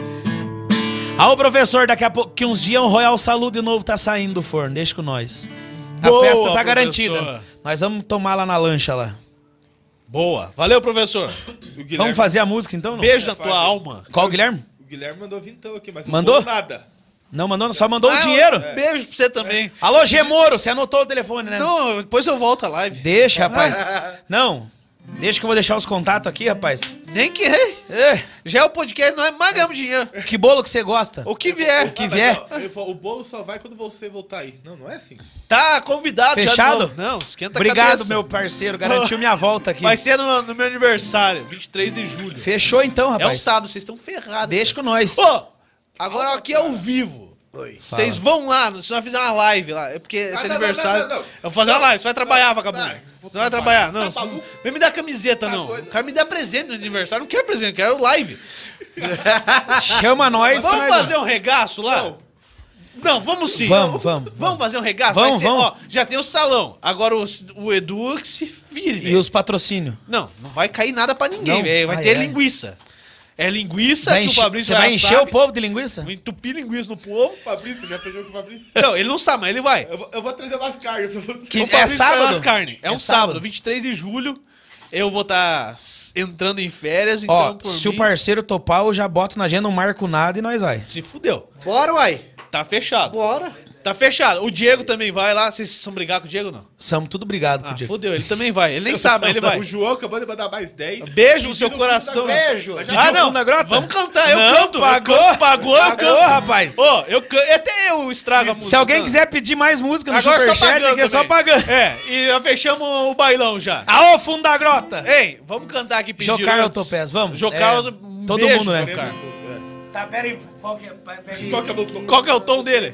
Ah, o professor, daqui a pouco, que uns dias o Royal Saludo de novo tá saindo do forno. Deixa com nós. A Boa, festa tá professor. garantida. Nós vamos tomar lá na lancha lá. Boa. Valeu, professor. Vamos fazer a música então? Não? Beijo na tua alma. Qual, Guilherme? O Guilherme mandou vintão aqui, mas Mandou? não nada. Não mandou, só mandou Ah, o dinheiro. Beijo pra você também. Alô, Gemoro, você anotou o telefone, né? Não, depois eu volto a live. Deixa, rapaz. Não, deixa que eu vou deixar os contatos aqui, rapaz. Nem que. É, Já é o podcast, nós mais ganhamos dinheiro. que bolo que você gosta? O que vier. que Ah, vier. mas, ó, ele falou, o bolo só vai quando você voltar aí. Não, não é assim. Tá convidado já Fechado? novo. Não, esquenta a Obrigado, cabeça. meu parceiro, garantiu minha volta aqui. Vai ser no, no meu aniversário, 23 de julho. Fechou então, É um rapaz. sábado, vocês estão ferrados. Deixa com nós. Ô, agora aqui é ao vivo. Vocês vão lá, se nós fizer uma live lá, é porque esse não, aniversário. não, não, não. Eu vou fazer uma live, você vai trabalhar, vagabundo. não, Você vai trabalhar. Não, Tá você não vem me dar camiseta, Tá não. doido? O cara me dá presente no aniversário. Não quero presente, quero live. Chama nós. Vamos fazer um regaço lá? Não. Não, vamos sim. Vamos, vamos. Vamos fazer um regaço? Vamos, Vai ser, vamos. ó, já tem o salão. Agora o, o Edu que se vire. E os patrocínios? Não, não vai cair nada pra ninguém, velho. Vai Ah, ter é. linguiça. É linguiça Vai que encher- o Fabrício você vai encher o povo de linguiça? Vou entupir linguiça no povo. Fabrício, já fechou com o Fabrício? Não, ele não sabe, mas ele vai. Eu vou, eu vou trazer umas carnes pra você. Que- o Fabrício é sábado? faz umas carnes. É, É um sábado? sábado, 23 de julho. Eu vou estar entrando em férias, então Ó, por se mim, o parceiro topar, eu já boto na agenda, não marco nada e nós vai. se fudeu. Bora, uai. Tá fechado. Bora. Tá fechado. O Diego também vai lá. Vocês são brigar com o Diego ou não? Somos tudo obrigado com Ah, o Diego. fudeu. Ele também vai. Ele nem sabe, mas ele vai. O João acabou de mandar mais 10. Beijo no seu coração. Beijo. Ah, não. Vamos cantar. Eu Não, canto. pagou. Eu canto, pagou, eu Pagou, canto. rapaz. Ô, eu canto. Até eu estrago a música. Se alguém quiser pedir mais música no Agora só Superchat, pagando aqui é só também. pagando. É, e já fechamos o bailão já. Aô, fundo da grota! Ei, vamos cantar aqui pedindo Jocar. Autopés, vamos? Jocar, É, todo beijo, mundo, né? Jocar. Tá, pera aí. Qual que é? Qual que é o tom? Qual que é o tom dele?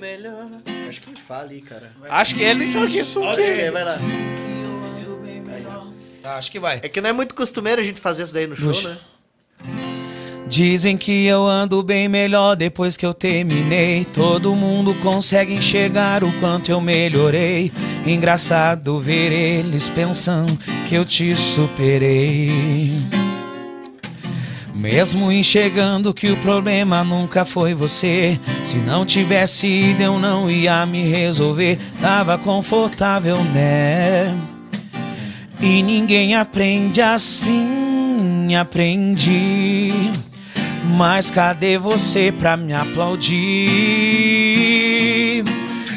Acho que fala aí, cara. Acho que ele nem sabe o que é isso. Ok, vai lá. Tá, acho que vai. É que não é muito costumeiro a gente fazer isso daí no show, Ux. né? Dizem que eu ando bem melhor depois que eu terminei. Todo mundo consegue enxergar o quanto eu melhorei. Engraçado ver eles pensando que eu te superei. Mesmo enxergando que o problema nunca foi você. Se não tivesse ido, eu não ia me resolver. Tava confortável, né? E ninguém aprende assim, aprendi. Mas cadê você pra me aplaudir?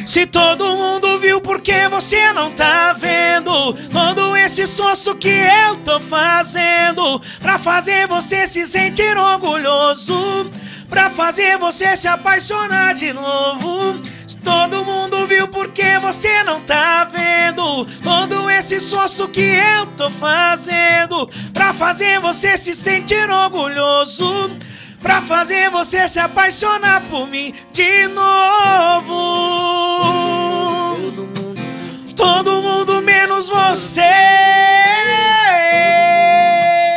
Se todo mundo viu, por que você não tá vendo? Todo esse esforço que eu tô fazendo pra fazer você se sentir orgulhoso, pra fazer você se apaixonar de novo. Se todo mundo viu, por que você não tá vendo? Todo esse esforço que eu tô fazendo pra fazer você se sentir orgulhoso. Pra fazer você se apaixonar por mim de novo. Todo mundo. Todo mundo menos você.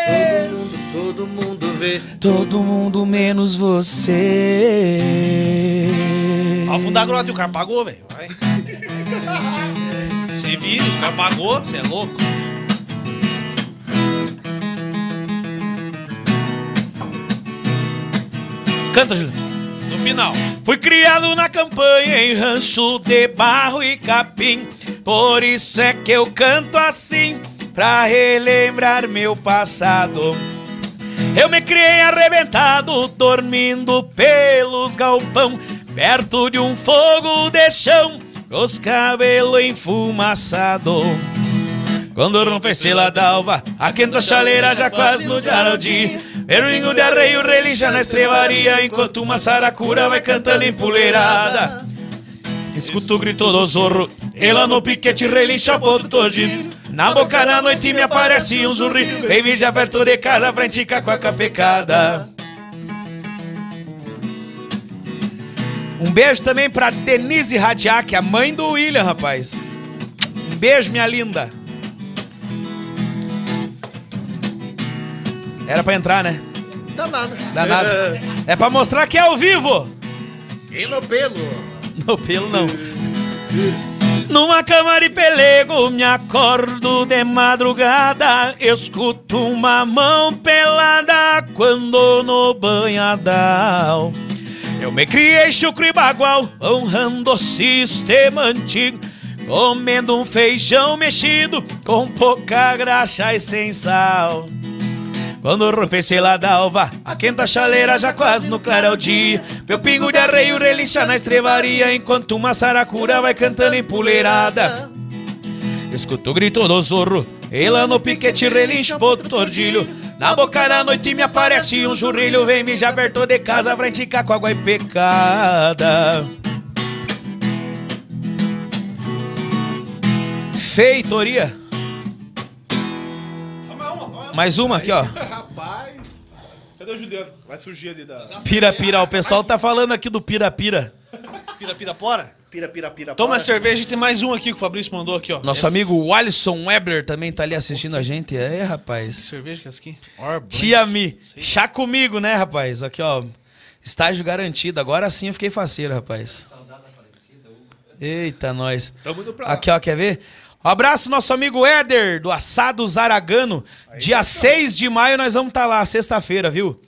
Todo mundo, todo mundo vê. Todo mundo menos você. Afundar a grota e o cara pagou, velho. Vai. Você vira, o cara pagou, você é louco. Canta, Júlio. No final. Fui criado na campanha em rancho de barro e capim. Por isso é que eu canto assim, pra relembrar meu passado. Eu me criei arrebentado, dormindo pelos galpão, perto de um fogo de chão, com os cabelos enfumaçados. Quando rompesse la dalva, a quenta chaleira já quase no jardim. Perrinho de arreio relincha na estrevaria, enquanto uma saracura vai cantando empoleirada. Escuto o grito do zorro, ela no piquete relincha por todinho. Na boca da noite me aparece um zurri, vem já perto de casa pra enticar com a capecada. Um beijo também pra Denise Radiac, a mãe do William, rapaz. Um beijo, minha linda. Era pra entrar, né? Dá nada. Dá nada. É pra mostrar que é ao vivo. E no pelo. No pelo não. Numa cama de pelego, me acordo de madrugada. Escuto uma mão pelada quando no banhadal. Eu me criei chucro e bagual, honrando o sistema antigo. Comendo um feijão mexido com pouca graxa e sem sal. Quando rompesse lá da alva, a quenta chaleira já quase no claro ao dia. Meu pingo de arreio relincha na estrevaria, enquanto uma saracura vai cantando empoleirada. Escuto o grito do zorro, ela no piquete relincha pro tordilho. Na boca da noite me aparece um churrilho, vem me já aberto de casa pra enticar com água e pecada. Feitoria. Mais uma aqui, ó. Rapaz. Cadê o Juliano? Vai surgir ali da. Pira, pira. O pessoal tá falando aqui do pira, pira. Pira, pira, pora. Pira, pira, pira. Toma cerveja e tem mais um aqui que o Fabrício mandou aqui, ó. Nosso Esse- amigo Alisson Weber também tá ali assistindo a gente. É, rapaz. Cerveja que é aqui? Orba. Tia Mi. Chá comigo, né, rapaz? Aqui, ó. Estágio garantido. Agora sim eu fiquei faceiro, rapaz. Eita, nós. Tamo indo pra lá. Aqui, ó, quer ver? Um abraço, nosso amigo Éder, do Assado Zaragano. Dia 6 de maio nós vamos estar lá, sexta-feira, viu?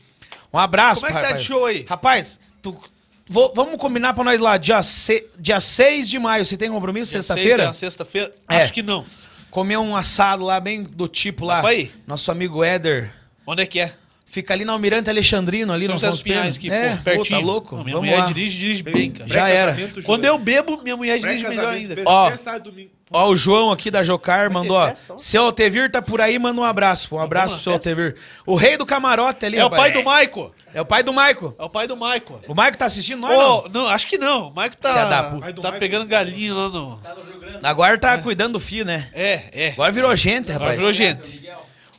Um abraço, Como é que tá rapaz. de show aí? Rapaz, tu- vou- vamos combinar pra nós lá, dia, se- dia 6 de maio. Você tem compromisso? Sexta-feira? é Sexta-feira? É. Acho que não. Comer um assado lá, bem do tipo lá. pra ir? Nosso amigo Éder. Onde é que é? Fica ali na Almirante Alexandrino, ali São no José dos. Pinhais, aqui, é, pô, pertinho. Pô, tá louco? Não, minha Vamos mulher lá. dirige, dirige bem, cara. Já era. Quando eu bebo, minha mulher dirige melhor ainda. Ó. Ó, o João aqui da Jocar mandou, ó. Seu Altevir tá por aí, manda um abraço. pô. Um abraço pro seu? Altevir. O rei do camarote ali, É o rapaz. pai do Maico. É o pai do Maico. É o pai do Maico. O Maico tá assistindo nós, Ô, não? não, acho que não. O Maico Filha da tá, puta. Tá Maico. pegando galinha lá no. Agora tá cuidando do fio, né? É, é. Agora virou gente, Agora rapaz. virou gente.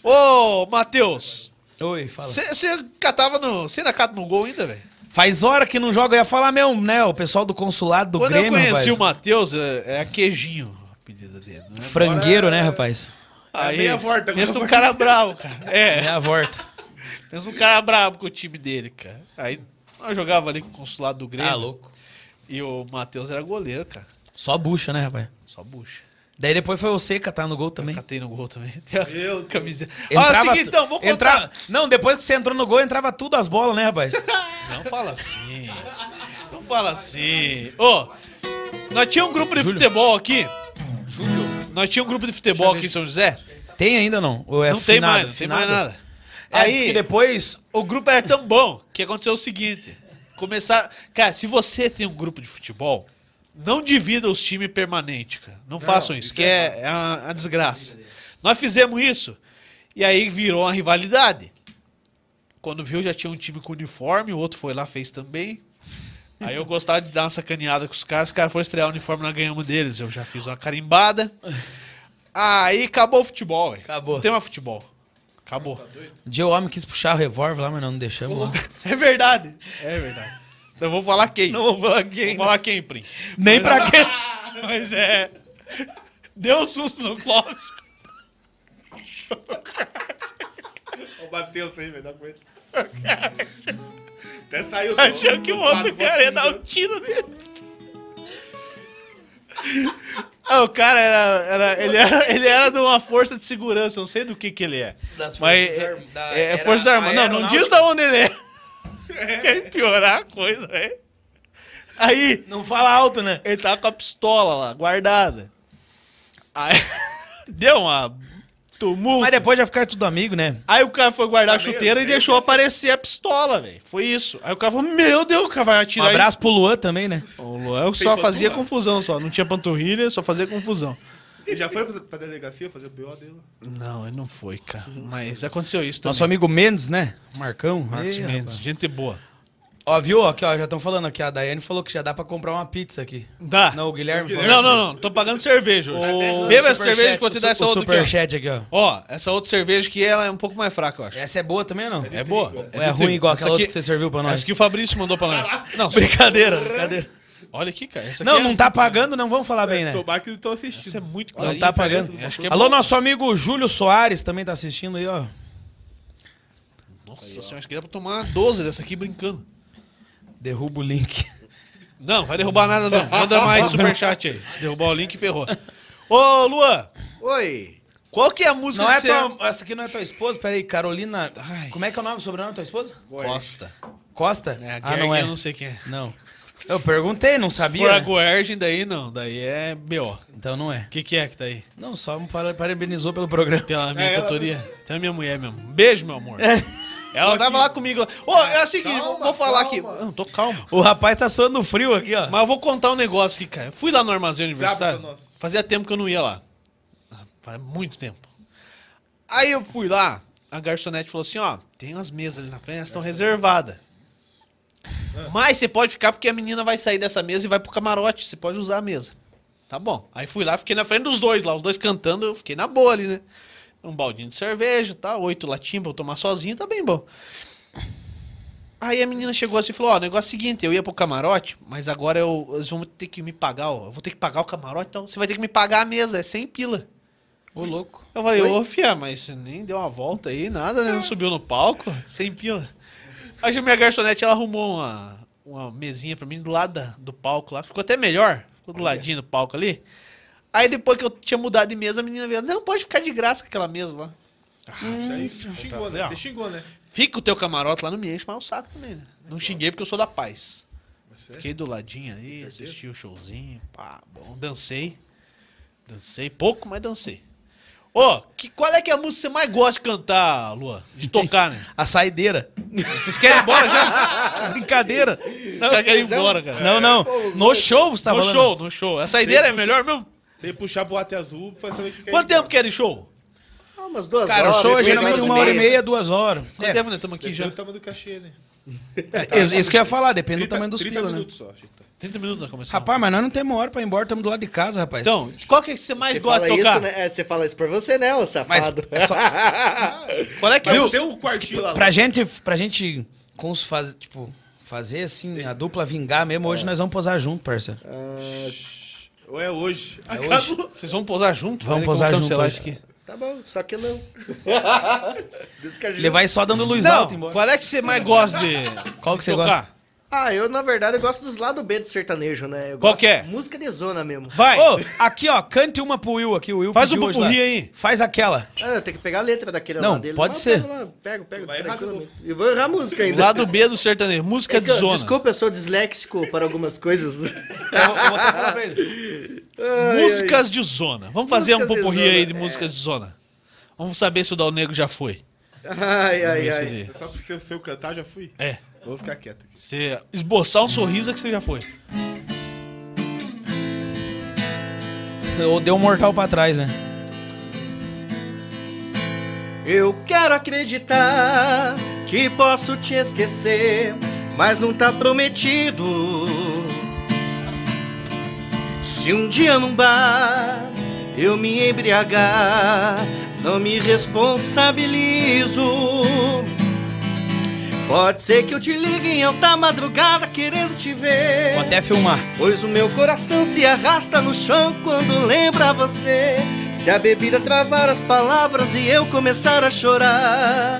Ô, Matheus, Oi, fala. você catava no. Você ainda cata no gol ainda, velho? Faz hora que não joga. Eu ia falar mesmo, né? O pessoal do consulado do Quando Grêmio, eu conheci rapaz. o Matheus, é, é a queijinho a pedida dele, né? Frangueiro, né, rapaz? Aí, meia volta, pensa agora. num cara bravo, cara. É, É a volta. pensa num cara bravo com o time dele, cara. Aí nós jogava ali com o consulado do Grêmio. Tá louco. E o Matheus era goleiro, cara. Só bucha, né, rapaz? Só bucha. Daí depois foi você catar no gol também. Catei no gol também. Tem Meu camiseta. Entrava Olha, é o seguinte, então, vou contar. entrava- Não, depois que você entrou no gol, entrava tudo as bolas, né, rapaz? Não fala assim. Não fala assim. Ô, nós tínhamos um grupo de futebol aqui. Nós tínhamos um grupo de futebol aqui em São José. Tem ainda não? Ou é não tem finado? mais, não tem mais Finado? nada. É, Aí, que depois... o grupo era tão bom que aconteceu o seguinte. Começar. Cara, se você tem um grupo de futebol, não divida os times permanentes, cara. Não, façam isso, isso que é é, é uma, uma desgraça. Nós fizemos isso e aí virou uma rivalidade. Quando viu, já tinha um time com uniforme, o outro foi lá, fez também. Aí eu gostava de dar uma sacaneada com os caras, os caras foram estrear o uniforme, nós ganhamos deles. Eu já fiz uma carimbada. Aí acabou o futebol, velho. Acabou. Não tem mais futebol. Acabou. Um dia o homem quis puxar o revólver lá, mas não, não deixamos. É verdade. É verdade. Eu vou falar quem. Não vou falar quem. Vou falar quem, Prim. Nem pra quem. Mas é. Deu um susto no Clóvis. O Matheus aí, velho, dá com ele. Até saiu. Achou que o outro Quatro cara ia dar um tiro nele. Ah, o cara era, era, ele era. Ele era de uma força de segurança, não sei do que que ele é. Das Mas Forças é, Arm- da- é, era Forças Armadas. Não, não diz da onde ele é. Quer piorar a coisa, velho. Aí, Não fala alto, né? Ele tava com a pistola lá, guardada. Aí, deu uma tumulto. Mas depois já ficaram tudo amigo, né? Aí o cara foi guardar a Tá chuteira e meio deixou aparecer a pistola, velho. Foi isso. Aí o cara falou, meu Deus, o cara vai Um atirar. aí. abraço pro Luan também, né? O Luan Tem só fazia panturra? confusão, só. Não tinha panturrilha, só fazia confusão. Ele já foi pra, pra delegacia fazer o BO dele? Não, ele não foi, cara. Mas aconteceu isso Nosso também. amigo Mendes, né? Marcão. Marcos Mendes, rapaz. gente boa. Ó, viu? Aqui, ó, já estão falando aqui. A Daiane falou que já dá pra comprar uma pizza aqui. Dá. Não, o Guilherme falou. Não, não, não. Tô pagando cerveja hoje. O Beba essa cerveja que eu vou te dar essa outra aqui, ó. superchat aqui, ó. Ó, essa outra cerveja aqui, ela é um pouco mais fraca, eu acho. Essa é boa também ou não? É boa. Ou é de ruim igual Essa aquela outra que você serviu pra nós? Essa que o Fabrício mandou pra nós. Não, Brincadeira, brincadeira. Olha aqui, cara. Essa Não, aqui é- não tá pagando, não vamos falar bem, né? Tomar que não tô assistindo. Isso é muito Não claro. tá pagando. Acho que é Alô, bom. nosso amigo Júlio Soares também tá assistindo aí, ó. Nossa senhora, acho que dá pra tomar 12 dessa aqui brincando. Derruba o link. Não, vai derrubar nada não. Manda mais superchat aí. Se derrubar o link, ferrou. Ô, Luan, Oi. qual que é a música Não que é você... tua, essa aqui não é tua esposa? Peraí, Carolina. Ai. Como é que é o nome, o sobrenome da tua esposa? Costa. Costa? É, a ah, não é. eu não sei quem é. Não. Eu perguntei, não Se sabia. for a? Guergin, daí não. Daí é B.O. Então não é. O que, que é que tá aí? Não, só me para- parabenizou pelo programa. Pela minha É, ela- cantoria. Tem a minha mulher mesmo. Beijo, meu amor. É. Ela tava lá comigo. Ô, é o seguinte, Calma, vou, vou falar calma. aqui. Não, tô calmo. O rapaz tá suando frio aqui, ó. Mas eu vou contar um negócio aqui, cara. Eu fui lá no armazém universitário. nós. Fazia tempo que eu não ia lá. Faz muito tempo. Aí eu fui lá, a garçonete falou assim, ó, tem umas mesas ali na frente, elas estão reservadas. Mas você pode ficar porque a menina vai sair dessa mesa e vai pro camarote. Você pode usar a mesa. Tá bom. Aí fui lá, fiquei na frente dos dois lá, os dois cantando, eu fiquei na boa ali, né? Um baldinho de cerveja, tá? Oito latinhas pra eu tomar sozinho, tá bem bom. Aí a menina chegou assim e falou: Ó, o negócio é o seguinte, eu ia pro camarote, mas agora eu, eles vão ter que me pagar, ó. Eu vou ter que pagar o camarote, então você vai ter que me pagar a mesa, é 100 pila. Ô, louco. Eu falei, ô, fia, mas você nem deu uma volta aí, nada, né? Não subiu no palco, 100 pila. Aí a minha garçonete, ela arrumou uma, uma mesinha pra mim do lado da- do palco lá, ficou até melhor, ficou do ladinho do palco ali. Aí depois que eu tinha mudado de mesa, a menina veio, não, pode ficar de graça com aquela mesa lá. Isso aí xingou, né? Você xingou, né? Fica o teu camarote lá, não me enche mais o saco também, né? Não xinguei porque eu sou da paz. Você- Fiquei do ladinho aí, assisti o showzinho, pá, bom, dancei. Dancei pouco, mas dancei. Ô, que, qual é que é a música que você mais gosta de cantar, Lua? De tocar, né? A saideira. Vocês querem ir embora já? Brincadeira. Os caras querem ir embora, cara. Não, não. No show você tá no falando. show, no show. Essa ideia é melhor mesmo? Você puxar pro até azul pra saber o que é Quanto isso. tempo que é de show? Ah, umas duas Cara, o horas. show é geralmente uma hora e meia, duas horas. Quanto É, tempo nós estamos aqui já? Depende do tamanho do cachê, né? isso, isso que eu ia falar, depende do 30 tamanho dos 30 pila, né? minutos só, tá. 30 minutos nós começamos. Rapaz, mas nós não temos hora pra ir embora, estamos do lado de casa, rapaz. então, qual que é que você mais Você gosta fala de tocar? isso, né? É, você fala isso pra você, né, ô mas safado? é só, Qual é que é o um quartinho lá. pra gente, pra gente cons- faz, tipo, fazer assim, a dupla vingar mesmo, hoje nós vamos posar junto, parça. Ou é hoje. É Acabou. Vocês vão posar junto? Vamos posar junto cancelar hoje. isso aqui. Tá bom, só que não. Diz que a gente- Ele vai só dando luz Não, alta embora. qual é que você mais gosta de Qual que você tocar? Ah, eu, na verdade, eu gosto dos lados B do sertanejo, né? Eu Qual gosto que é? Música de zona mesmo. Vai. Ô, aqui, ó, cante uma pro Will aqui. O Will Faz um pediu hoje pupurri lá. aí. Faz aquela. Ah, eu tenho que pegar a letra daquele Não, lá dele. pode Mas ser. Pego, lá, pego, pego Vai errar de tranquilo. E vou errar a música ainda. Lado B do sertanejo. Música É que de eu- zona. Desculpa, eu sou disléxico para algumas coisas. Eu vou, eu vou até falar pra ele. Ai, Músicas de zona. Vamos fazer um Músicas de pupurri zona, aí de é. músicas de zona. Vamos saber se o Dal Negro já foi. Ai, ai, ai. É só porque se eu- se eu cantar, já fui. É. Vou ficar quieto aqui. Você esboçar um sorriso é que você já foi. Ou deu um mortal pra trás, né? Eu quero acreditar que posso te esquecer, mas não tá prometido. Se um dia num bar eu me embriagar, não me responsabilizo. Pode ser que eu te ligue em alta madrugada querendo te ver. Vou até filmar. Pois o meu coração se arrasta no chão quando lembra você. Se a bebida travar as palavras e eu começar a chorar,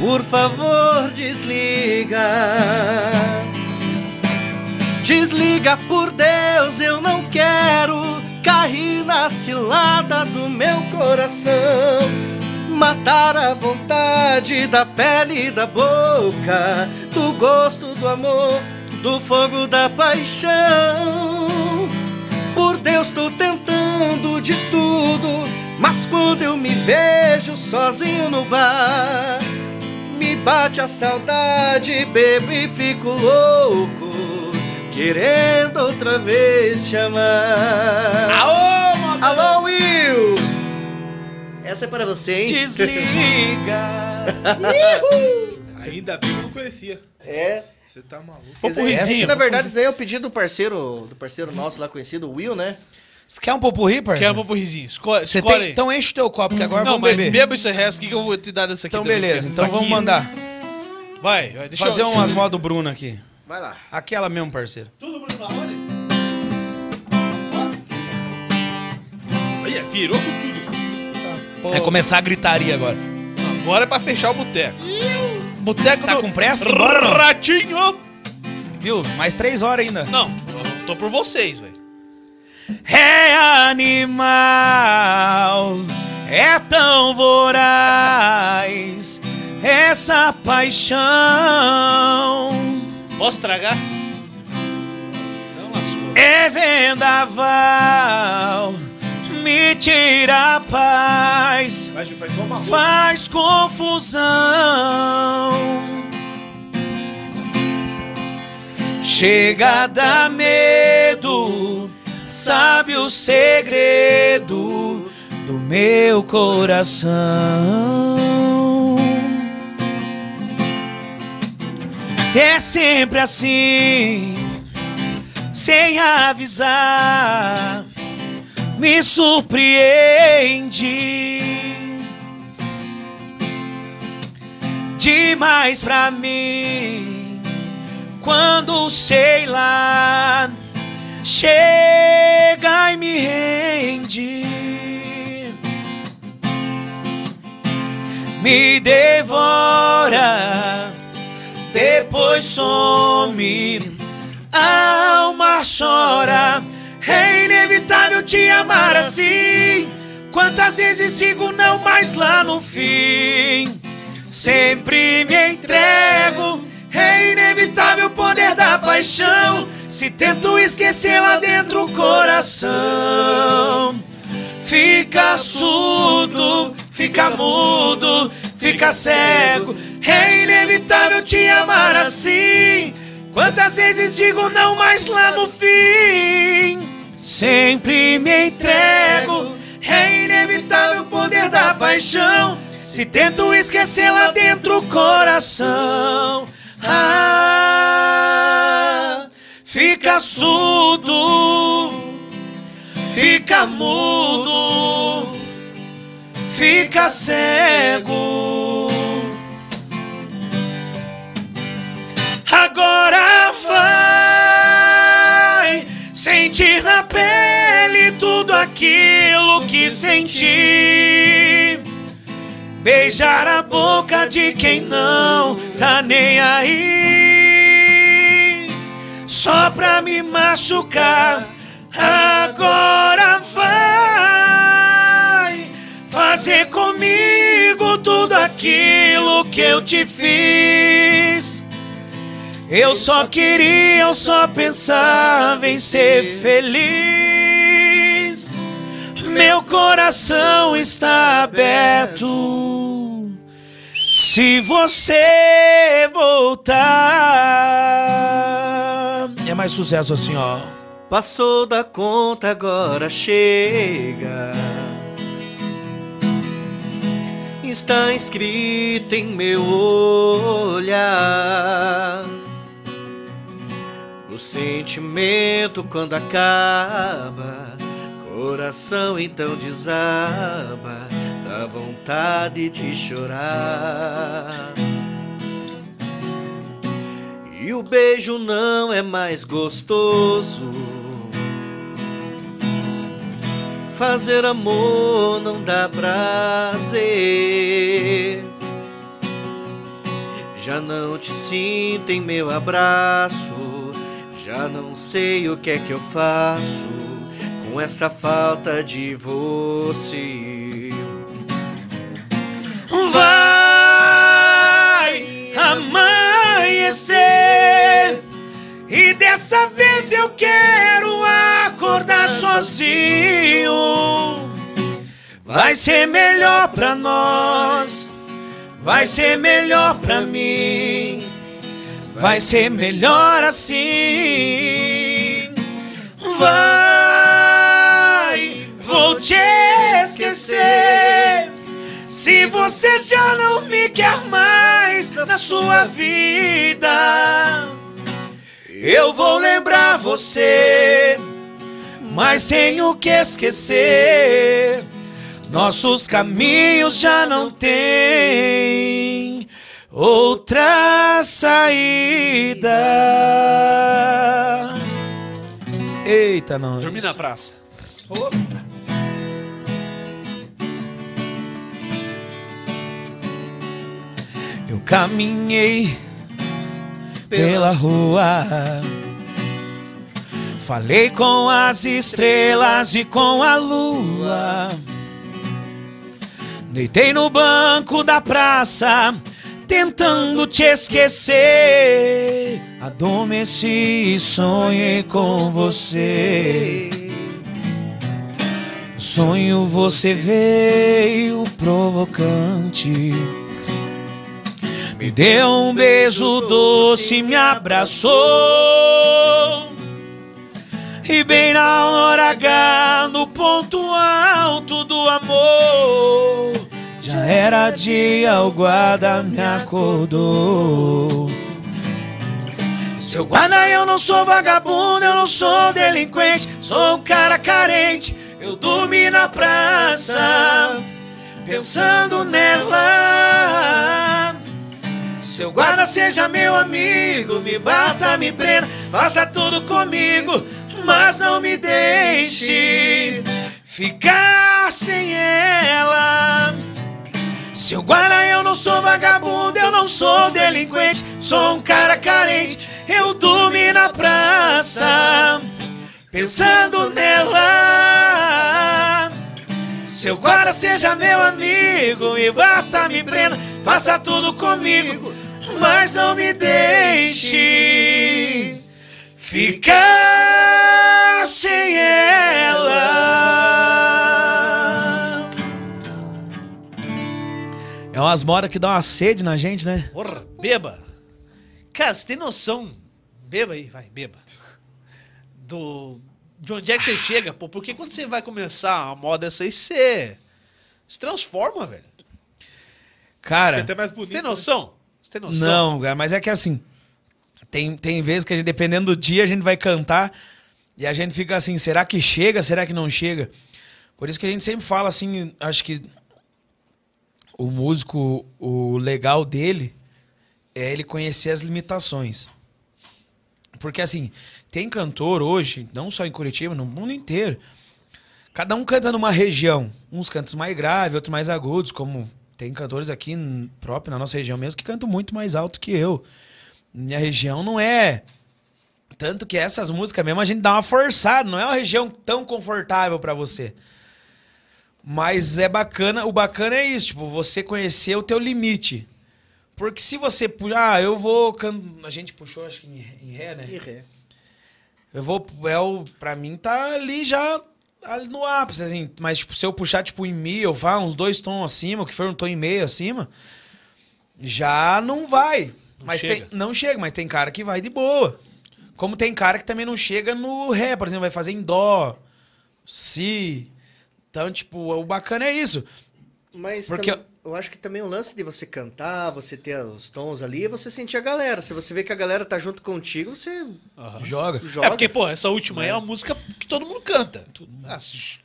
por favor, desliga. Desliga por Deus, eu não quero cair na cilada do meu coração. Matar a vontade da pele e da boca, do gosto do amor, do fogo da paixão. Por Deus, tô tentando de tudo, mas quando eu me vejo sozinho no bar, me bate a saudade, bebo e fico louco, querendo outra vez te amar. Aô! Alô, Will! Essa é para você, hein? Desliga! Ainda bem que eu não conhecia. É. Você tá maluco. Quer Popurrizinho, esse, na verdade, isso aí é o pedido do parceiro, do parceiro nosso lá conhecido, o Will, né? Você quer um popurri, Quer parceiro? um pupurrizinho. Escolhe, Você escolhe tem... Então enche o teu copo, que agora não, vamos mas beber. beba esse resto aqui que eu vou te dar dessa aqui Então também, beleza, é então vamos faquinha. mandar. Vai, vai. Deixa Fazer eu, umas modas Bruno aqui. Vai lá. Aquela mesmo, parceiro. Tudo Bruno Marrone? Aí, virou com tudo. É começar a gritaria agora. Agora é pra fechar o boteco. Boteco Você tá do... com pressa? Bora, não? Ratinho! Viu? Mais três horas ainda. Não, eu tô por vocês, velho. É animal, é tão voraz essa paixão. Posso tragar? Então lascou. É vendaval, me tira a paz, faz confusão. Chega a dar medo, sabe o segredo do meu coração. É sempre assim, sem avisar, me surpreende. Demais pra mim, quando sei lá, chega e me rende. Me devora depois some, a alma chora. É inevitável te amar assim. Quantas vezes digo não, mas lá no fim, sempre me entrego. É inevitável o poder da paixão. Se tento esquecer lá dentro o coração, fica surdo, fica mudo, fica cego. É inevitável te amar assim. Quantas vezes digo não, mas lá no fim sempre me entrego. É inevitável o poder da paixão. Se tento esquecer lá dentro o coração, ah, fica surdo, fica mudo, fica cego. Agora vai aquilo que senti. Beijar a boca de quem não tá nem aí. só pra me machucar. Agora vai fazer comigo tudo aquilo que eu te fiz. Eu só queria, eu só pensava em ser feliz. Meu coração está aberto. Se você voltar. É mais sucesso assim, ó. Passou da conta, agora chega. Está escrito em meu olhar. O sentimento quando acaba, coração então desaba, dá vontade de chorar. E o beijo não é mais gostoso. Fazer amor não dá prazer. Já não te sinto em meu abraço. Já não sei o que é que eu faço com essa falta de você. Vai amanhecer e dessa vez eu quero acordar sozinho. Vai ser melhor pra nós, vai ser melhor pra mim, vai ser melhor assim. Vai, vou te esquecer. Se você já não me quer mais na sua vida, eu vou lembrar você, mas tenho que esquecer. Nossos caminhos já não têm outra saída. Eita, não. Dormir na praça. Eu caminhei pela rua. Falei com as estrelas e com a lua. Deitei no banco da praça, tentando te esquecer. Adormeci e sonhei com você. No sonho você veio provocante. Me deu um beijo doce, me abraçou. E bem na hora H, no ponto alto do amor, já era dia, o guarda me acordou. Seu guarda, eu não sou vagabundo, eu não sou delinquente, sou um cara carente. Eu dormi na praça, pensando nela. Seu guarda seja meu amigo, me bata, me prenda, faça tudo comigo, mas não me deixe ficar sem ela. Seu guarda, eu não sou vagabundo, eu não sou delinquente, sou um cara carente. Eu dormi na praça, pensando nela. Seu guarda seja meu amigo, me bata, me prenda, faça tudo comigo, mas não me deixe ficar sem ela. É umas modas que dão uma sede na gente, né? Porra, beba. Cara, você tem noção. Beba aí, vai, beba. Do. De onde é que você chega, pô? Porque quando você vai começar a moda dessa aí, você se transforma, velho. Cara, Até mais Você bonito. tem né? Você tem noção? Não, cara, mas é que assim, tem, tem vezes que gente, dependendo do dia, a gente vai cantar e a gente fica assim, será que chega, será que não chega? Por isso que a gente sempre fala assim, acho que o músico, o legal dele é ele conhecer as limitações. Porque assim, tem cantor hoje, não só em Curitiba, no mundo inteiro. Cada um canta numa região. Uns cantam mais grave, outros mais agudos, como tem cantores aqui próprio na nossa região mesmo que cantam muito mais alto que eu. Minha região não é Tanto que essas músicas mesmo a gente dá uma forçada, não é uma região tão confortável pra você. Mas é bacana, o bacana é isso, tipo, você conhecer o teu limite. Porque se você, ah, eu vou, can- a gente puxou acho que em, em ré, né? Ih, é. Eu vou, é o, pra mim tá ali já ali no ápice, assim. Mas tipo, se eu puxar tipo em mi, eu vá uns dois tons acima, o que for um tom e meio acima, já não vai. Não mas chega. Tem, não chega, mas tem cara que vai de boa. Como tem cara que também não chega no ré, por exemplo, vai fazer em dó, si. Então, tipo, o bacana é isso. Mas Porque- tam- eu acho que também o lance de você cantar, você ter os tons ali, é você sentir a galera. Se você vê que a galera tá junto contigo, você Aham. Joga. joga. É porque, pô, essa última aí é uma música que todo mundo canta. Tu- ah, se-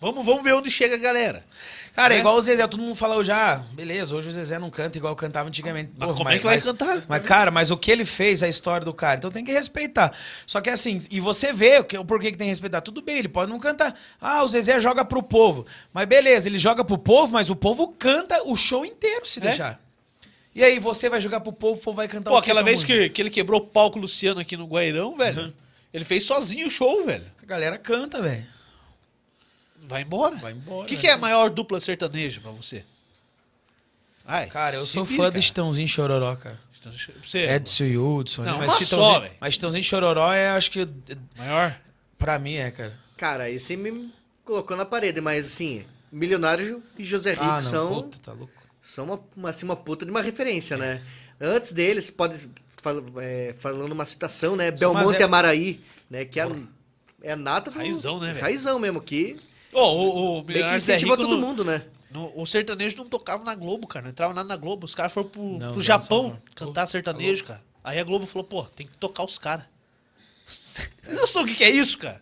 vamos, vamos ver onde chega a galera. Cara, é Né? igual o Zezé, todo mundo falou já, beleza, hoje o Zezé não canta igual cantava antigamente. Mas como é que vai cantar? Mas, cara, mas o que ele fez, a história do cara, então tem que respeitar. Só que assim, e você vê o que- o porquê que tem que respeitar. Tudo bem, ele pode não cantar. Ah, o Zezé joga pro povo. Mas beleza, ele joga pro povo, mas o povo canta o show inteiro, se É? deixar. E aí, você vai jogar pro povo, o povo vai cantar Pô, aquela vez que, que ele quebrou o palco Luciano aqui no Guairão, velho, Uhum. ele fez sozinho o show, velho. A galera canta, velho. Vai embora. Vai embora. O que, né? que é a maior dupla sertaneja pra você? Ai, Cara, eu sou vira, fã cara. do Chitãozinho Chororó, cara. Você, Edson e Hudson. Não, né? Chitãozinho, só, velho. mas Chitãozinho Chororó é, acho que, maior? pra mim é, cara. Cara, aí você me colocou na parede, mas assim, Milionário e José Rico Ah, não, são, puta, tá louco. são uma, uma, assim, uma puta de uma referência, né? Antes deles, pode fal- é, falando uma citação, né? Mas Belmonte é- Amaraí, né? Que é, a- é a nata do... Raizão, né, velho? Raizão mesmo, que Ô, o, o meio que Rico todo no- mundo, né? no- o sertanejo não tocava na Globo, cara. Não entrava nada na Globo. Os caras foram pro, Não, pro não, Japão não, não. cantar sertanejo, cara. Aí a Globo falou, pô, tem que tocar os caras. Eu sei o que, que é isso, cara.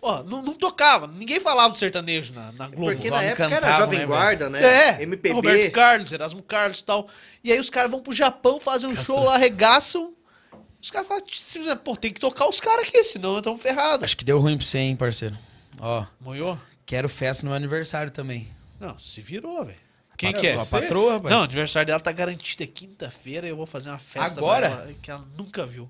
Pô, não, não tocava. Ninguém falava do sertanejo na, na Globo. Porque na época era cantavam, Jovem né, Guarda, né? É, MPB. Roberto Carlos, Erasmo Carlos e tal. E aí os caras vão pro Japão, fazem um show lá, arregaçam. Os caras falam, "Tch, pô, tem que tocar os caras aqui, senão nós estamos ferrados. Acho que deu ruim pra você, hein, parceiro. Ó, Moiou? Quero festa no meu aniversário também. Não, se virou, velho. Quem A que é? tua patroa, rapaz. Não, o aniversário dela tá garantido. É quinta-feira e eu vou fazer uma festa Agora? ela que ela nunca viu.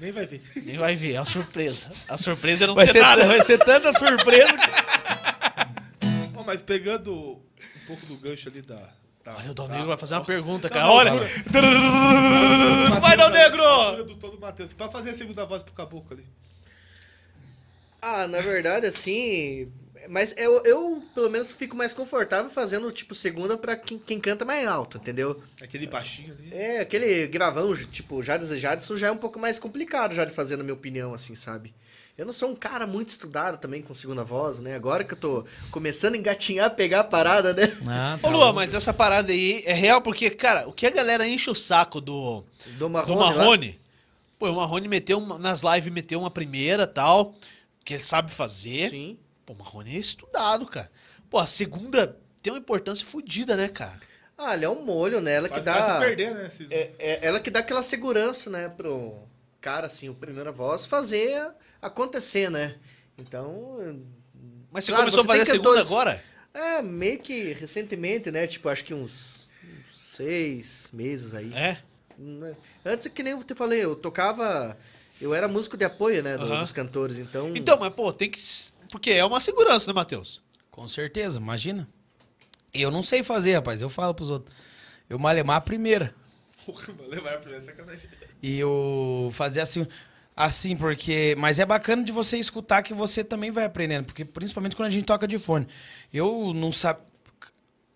Nem vai ver. Nem vai ver, é uma surpresa. A surpresa é não Vai ter ser, nada. vai ser tanta surpresa. que- mas pegando um pouco do gancho ali da. da Olha, o Dal da- Negro vai fazer uma pergunta, tá cara. Olha. altura- Vai, Dal Negro! Do todo Matheus. Pra fazer a segunda voz pro caboclo ali. Ah, na verdade, assim. Mas eu, eu, pelo menos, fico mais confortável fazendo, tipo, segunda pra quem, quem canta mais alto, entendeu? Aquele baixinho ali. É, aquele gravão, tipo, Jades e Jadson já é um pouco mais complicado já de fazer, na minha opinião, assim, sabe? Eu não sou um cara muito estudado também com segunda voz, né? Agora que eu tô começando a engatinhar, pegar a parada, né? Ah, Ô, Luan, mas essa parada aí é real porque, cara, o que a galera enche o saco do, Do Marrone. do lá. Marrone. Pô, o Marrone meteu uma- nas lives, meteu uma primeira tal, que ele sabe fazer. Sim. Pô, o Marrone é estudado, cara. Pô, a segunda tem uma importância fodida, né, cara? Ah, ela é um molho, né? Ela que Faz, faz dá. você perder, né? esses- É, é ela que dá aquela segurança, né, pro cara, assim, o primeira voz, fazer acontecer, né? Então. Mas você Claro, começou você a fazer a segunda cantores- agora? É, meio que recentemente, né? Tipo, acho que uns uns seis meses aí. É? Né? Antes, que nem eu te falei, eu tocava. Eu era músico de apoio, né? do- Aham. Dos cantores, então. Então, mas, pô, tem que. Porque é uma segurança, né, Matheus? Com certeza, imagina. Eu não sei fazer, rapaz. Eu falo pros outros. Eu malemar a primeira. Mano, levar pra essa sacanagem. E eu fazer assim. Assim, porque. Mas é bacana de você escutar que você também vai aprendendo. Porque principalmente quando a gente toca de fone. Eu não sabe.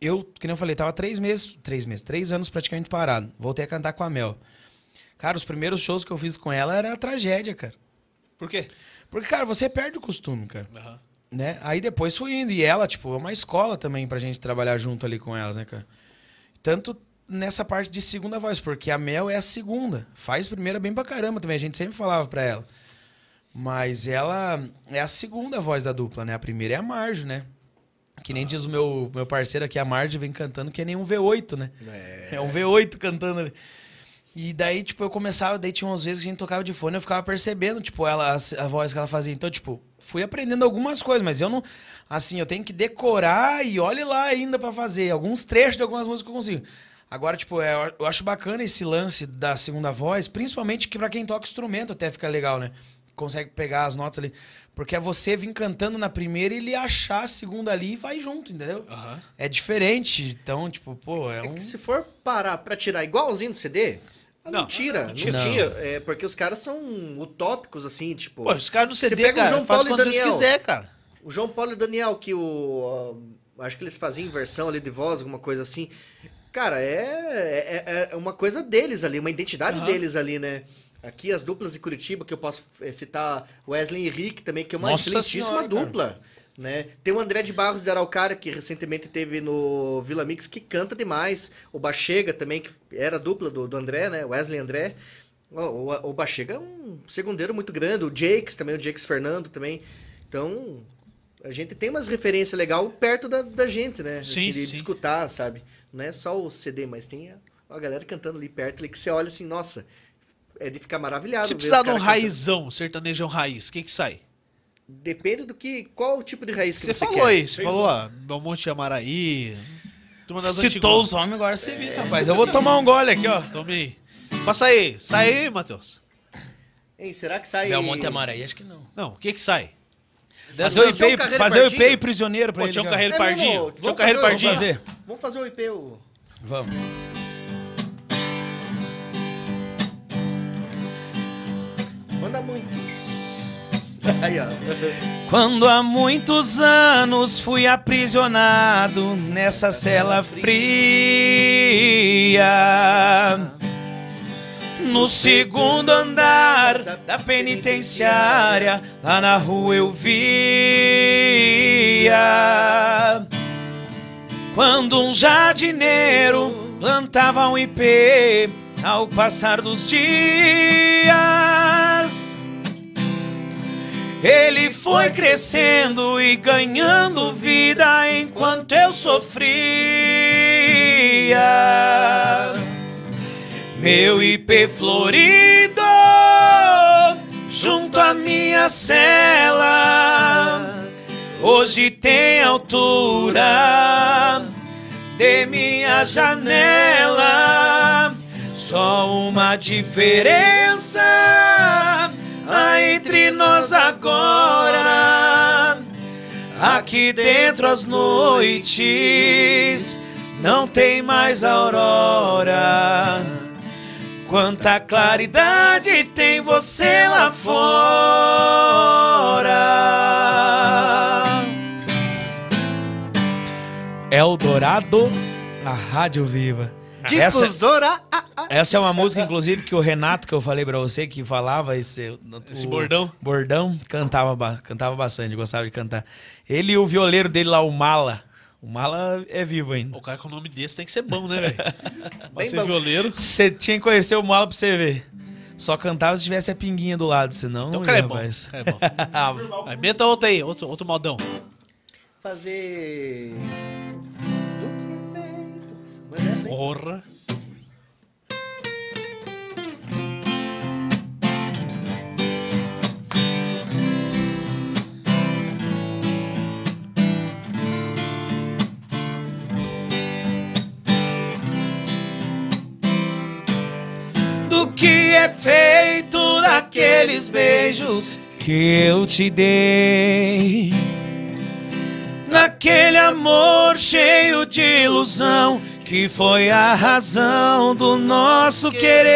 Eu, que nem eu falei, tava três meses. Três meses, três anos praticamente parado. Voltei a cantar com a Mel. Cara, os primeiros shows que eu fiz com ela era tragédia, cara. Por quê? Porque, cara, você perde o costume, cara. né? Aí depois fui indo. E ela, tipo, é uma escola também pra gente trabalhar junto ali com elas, né, cara? Tanto nessa parte de segunda voz, porque a Mel é a segunda. Faz primeira bem pra caramba também. A gente sempre falava pra ela. Mas ela é a segunda voz da dupla, né? A primeira é a Marjo, né? Que nem diz o meu, meu parceiro aqui, a Marjo vem cantando que é nem um V8, né? É. É um V8 cantando ali. E daí, tipo, eu começava, daí tinha umas vezes que a gente tocava de fone, eu ficava percebendo, tipo, ela, a, a voz que ela fazia. Então, tipo, fui aprendendo algumas coisas, mas eu não. Assim, eu tenho que decorar e olhe lá ainda pra fazer. Alguns trechos de algumas músicas eu consigo. Agora, tipo, é, eu acho bacana esse lance da segunda voz, principalmente que pra quem toca instrumento até fica legal, né? Consegue pegar as notas ali. Porque é você vir cantando na primeira e ele achar a segunda ali e vai junto, entendeu? Aham. É diferente. Então, tipo, pô, é É um. se for parar pra tirar igualzinho do CD, não, Não, tira, não, tira. tinha. É, porque os caras são utópicos, assim, tipo. Pô, os caras no Você CD, pega o cara, João faz Paulo e quantas vezes Daniel. quiser, cara. O João Paulo e o Daniel, que o. ah, acho que eles faziam inversão ali de voz, alguma coisa assim. Cara, é, é, é uma coisa deles ali, uma identidade Aham. deles ali, né? Aqui as duplas de Curitiba, que eu posso eh, citar Wesley e Henrique também, que é uma Nossa excelentíssima Senhora, cara. Né? Tem o André de Barros de Araucária, que recentemente teve no Vila Mix, que canta demais. O Bachega também, que era a dupla do, do André, né? Wesley André. O, o, o Bachega é um segundeiro muito grande. O Jakes também, o Jakes Fernando também. Então, a gente tem umas referências legais perto da, da gente, né? Sim, de, de sim. escutar, sabe? Não é só o CD, mas tem a, a galera cantando ali perto, ali, que você olha assim, nossa, é de ficar maravilhado. Se precisar de um cara cantando. raizão, sertanejão raiz, o que que sai? Depende do que. Qual o tipo de raiz que Você você, falou quer. aí, você falou, ó, Belmonte de Amaraí. Citou os homens, agora você viu, rapaz. Eu vou tomar um gole aqui, ó. Tome aí. Passa aí, sai aí, Matheus. Hein, será que sai. Belmonte Amaraí, acho que não. Não, o que que sai? Fazer o IP, fazer o? IP prisioneiro pra Pô, ele. Tião cara. Carreiro É mesmo? Pardinho. Vamos Tião Carreiro fazer- Pardinho. Vamos fazer. Vamos fazer o IP. O... Vamos. Manda muito. Quando há muitos anos fui aprisionado nessa cela fria. No segundo andar da penitenciária, lá na rua eu via. Quando um jardineiro plantava um ipê ao passar dos dias. Ele foi crescendo e ganhando vida enquanto eu sofria. Meu IP florido junto à minha cela. Hoje tem altura de minha janela. Só uma diferença há entre nós agora. Aqui dentro as noites não tem mais aurora. Quanta claridade tem você lá fora. Eldorado, a Rádio Viva. Essa, Difusora. ah, ah. Essa é uma música, inclusive, que o Renato, que eu falei pra você, que falava esse, Esse o bordão. Bordão, cantava, cantava bastante, gostava de cantar. Ele e o violeiro dele lá, o Mala. O Mala é vivo ainda. O cara com o nome desse tem que ser bom, né, velho? Ser bom. violeiro. Você tinha que conhecer o Mala pra você ver. Só cantava se tivesse a pinguinha do lado, senão. Então o cara é bom. rapaz. o cara é bom. Aí, meta outra aí, outro, outro modão. Fazer. Do que feito. Mas é assim. Porra. Beijos que eu te dei. Naquele amor cheio de ilusão que foi a razão do nosso querer.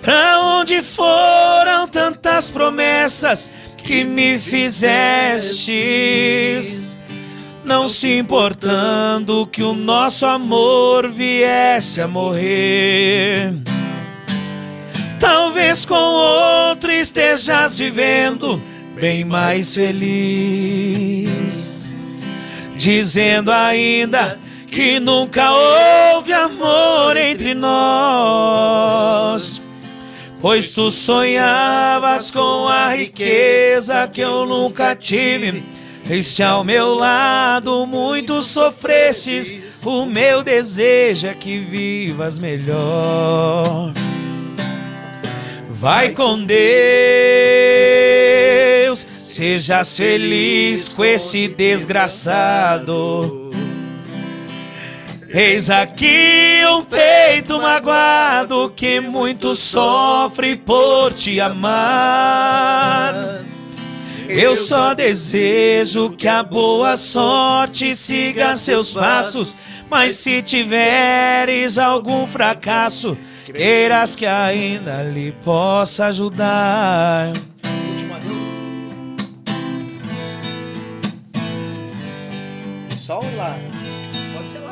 Pra onde foram tantas promessas que me fizestes? Não se importando que o nosso amor viesse a morrer. Talvez com outro estejas vivendo bem mais feliz. Dizendo ainda que nunca houve amor entre nós. Pois tu sonhavas com a riqueza que eu nunca tive. E se ao meu lado muito sofresses, o meu desejo é que vivas melhor. Vai com Deus, sejas feliz com esse desgraçado. Eis aqui um peito magoado que muito sofre por te amar. Eu só desejo que a boa sorte siga seus passos, mas se tiveres algum fracasso, queiras que ainda lhe possa ajudar. Só um lá. Pode ser lá.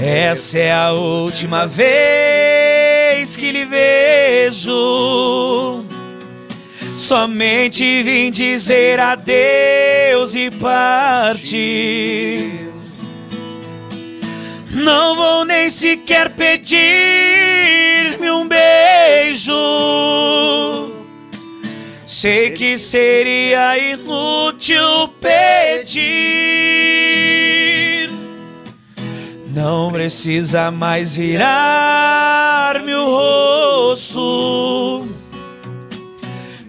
Essa é a última vez que lhe vejo. Somente vim dizer adeus e partir. Não vou nem sequer pedir-me um beijo. Sei que seria inútil pedir. Não precisa mais virar-me o rosto,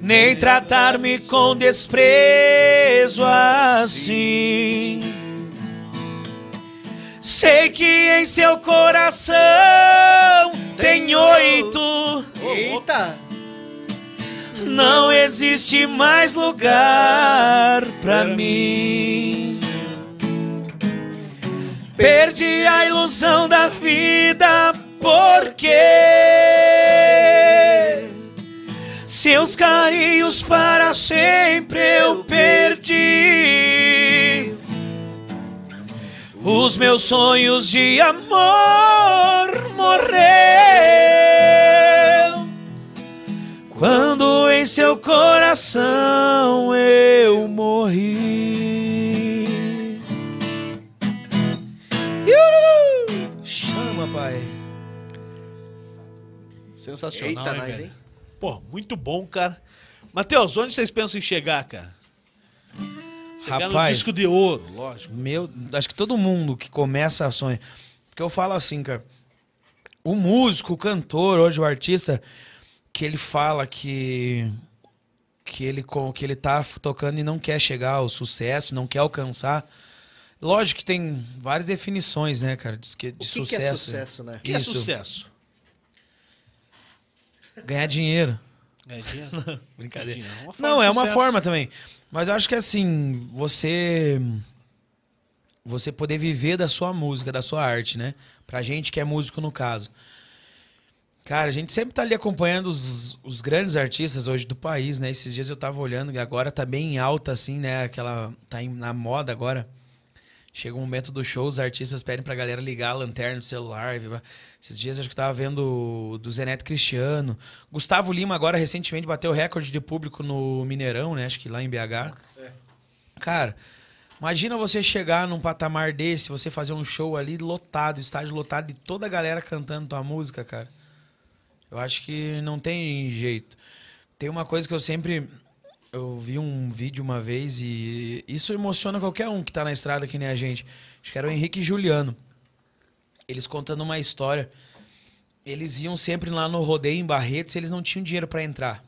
nem tratar-me com desprezo assim. Sei que em seu coração tem oito. Eita! Não existe mais lugar pra mim. Perdi a ilusão da vida porque seus carinhos para sempre eu perdi. Os meus sonhos de amor morreu quando em seu coração eu morri. Chama, pai. Sensacional, Eita, hein, nós, hein? Pô, muito bom, cara. Matheus, onde vocês pensam em chegar, cara? Chegar no Rapaz. disco de ouro, lógico. Meu, acho que todo mundo que começa a sonhar. Porque eu falo assim, cara. O músico, o cantor, hoje o artista, que ele fala que que ele que ele tá tocando e não quer chegar ao sucesso, não quer alcançar. Lógico que tem várias definições, né, cara, de, de O que, sucesso. que é sucesso, né? O que é sucesso? Ganhar dinheiro. É dinheiro? Brincadeira. Dinheiro. Uma forma Não, é uma forma também. Mas eu acho que assim, você você poder viver da sua música, da sua arte, né? Pra gente que é músico no caso. Cara, a gente sempre tá ali acompanhando os, os grandes artistas hoje do país, né? Esses dias eu tava olhando e agora tá bem em alta, assim, né? Aquela. tá na moda agora. Chega um momento do show, os artistas pedem pra galera ligar a lanterna do celular. Esses dias eu acho que tava vendo do Zeneto Cristiano. Gustavo Lima agora recentemente bateu recorde de público no Mineirão, né? Acho que lá em BH. Cara, imagina você chegar num patamar desse, você fazer um show ali lotado, estádio lotado e toda a galera cantando tua música, cara. Eu acho que não tem jeito. Tem uma coisa que eu sempre eu vi um vídeo uma vez e isso emociona qualquer um que tá na estrada que nem a gente. Acho que era o Henrique e Juliano. Eles contando uma história. Eles iam sempre lá no rodeio em Barretos e eles não tinham dinheiro pra entrar.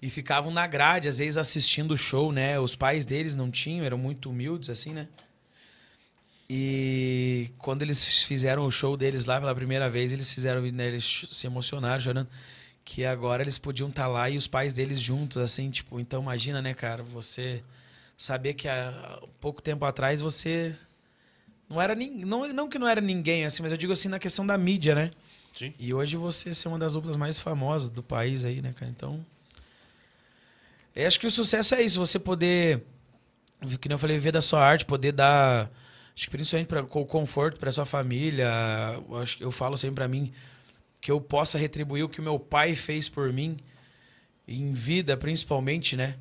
E ficavam na grade, às vezes assistindo o show, né? Os pais deles não tinham, eram muito humildes, assim, né? E quando eles fizeram o show deles lá pela primeira vez, eles fizeram, né, eles se emocionaram, chorando, que agora eles podiam estar lá e os pais deles juntos, assim, tipo, então imagina, né, cara, você saber que há pouco tempo atrás você não era não, não que não era ninguém, assim, mas eu digo assim na questão da mídia, né? Sim. E hoje você ser uma das duplas mais famosas do país aí, né, cara? Então. Eu acho que o sucesso é isso, você poder, que nem eu falei, viver da sua arte, poder dar, acho que principalmente para o conforto para sua família. Eu, acho, eu falo sempre para mim que eu possa retribuir o que o meu pai fez por mim, em vida principalmente, né?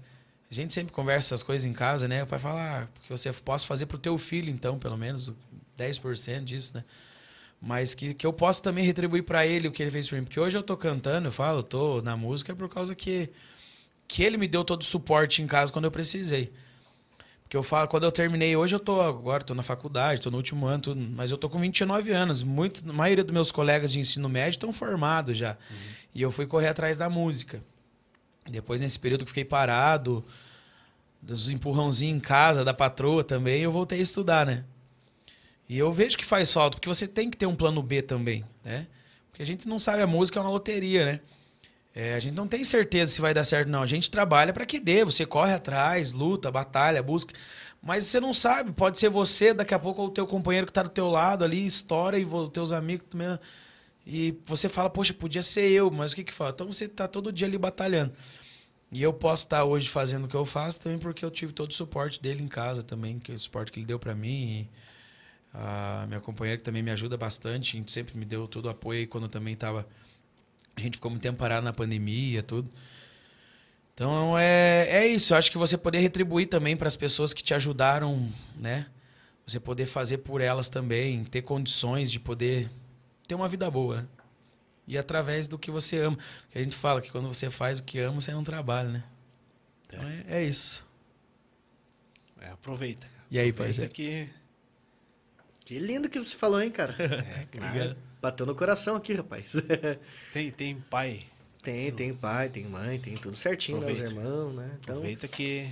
A gente sempre conversa essas coisas em casa, né? O pai fala, ah, você possa fazer pro teu filho, então, pelo menos 10% disso, né? Mas que, que eu possa também retribuir para ele o que ele fez por mim. Porque hoje eu tô cantando, eu falo, eu tô na música por causa que, que ele me deu todo o suporte em casa quando eu precisei. Porque eu falo, quando eu terminei, hoje eu tô agora, tô na faculdade, tô no último ano, tudo, mas eu tô com 29 anos. Muito, a maioria dos meus colegas de ensino médio estão formados já. E eu fui correr atrás da música. Depois, nesse período que fiquei parado, dos empurrãozinhos em casa, da patroa também, eu voltei a estudar, né? E eu vejo que faz falta, porque você tem que ter um plano B também, né? Porque a gente não sabe, a música é uma loteria, né? É, a gente não tem certeza se vai dar certo, não. A gente trabalha para que dê, você corre atrás, luta, batalha, busca. Mas você não sabe, pode ser você, daqui a pouco o teu companheiro que tá do teu lado ali, estoura e os teus amigos também. E você fala, poxa, podia ser eu, mas o que que fala? Então você tá todo dia ali batalhando. E eu posso estar hoje fazendo o que eu faço também porque eu tive todo o suporte dele em casa também, que é o suporte que ele deu para mim. a minha companheira que também me ajuda bastante, sempre me deu todo o apoio aí quando eu também tava a gente ficou muito tempo parado na pandemia, tudo. Então é, é isso. Eu acho que você poder retribuir também para as pessoas que te ajudaram, né? Você poder fazer por elas também, ter condições de poder ter uma vida boa, né? E através do que você ama. Porque a gente fala que quando você faz o que ama, você não trabalha, né? Então é, é isso. É, aproveita. Cara. E aí, aproveita parceiro? que Que lindo que você falou, hein, cara? é, cara, Bateu no coração aqui, rapaz. tem, tem pai. tem, tem pai, tem mãe, tem tudo certinho, né? Os irmãos, né? Então, Aproveita que.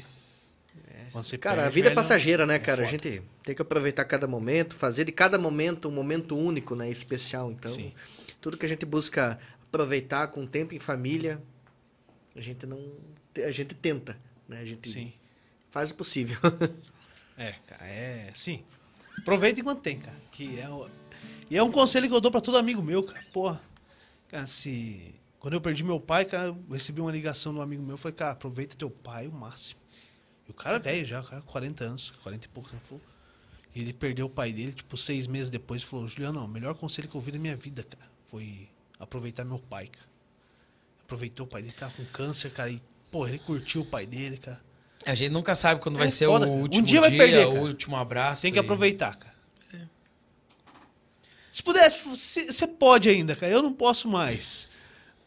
Você cara, a perde, vida é passageira, né, é cara? a foda. gente tem que aproveitar cada momento, fazer de cada momento um momento único, né? Especial. Então, Sim. tudo que a gente busca aproveitar com tempo em família, a gente não. A gente tenta, né? A gente Sim. faz o possível. É, cara, é. Sim. Aproveita enquanto tem, cara. Que é o- E é um conselho que eu dou pra todo amigo meu, cara. Porra. Cara, se. Quando eu perdi meu pai, cara, eu recebi uma ligação de um amigo meu. Falei, cara, aproveita teu pai o máximo. E o cara é velho já, cara, 40 anos, 40 e poucos, né? Falou. E ele perdeu o pai dele, tipo, seis meses depois. Falou, Juliano, o melhor conselho que eu ouvi da minha vida, cara, foi aproveitar meu pai, cara. Aproveitou o pai dele, tava com câncer, cara. E, porra, ele curtiu o pai dele, cara. A gente nunca sabe quando É vai ser foda, o cara. Um último dia vai perder, o último abraço. Tem que e- aproveitar, cara. Se pudesse, você pode ainda, cara. Eu não posso mais.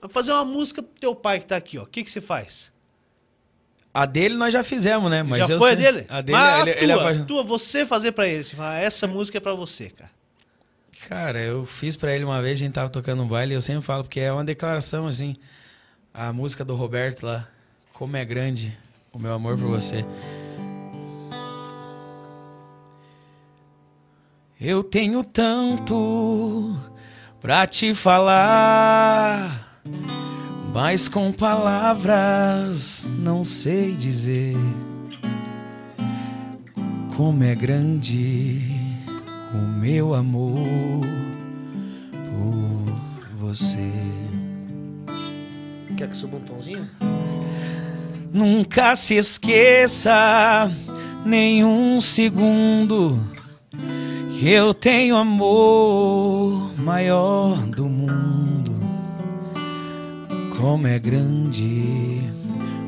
Fazer uma música pro teu pai que tá aqui, ó. O que que você faz? A dele nós já fizemos, né? Mas Já eu foi a sei- dele? A dele, Mas ele, a ele é tua, apaixonado. tua, você fazer pra ele. Você fala, "Ah, essa música é pra você, cara. Cara, eu fiz pra ele uma vez, a gente tava tocando um baile, e eu sempre falo, porque é uma declaração, assim. A música do Roberto lá, Como é Grande o Meu Amor por Você. Eu tenho tanto pra te falar, mas com palavras não sei dizer. Como é grande o meu amor por você. Quer que suba um tonzinho? Nunca se esqueça, nenhum segundo, que eu tenho amor maior do mundo. Como é grande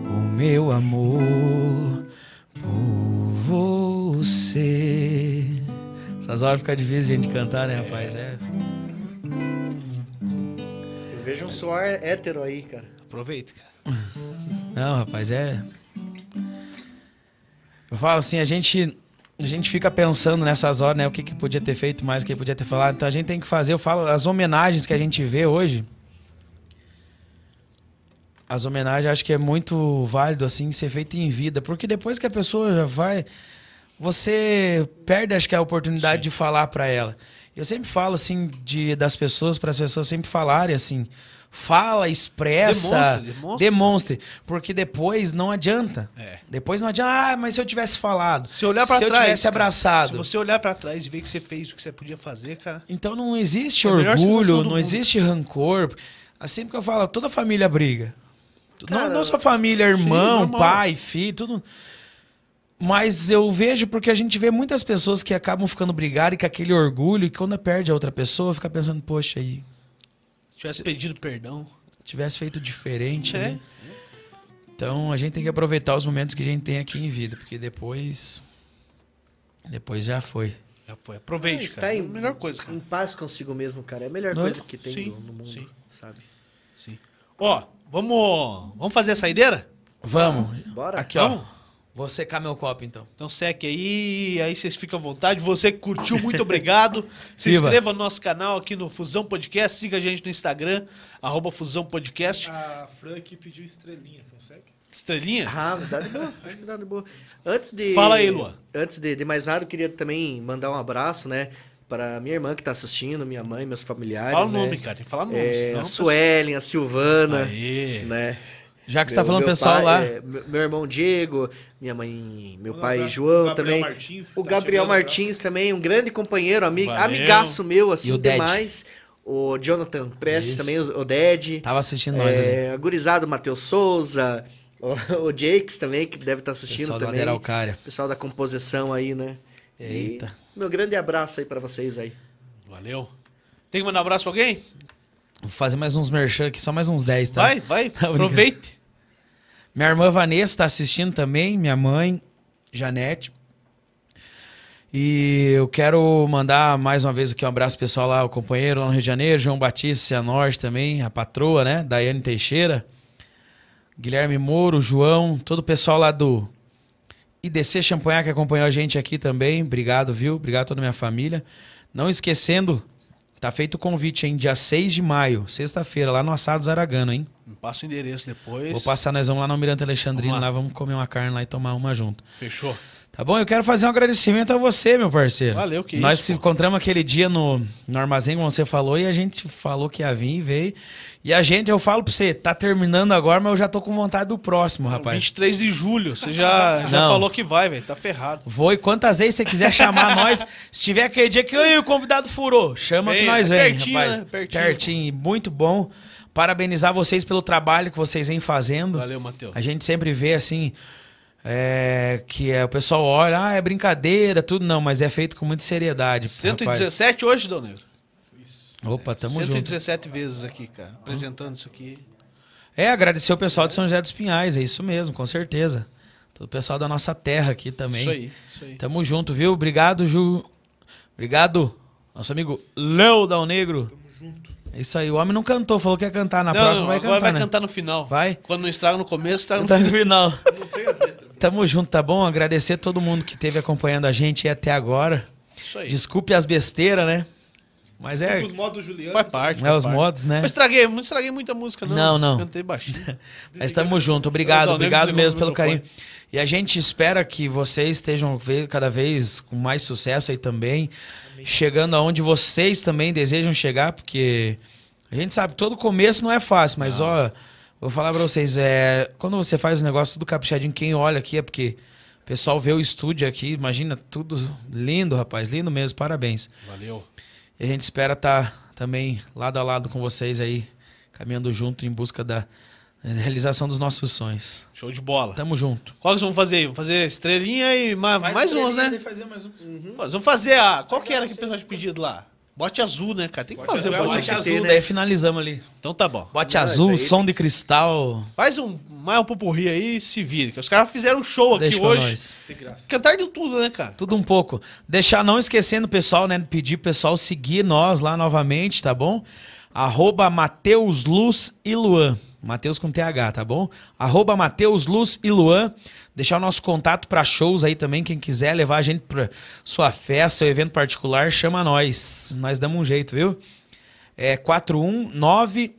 o meu amor por você. Essas horas fica difícil a gente cantar, né, rapaz? É. Eu vejo um suor hétero aí, cara. Aproveita, cara. Não, rapaz, é. Eu falo assim, a gente a gente fica pensando nessas horas, né, o que, que podia ter feito mais, o que podia ter falado. Então a gente tem que fazer, eu falo, as homenagens que a gente vê hoje. As homenagens acho que é muito válido assim ser feito em vida, porque depois que a pessoa já vai, você perde acho que a oportunidade de falar pra ela. Eu sempre falo assim de das pessoas para as pessoas sempre falarem assim, fala, expressa, Demonstre, demonstre. demonstre, porque depois não adianta. É. Depois não adianta, ah, mas se eu tivesse falado, Se olhar pra se eu trás. tivesse cara, abraçado. Se você olhar pra trás e ver que você fez o que você podia fazer, cara. Então não existe É melhor sensação orgulho, não mundo. existe rancor. Assim que eu falo, toda família briga. Cara, não, não só família, irmão, pai, filho, tudo. Mas eu vejo porque a gente vê muitas pessoas que acabam ficando brigadas e com aquele orgulho, e quando perde a outra pessoa, fica pensando, poxa, aí, Se tivesse pedido perdão. tivesse feito diferente, É. né? Então a gente tem que aproveitar os momentos que a gente tem aqui em vida, porque depois. Depois já foi. Já foi. Aproveite, está cara. em- É a melhor coisa, cara. Em paz consigo mesmo, cara. É a melhor Não? coisa que tem Sim, no, no mundo, sim. sabe? Sim. Ó, vamos, vamos fazer a saideira? Vamos. Bora? Aqui, ó. Vou secar meu copo então. Então segue aí, aí vocês ficam à vontade. Você que curtiu, muito obrigado. Se Viva. inscreva no nosso canal aqui no Fusão Podcast. Siga a gente no Instagram, arroba Fusão Podcast. A Frank pediu estrelinha, consegue? Estrelinha? Ah, dá de boa, dá de boa. Antes de. Fala aí, Lua. Antes de, de mais nada, eu queria também mandar um abraço, né? Para minha irmã que tá assistindo, minha mãe, meus familiares. Fala o né? nome, cara. Tem que falar nome. É, senão a Suelen, a Silvana, Aê. né? Já que você tá falando pessoal pai, lá. é, meu, irmão Diego, minha mãe, meu pai abraço João Gabriel também. Martins, o tá Gabriel. Martins também, um grande companheiro, amigo, Valeu. amigaço meu, assim, E o demais. O Jonathan Prestes Isso. também, o o Ded. Tava assistindo nós ali. É, a gurizada, o Matheus Souza, o, o Jakes também, que deve estar assistindo Pessoal da também. Cária. Pessoal da composição aí, né? Eita. E meu grande abraço aí pra vocês aí. Valeu. Tem que mandar um abraço pra alguém? Vou fazer mais uns merchan aqui, só mais uns 10, tá? Vai, vai. Tá. Aproveite. Minha irmã Vanessa tá assistindo também, minha mãe, Janete. E eu quero mandar mais uma vez aqui um abraço pessoal lá, o companheiro lá no Rio de Janeiro, João Batista, Cianorte também, a patroa, né? Daiane Teixeira, Guilherme Moro, João, todo o pessoal lá do IDC Champanhar que acompanhou a gente aqui também. Obrigado, viu? Obrigado a toda a minha família. Não esquecendo, tá feito o convite, hein? Dia 6 de maio, sexta-feira, lá no Assado Zaragano, hein? Me passa o endereço depois. Vou passar, nós vamos lá no Almirante Alexandrino, Vamos lá. lá vamos comer uma carne lá e tomar uma junto. Fechou. Tá bom? Eu quero fazer um agradecimento a você, meu parceiro. Valeu, que Nós isso, se pô. encontramos aquele dia no, no armazém, como você falou, e a gente falou que ia vir e veio. E a gente, eu falo pra você, tá terminando agora, mas eu já tô com vontade do próximo, rapaz. 23 de julho. Você já, já Não. falou que vai, velho. Tá ferrado. Vou e quantas vezes você quiser chamar nós. Se tiver aquele dia que "Oi, o convidado furou, chama Vem, que nós é vem, pertinho, rapaz. né? Pertinho. Pertinho, muito bom. Parabenizar vocês pelo trabalho que vocês vêm fazendo. Valeu, Matheus. A gente sempre vê assim. é, que é, o pessoal olha, ah, é brincadeira, tudo não, mas é feito com muita seriedade. rapaz. 117 hoje, Dom Negro. Opa, tamo junto. 117 vezes aqui, cara. Apresentando isso aqui. É, agradecer o pessoal de São José dos Pinhais, é isso mesmo, com certeza. Todo o pessoal da nossa terra aqui também. Isso aí, isso aí. Tamo junto, viu? Obrigado, Ju. Obrigado, nosso amigo Léo Dal Negro. Tamo junto. É isso aí. O homem não cantou, falou que ia cantar. Na não, próxima vai cantar, vai né? cantar no final. Vai? Quando não estraga no começo, estraga no Tá no final. final. Não sei as letras. Tamo junto, tá bom? Agradecer todo mundo que esteve acompanhando a gente até agora. Isso aí. Desculpe as besteiras, né? Mas é, Os modos Juliano. Faz parte. é faz os parte. modos, né? Mas estraguei, não estraguei muita música, não. Não, não. Cantei baixinho. Mas estamos junto. Obrigado, Não, nem obrigado mesmo pelo carinho. E a gente espera que vocês estejam cada vez com mais sucesso aí também, chegando aonde vocês também desejam chegar, porque a gente sabe que todo começo não é fácil, mas ó, vou falar pra vocês, é, quando você faz o negócio tudo caprichadinho, quem olha aqui é porque o pessoal vê o estúdio aqui, imagina tudo lindo, rapaz, lindo mesmo, parabéns. Valeu. E a gente espera estar também lado a lado com vocês aí, caminhando junto em busca da realização dos nossos sonhos. Show de bola. Tamo junto. Qual que vocês vão fazer aí? Vamos fazer estrelinha e ma- mais uns, né? um. Pô, Vamos fazer a. Qual que era que o pessoal tinha pedido lá? Bote azul, né, cara? Tem que fazer o azul, bote Bote azul. ter, né? daí finalizamos ali. Então tá bom. Bote azul, aí- som de cristal. Faz um mais um pupurri aí e se vire. Que os caras fizeram um show aqui Deixa pra hoje. nós. Tem graça. Cantar de tudo, né, cara? Tudo um pouco. Deixar não esquecendo, pessoal, né? Pedir pro pessoal seguir nós lá novamente, tá bom? Arroba Mateus Luz e Luan. Mateus com TH, tá bom? Arroba Mateus Luz e Luan. Deixar o nosso contato para shows aí também. Quem quiser levar a gente pra sua festa, seu evento particular, chama nós. Nós damos um jeito, viu? É 419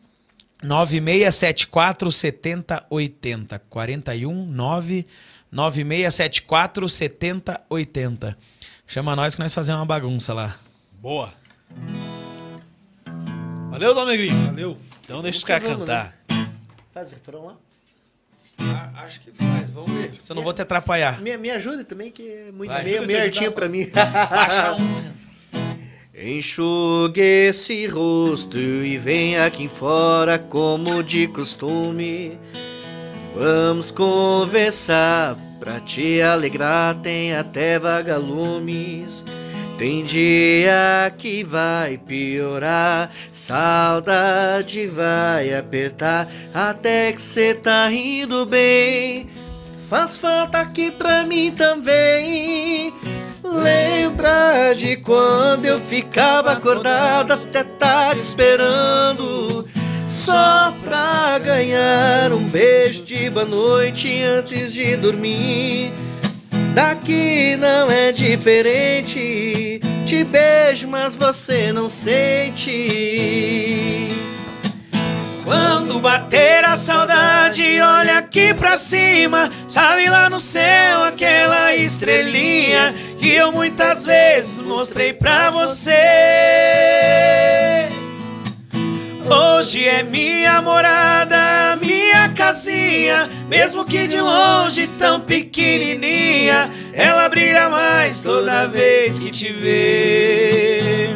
9674 7080. 419 9674 7080. Chama nós que nós fazemos uma bagunça lá. Boa. Valeu, Dom Negrinho. Valeu. Então deixa os caras cantar. Faz refrão lá. acho que faz, vamos ver. Se eu não vou te atrapalhar. Me, me ajude também, que é muito Vai. meio, Ajuda meio artinho pra mim. Baixa um. Enxugue esse rosto e vem aqui fora como de costume. Vamos conversar pra te alegrar, tem até vagalumes. Tem dia que vai piorar, saudade vai apertar, até que cê tá rindo bem. Faz falta aqui pra mim também. Lembra de quando eu ficava acordado até tarde esperando Só pra ganhar um beijo de boa noite antes de dormir Daqui não é diferente. Te beijo, mas você não sente. Quando bater a saudade, olha aqui pra cima, sabe lá no céu aquela estrelinha que eu muitas vezes mostrei pra você. Hoje é minha morada, casinha, mesmo que de longe tão pequenininha, ela brilha mais toda vez que te vê.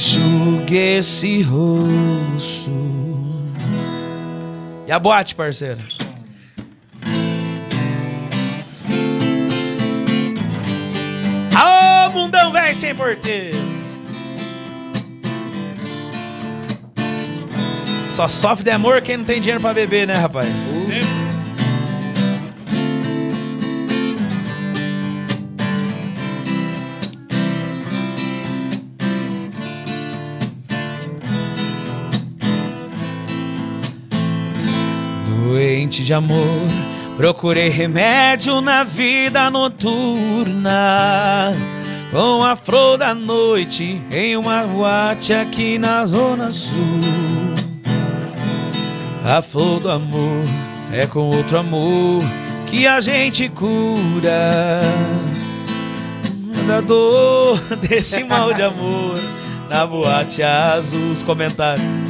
Enxugue esse rosto. E a boate, parceiro? Alô, mundão velho sem porteiro. Só sofre de amor quem não tem dinheiro pra beber, né, rapaz? Sempre. Doente de amor, procurei remédio na vida noturna. Com a flor da noite em uma boate aqui na Zona Sul. A flor do amor é com outro amor que a gente cura. Da dor desse mal de amor na boate azul. Os comentários.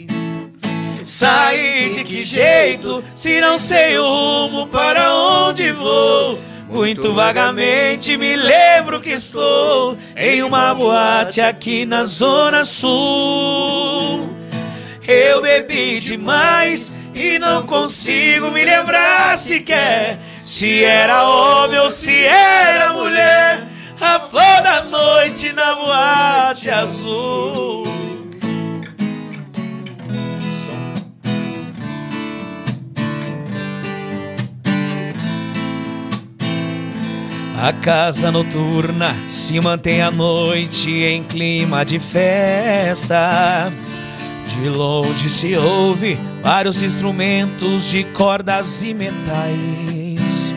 Sair de que jeito, se não sei o rumo para onde vou? Muito vagamente me lembro que estou em uma boate aqui na Zona Sul. Eu bebi demais e não consigo me lembrar sequer se era homem ou se era mulher. A flor da noite na boate azul. A casa noturna se mantém à noite em clima de festa. De longe se ouve vários instrumentos de cordas e metais.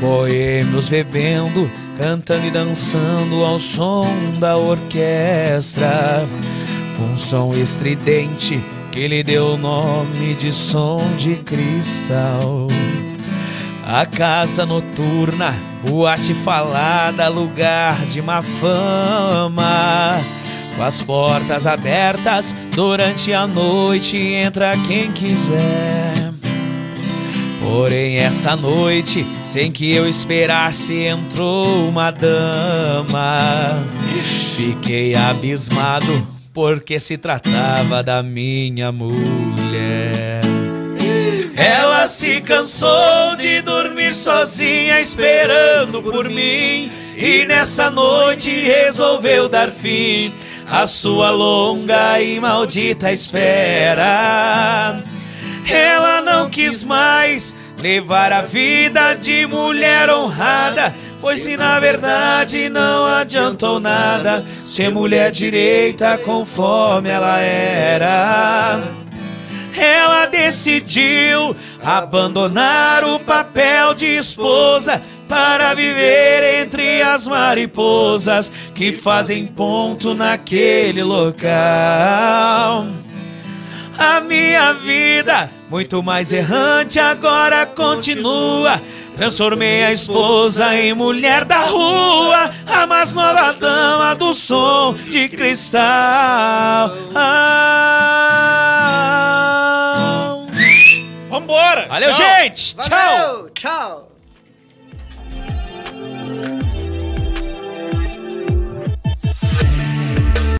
Boêmios bebendo, cantando e dançando ao som da orquestra. Um som estridente que lhe deu o nome de som de cristal. A casa noturna, boate falada, lugar de má fama. Com as portas abertas, durante a noite entra quem quiser. Porém, essa noite, sem que eu esperasse, entrou uma dama. Fiquei abismado, porque se tratava da minha mulher. Ela se cansou de dormir sozinha, esperando por mim. E nessa noite resolveu dar fim à sua longa e maldita espera. Ela não quis mais levar a vida de mulher honrada. Pois se na verdade não adiantou nada ser mulher direita conforme ela era. Ela decidiu abandonar o papel de esposa para viver entre as mariposas que fazem ponto naquele local. A minha vida, muito mais errante, agora continua. Transformei a esposa em mulher da rua, a mais nova dama do som de cristal. Ah. Vambora! Valeu, Tchau. gente! Tchau! Valeu, tchau.